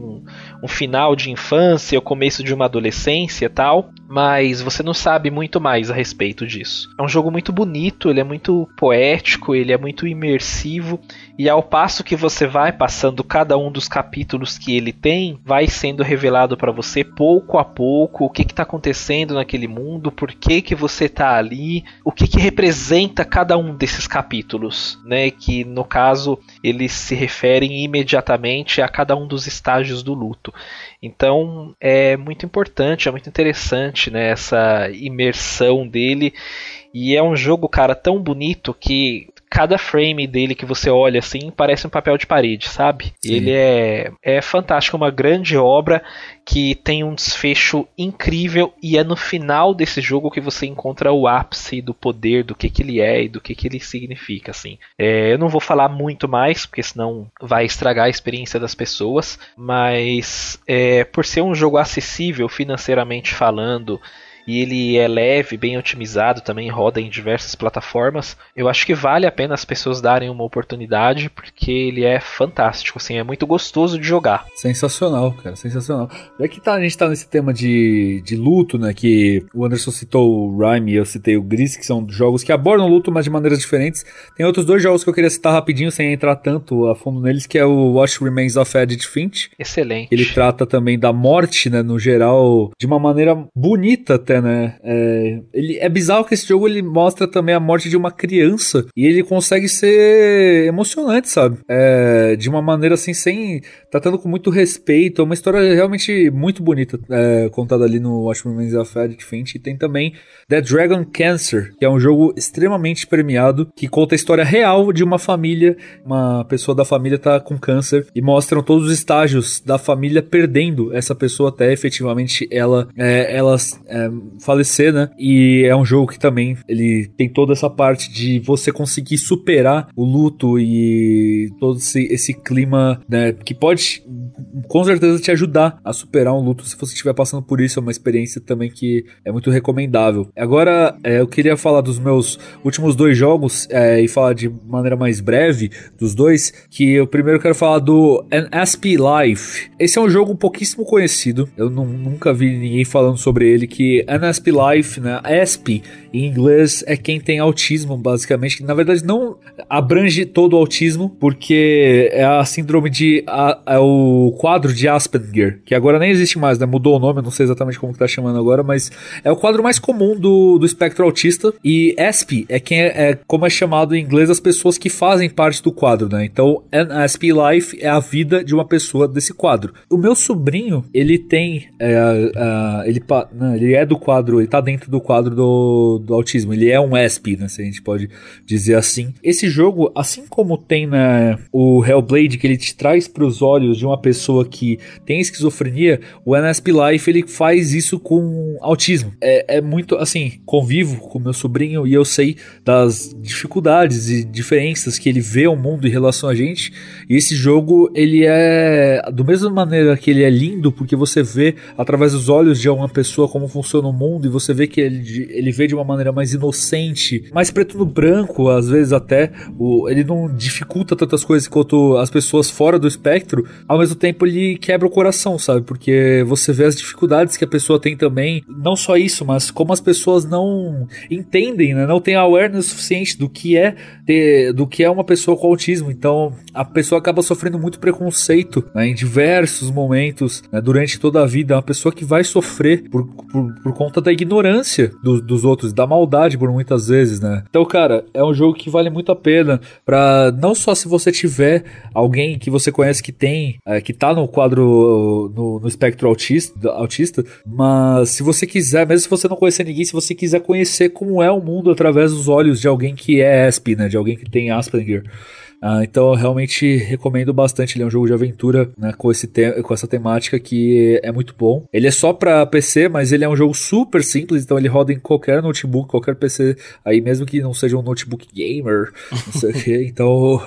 um final de infância, o começo de uma adolescência tal. Mas você não sabe muito mais a respeito disso. É um jogo muito bonito, ele é muito poético, ele é muito imersivo. E ao passo que você vai passando cada um dos capítulos que ele tem, vai sendo revelado para você pouco a pouco o que está acontecendo naquele mundo, por que, que você está ali, o que, que representa cada um desses capítulos, né? Que no caso eles se referem imediatamente a cada um dos estágios do luto. Então é muito importante, é muito interessante né, essa imersão dele. E é um jogo, cara, tão bonito que cada frame dele que você olha assim parece um papel de parede, sabe? Sim. Ele é, é fantástico, uma grande obra que tem um desfecho incrível e é no final desse jogo que você encontra o ápice do poder, do que, que ele é e do que, que ele significa, assim. É, eu não vou falar muito mais, porque senão vai estragar a experiência das pessoas, mas é, por ser um jogo acessível financeiramente falando, e ele é leve, bem otimizado, também roda em diversas plataformas. Eu acho que vale a pena as pessoas darem uma oportunidade, porque ele é fantástico, assim, é muito gostoso de jogar. Sensacional, cara, sensacional. É que tá, a gente tá nesse tema de, de luto, né, que o Anderson citou o Rhyme e eu citei o Gris, que são jogos que abordam luto, mas de maneiras diferentes. Tem outros dois jogos que eu queria citar rapidinho, sem entrar tanto a fundo neles, que é o Watch Remains of Edith Finch. Excelente. Ele trata também da morte, né, no geral, de uma maneira bonita até né? É, ele, é bizarro que esse jogo ele mostra também a morte de uma criança e ele consegue ser emocionante, sabe? É, de uma maneira assim, sem. tratando com muito respeito. É uma história realmente muito bonita é, contada ali no Watch Remains of Edith Finch. E tem também The Dragon Cancer, que é um jogo extremamente premiado que conta a história real de uma família. Uma pessoa da família tá com câncer e mostram todos os estágios da família perdendo essa pessoa até efetivamente ela, é, ela é, falecer, né? E é um jogo que também ele tem toda essa parte de você conseguir superar o luto e todo esse, esse clima, né? Que pode com certeza te ajudar a superar um luto se você estiver passando por isso. É uma experiência também que é muito recomendável. Agora, é, eu queria falar dos meus últimos dois jogos é, e falar de maneira mais breve dos dois. Que eu primeiro quero falar do NSP Life. Esse é um jogo pouquíssimo conhecido. Eu não, nunca vi ninguém falando sobre ele. Que NSP Life, né? ESP em inglês é quem tem autismo, basicamente. Na verdade não abrange todo o autismo, porque é a síndrome de. A, é o quadro de Asperger, que agora nem existe mais, né? Mudou o nome, não sei exatamente como que tá chamando agora, mas é o quadro mais comum do, do espectro autista. E ESP é quem é, é como é chamado em inglês as pessoas que fazem parte do quadro, né? Então, NSP Life é a vida de uma pessoa desse quadro. O meu sobrinho, ele tem. É, é, ele, não, ele é do quadro, ele tá dentro do quadro do, do autismo. Ele é um ESP, né? Se a gente pode dizer assim. Esse jogo, assim como tem né, o Hellblade, que ele te traz para os olhos de uma pessoa que tem esquizofrenia, o NSP Life ele faz isso com autismo. É, é muito assim, convivo com meu sobrinho e eu sei das dificuldades e diferenças que ele vê o mundo em relação a gente. E esse jogo, ele é do mesma maneira que ele é lindo, porque você vê através dos olhos de uma pessoa como funciona o mundo e você vê que ele, ele vê de uma maneira mais inocente, mais preto no branco, às vezes até. O, ele não dificulta tantas coisas quanto as pessoas fora do espectro. Ao mesmo tempo, tempo ele quebra o coração, sabe? Porque você vê as dificuldades que a pessoa tem também. Não só isso, mas como as pessoas não entendem, né? Não tem awareness suficiente do que é ter, do que é uma pessoa com autismo. Então a pessoa acaba sofrendo muito preconceito né? em diversos momentos né? durante toda a vida. É uma pessoa que vai sofrer por, por, por conta da ignorância do, dos outros, da maldade por muitas vezes, né? Então, cara, é um jogo que vale muito a pena para não só se você tiver alguém que você conhece que tem, é, que tá no quadro, no, no espectro autista, autista, mas se você quiser, mesmo se você não conhecer ninguém, se você quiser conhecer como é o mundo através dos olhos de alguém que é ESP, né? De alguém que tem Asperger. Ah, então eu realmente recomendo bastante. Ele é um jogo de aventura né, com, esse com essa temática que é muito bom. Ele é só para PC, mas ele é um jogo super simples, então ele roda em qualquer notebook, qualquer PC, aí mesmo que não seja um notebook gamer, não sei o que. Então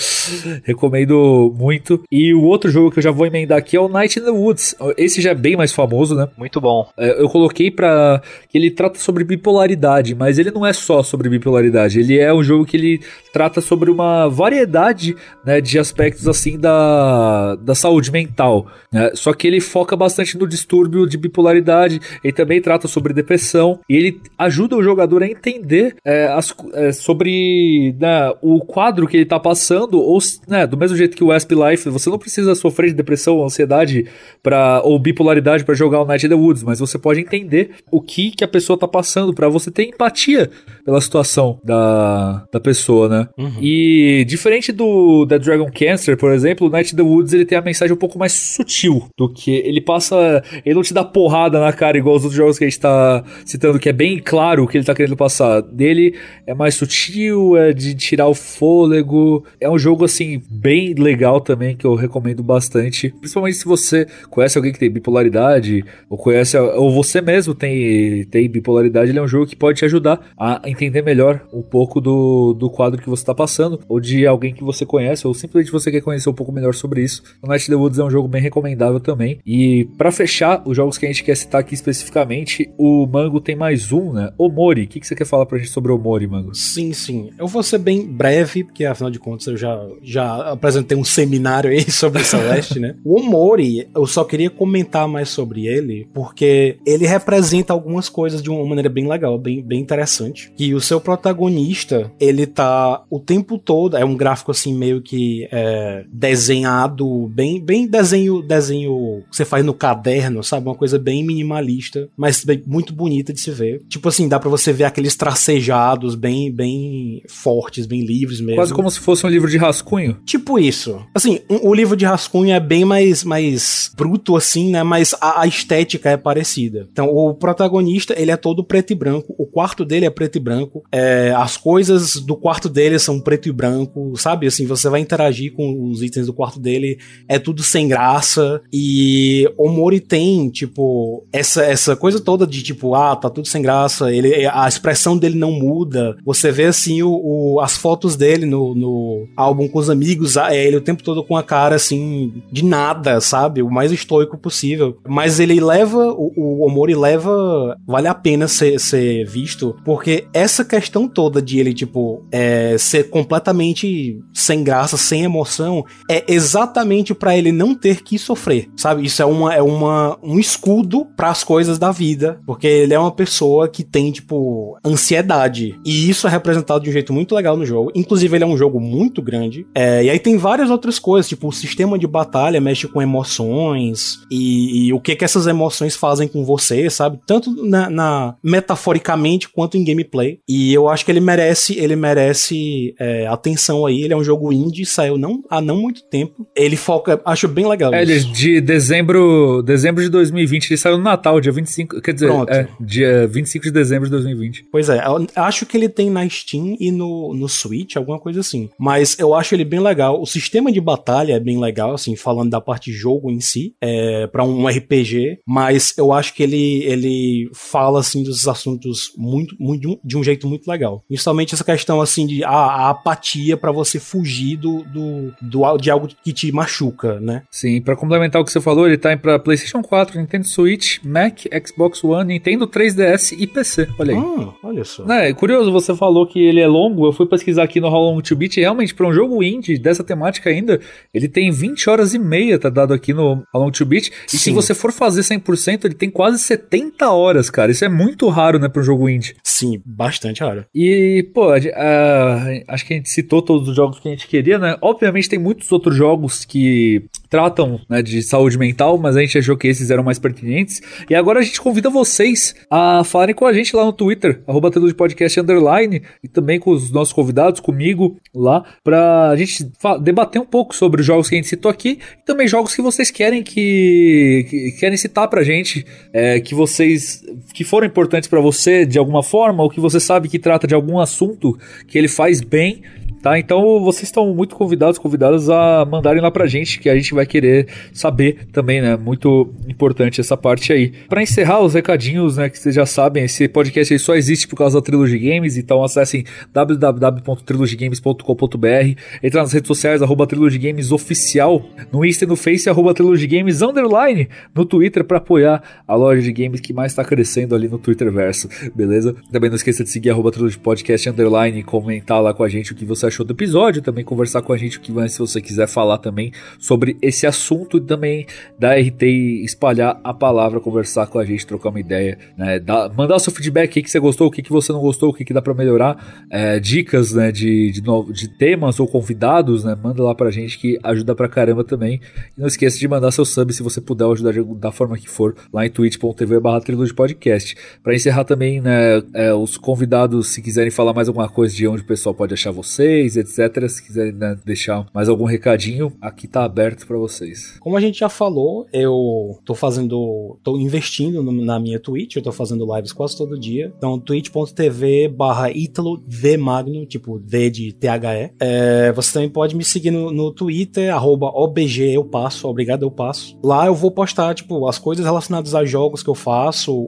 recomendo muito. E o outro jogo que eu já vou emendar aqui é o Night in the Woods. Esse já é bem mais famoso, né? Muito bom. É, eu coloquei para que ele trata sobre bipolaridade, mas ele não é só sobre bipolaridade. Ele é um jogo que ele trata sobre uma variedade variedade né, de aspectos assim da, da saúde mental. Né? Só que ele foca bastante no distúrbio de bipolaridade. Ele também trata sobre depressão. E ele ajuda o jogador a entender é, as, é, sobre né, o quadro que ele está passando. Ou né, do mesmo jeito que o Asp Life, você não precisa sofrer de depressão ou ansiedade pra, ou bipolaridade para jogar o Night in the Woods, mas você pode entender o que, que a pessoa está passando para você ter empatia pela situação da, da pessoa, né? Uhum. E diferente do da Dragon Cancer, por exemplo, o Night in the Woods ele tem a mensagem um pouco mais sutil do que ele passa, ele não te dá porrada na cara igual os outros jogos que a gente tá citando, que é bem claro o que ele tá querendo passar. Dele é mais sutil, é de tirar o fôlego. É um jogo assim bem legal também que eu recomendo bastante, principalmente se você conhece alguém que tem bipolaridade ou conhece ou você mesmo tem tem bipolaridade, ele é um jogo que pode te ajudar a entender melhor um pouco do, do quadro que você está passando, ou de alguém que você conhece, ou simplesmente você quer conhecer um pouco melhor sobre isso. O Night the Woods é um jogo bem recomendável também. E para fechar os jogos que a gente quer citar aqui especificamente, o Mango tem mais um, né? O Mori. O que, que você quer falar pra gente sobre o Mori, Mango? Sim, sim. Eu vou ser bem breve, porque afinal de contas eu já, já apresentei um seminário aí sobre o Celeste, né? O Mori, eu só queria comentar mais sobre ele, porque ele representa algumas coisas de uma maneira bem legal, bem, bem interessante. Que o seu protagonista, ele tá o tempo todo, é um gráfico assim meio que é, desenhado, bem, bem desenho, desenho que você faz no caderno, sabe? Uma coisa bem minimalista, mas bem, muito bonita de se ver. Tipo assim, dá para você ver aqueles tracejados bem, bem fortes, bem livres mesmo. Quase como se fosse um livro de rascunho. Tipo isso. Assim, um, o livro de rascunho é bem mais, mais bruto assim, né? Mas a, a estética é parecida. Então, o protagonista, ele é todo preto e branco, o quarto dele é preto e branco, é, as coisas do quarto dele são preto e branco, sabe? Assim, você vai interagir com os itens do quarto dele, é tudo sem graça. E o Mori tem, tipo, essa, essa coisa toda de tipo, ah, tá tudo sem graça, ele, a expressão dele não muda. Você vê assim o, o as fotos dele no, no álbum com os amigos, é ele o tempo todo com a cara assim, de nada, sabe? O mais estoico possível. Mas ele leva, o, o Omori leva, vale a pena ser, ser visto, porque essa questão toda de ele, tipo, é, ser completamente sem graça, sem emoção, é exatamente para ele não ter que sofrer, sabe? Isso é uma é uma um escudo para as coisas da vida, porque ele é uma pessoa que tem tipo ansiedade e isso é representado de um jeito muito legal no jogo. Inclusive ele é um jogo muito grande. É, e aí tem várias outras coisas, tipo o sistema de batalha mexe com emoções e, e o que que essas emoções fazem com você, sabe? Tanto na, na metaforicamente quanto em gameplay. E eu acho que ele merece ele merece é, atenção aí. Ele é um jogo indie, saiu não, há não muito tempo. Ele foca, acho bem legal é, isso. de dezembro, dezembro de 2020, ele saiu no Natal, dia 25, quer dizer, Pronto. é, dia 25 de dezembro de 2020. Pois é, acho que ele tem na Steam e no, no Switch, alguma coisa assim. Mas eu acho ele bem legal. O sistema de batalha é bem legal, assim, falando da parte de jogo em si, é, para um RPG, mas eu acho que ele, ele fala, assim, dos assuntos muito, muito de um jeito muito legal. Principalmente essa questão, assim, de ah, a apatia para você fugir do, do, do, de algo que te machuca, né? Sim, pra complementar o que você falou, ele tá pra PlayStation 4, Nintendo Switch, Mac, Xbox One, Nintendo 3DS e PC. Olha aí. Hum, olha só. É, curioso, você falou que ele é longo. Eu fui pesquisar aqui no How Long to Beat. E realmente, para um jogo indie dessa temática ainda, ele tem 20 horas e meia, tá dado aqui no How Long to Beat. E se Sim. você for fazer 100%, ele tem quase 70 horas, cara. Isso é muito raro, né, para um jogo indie. Sim, bastante raro. E, pô, a- a- acho que a gente citou todos os jogos que a gente queria, né? Obviamente tem muitos outros jogos que tratam né, de saúde mental, mas a gente achou que esses eram mais pertinentes. E agora a gente convida vocês a falarem com a gente lá no Twitter, arroba de Podcast Underline, e também com os nossos convidados, comigo lá, pra gente debater um pouco sobre os jogos que a gente citou aqui, e também jogos que vocês querem que, que querem citar pra gente, é, que vocês que foram importantes pra você de alguma forma, ou que você sabe que trata de algum assunto que ele faz bem. Tá, então vocês estão muito convidados, convidadas a mandarem lá pra gente, que a gente vai querer saber também, né? Muito importante essa parte aí. Pra encerrar os recadinhos, né, que vocês já sabem, esse podcast aí só existe por causa da Trilogy Games, então acessem www.trilogygames.com.br, entra nas redes sociais, arroba Trilogy Games Oficial, no Insta e no Face, arroba Trilogy Games Underline, no Twitter pra apoiar a loja de games que mais tá crescendo ali no Twitterverso, beleza? Também não esqueça de seguir arroba Trilogy Podcast Underline, comentar lá com a gente o que você do episódio, também conversar com a gente o que se você quiser falar também sobre esse assunto e também da RT espalhar a palavra, conversar com a gente, trocar uma ideia, né? Dar- mandar o seu feedback, o que, que você gostou, o que, que você não gostou, o que, que dá pra melhorar, é, dicas, né, de, de, novo, de temas ou convidados, né? Manda lá pra gente que ajuda pra caramba também. E não esqueça de mandar seu sub se você puder ajudar de- da forma que for lá em twitch.tv barra podcast. Pra encerrar também, né, é, os convidados, se quiserem falar mais alguma coisa de onde o pessoal pode achar vocês, etc. Se quiserem né, deixar mais algum recadinho, aqui tá aberto pra vocês. Como a gente já falou, eu tô fazendo. tô investindo no- na minha Twitch, eu tô fazendo lives quase todo dia. Então, twitch.tv barra Ítalo V Magno, tipo V de THE. É, você também pode me seguir no, no Twitter, arroba OBG eu passo, obrigado eu passo. Lá eu vou postar, tipo, as coisas relacionadas a jogos que eu faço. O,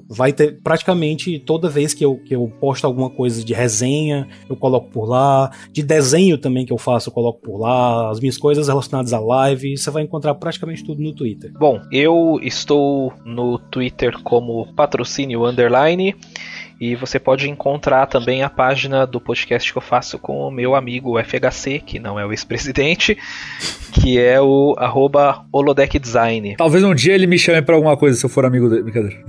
o- vai ter praticamente toda vez que eu, que eu posto alguma coisa de resenha, eu coloco por lá. De desenho também que eu faço, eu coloco por lá. As minhas coisas relacionadas à live, você vai encontrar praticamente tudo no Twitter. Bom, eu estou no Twitter como patrocínio underline e você pode encontrar também a página do podcast que eu faço com o meu amigo FHC, que não é o ex-presidente, que é o arroba holodeckdesign. Talvez um dia ele me chame pra alguma coisa se eu for amigo dele. Brincadeira.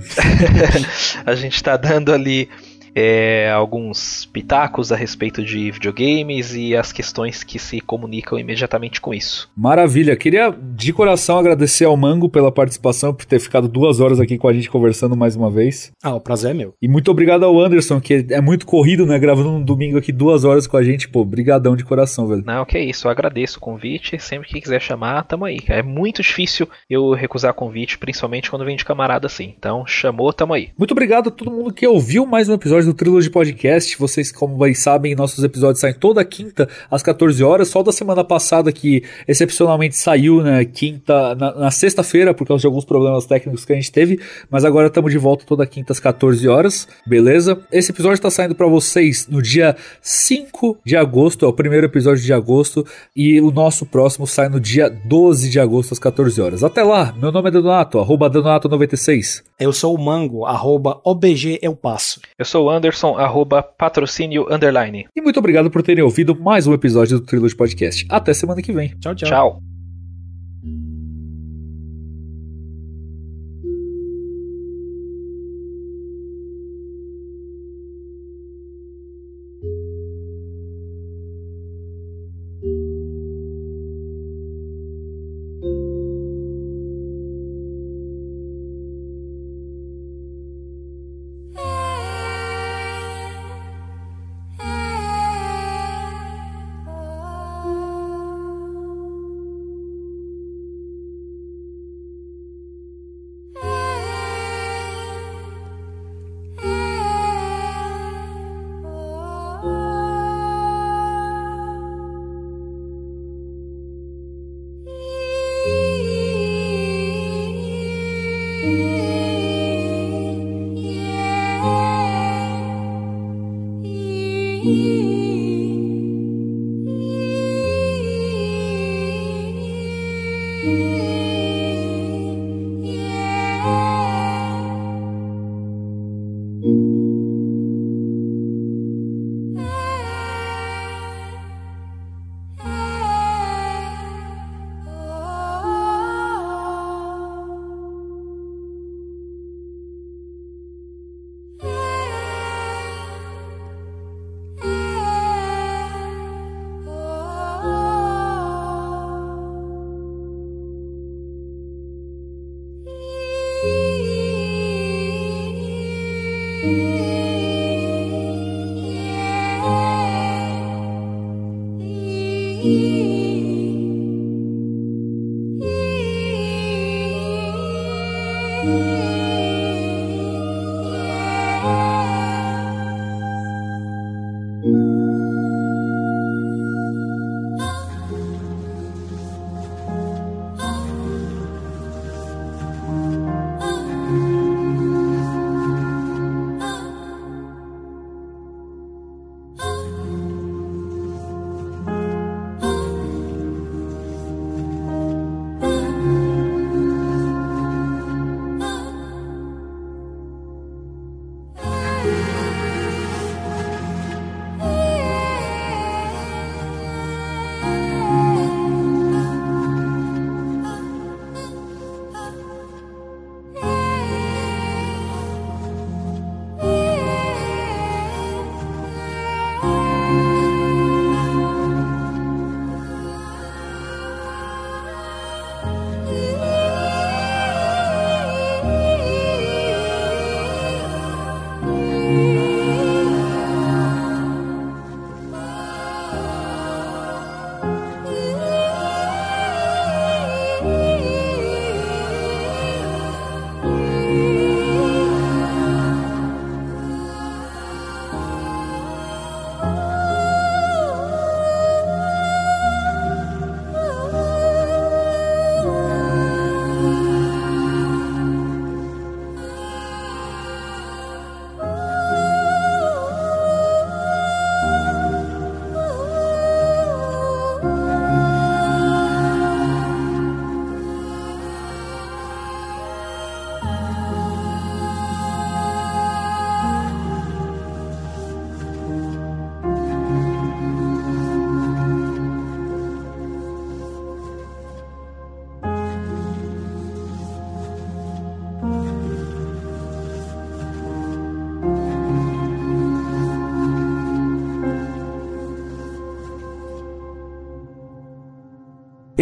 a gente está dando ali é, alguns pitacos a respeito de videogames e as questões que se comunicam imediatamente com isso. Maravilha. Queria de coração agradecer ao Mango pela participação, por ter ficado duas horas aqui com a gente conversando mais uma vez. Ah, o prazer é meu. E muito obrigado ao Anderson, que é muito corrido, né? Gravando um domingo aqui duas horas com a gente. Pô, brigadão de coração, velho. Não, que é isso, eu agradeço o convite. Sempre que quiser chamar, tamo aí. É muito difícil eu recusar convite, principalmente quando vem de camarada assim. Então, chamou, tamo aí. Muito obrigado a todo mundo que ouviu mais um episódio do Trilogy Podcast. Vocês, como bem sabem, nossos episódios saem toda quinta às 14 horas. Só da semana passada que excepcionalmente saiu, né? Quinta, na, na sexta-feira, por causa de alguns problemas técnicos que a gente teve. Mas agora estamos de volta toda quinta às 14 horas. Beleza? Esse episódio está saindo para vocês no dia 5 de agosto. É o primeiro episódio de agosto. E o nosso próximo sai no dia 12 de agosto às 14 horas. Até lá, meu nome é Donato, arroba Donato96. Eu sou o Mango, arroba OBG eu passo. Eu sou o Anderson, arroba patrocínio underline. E muito obrigado por terem ouvido mais um episódio do Trilogy Podcast. Até semana que vem. Tchau, tchau. Tchau.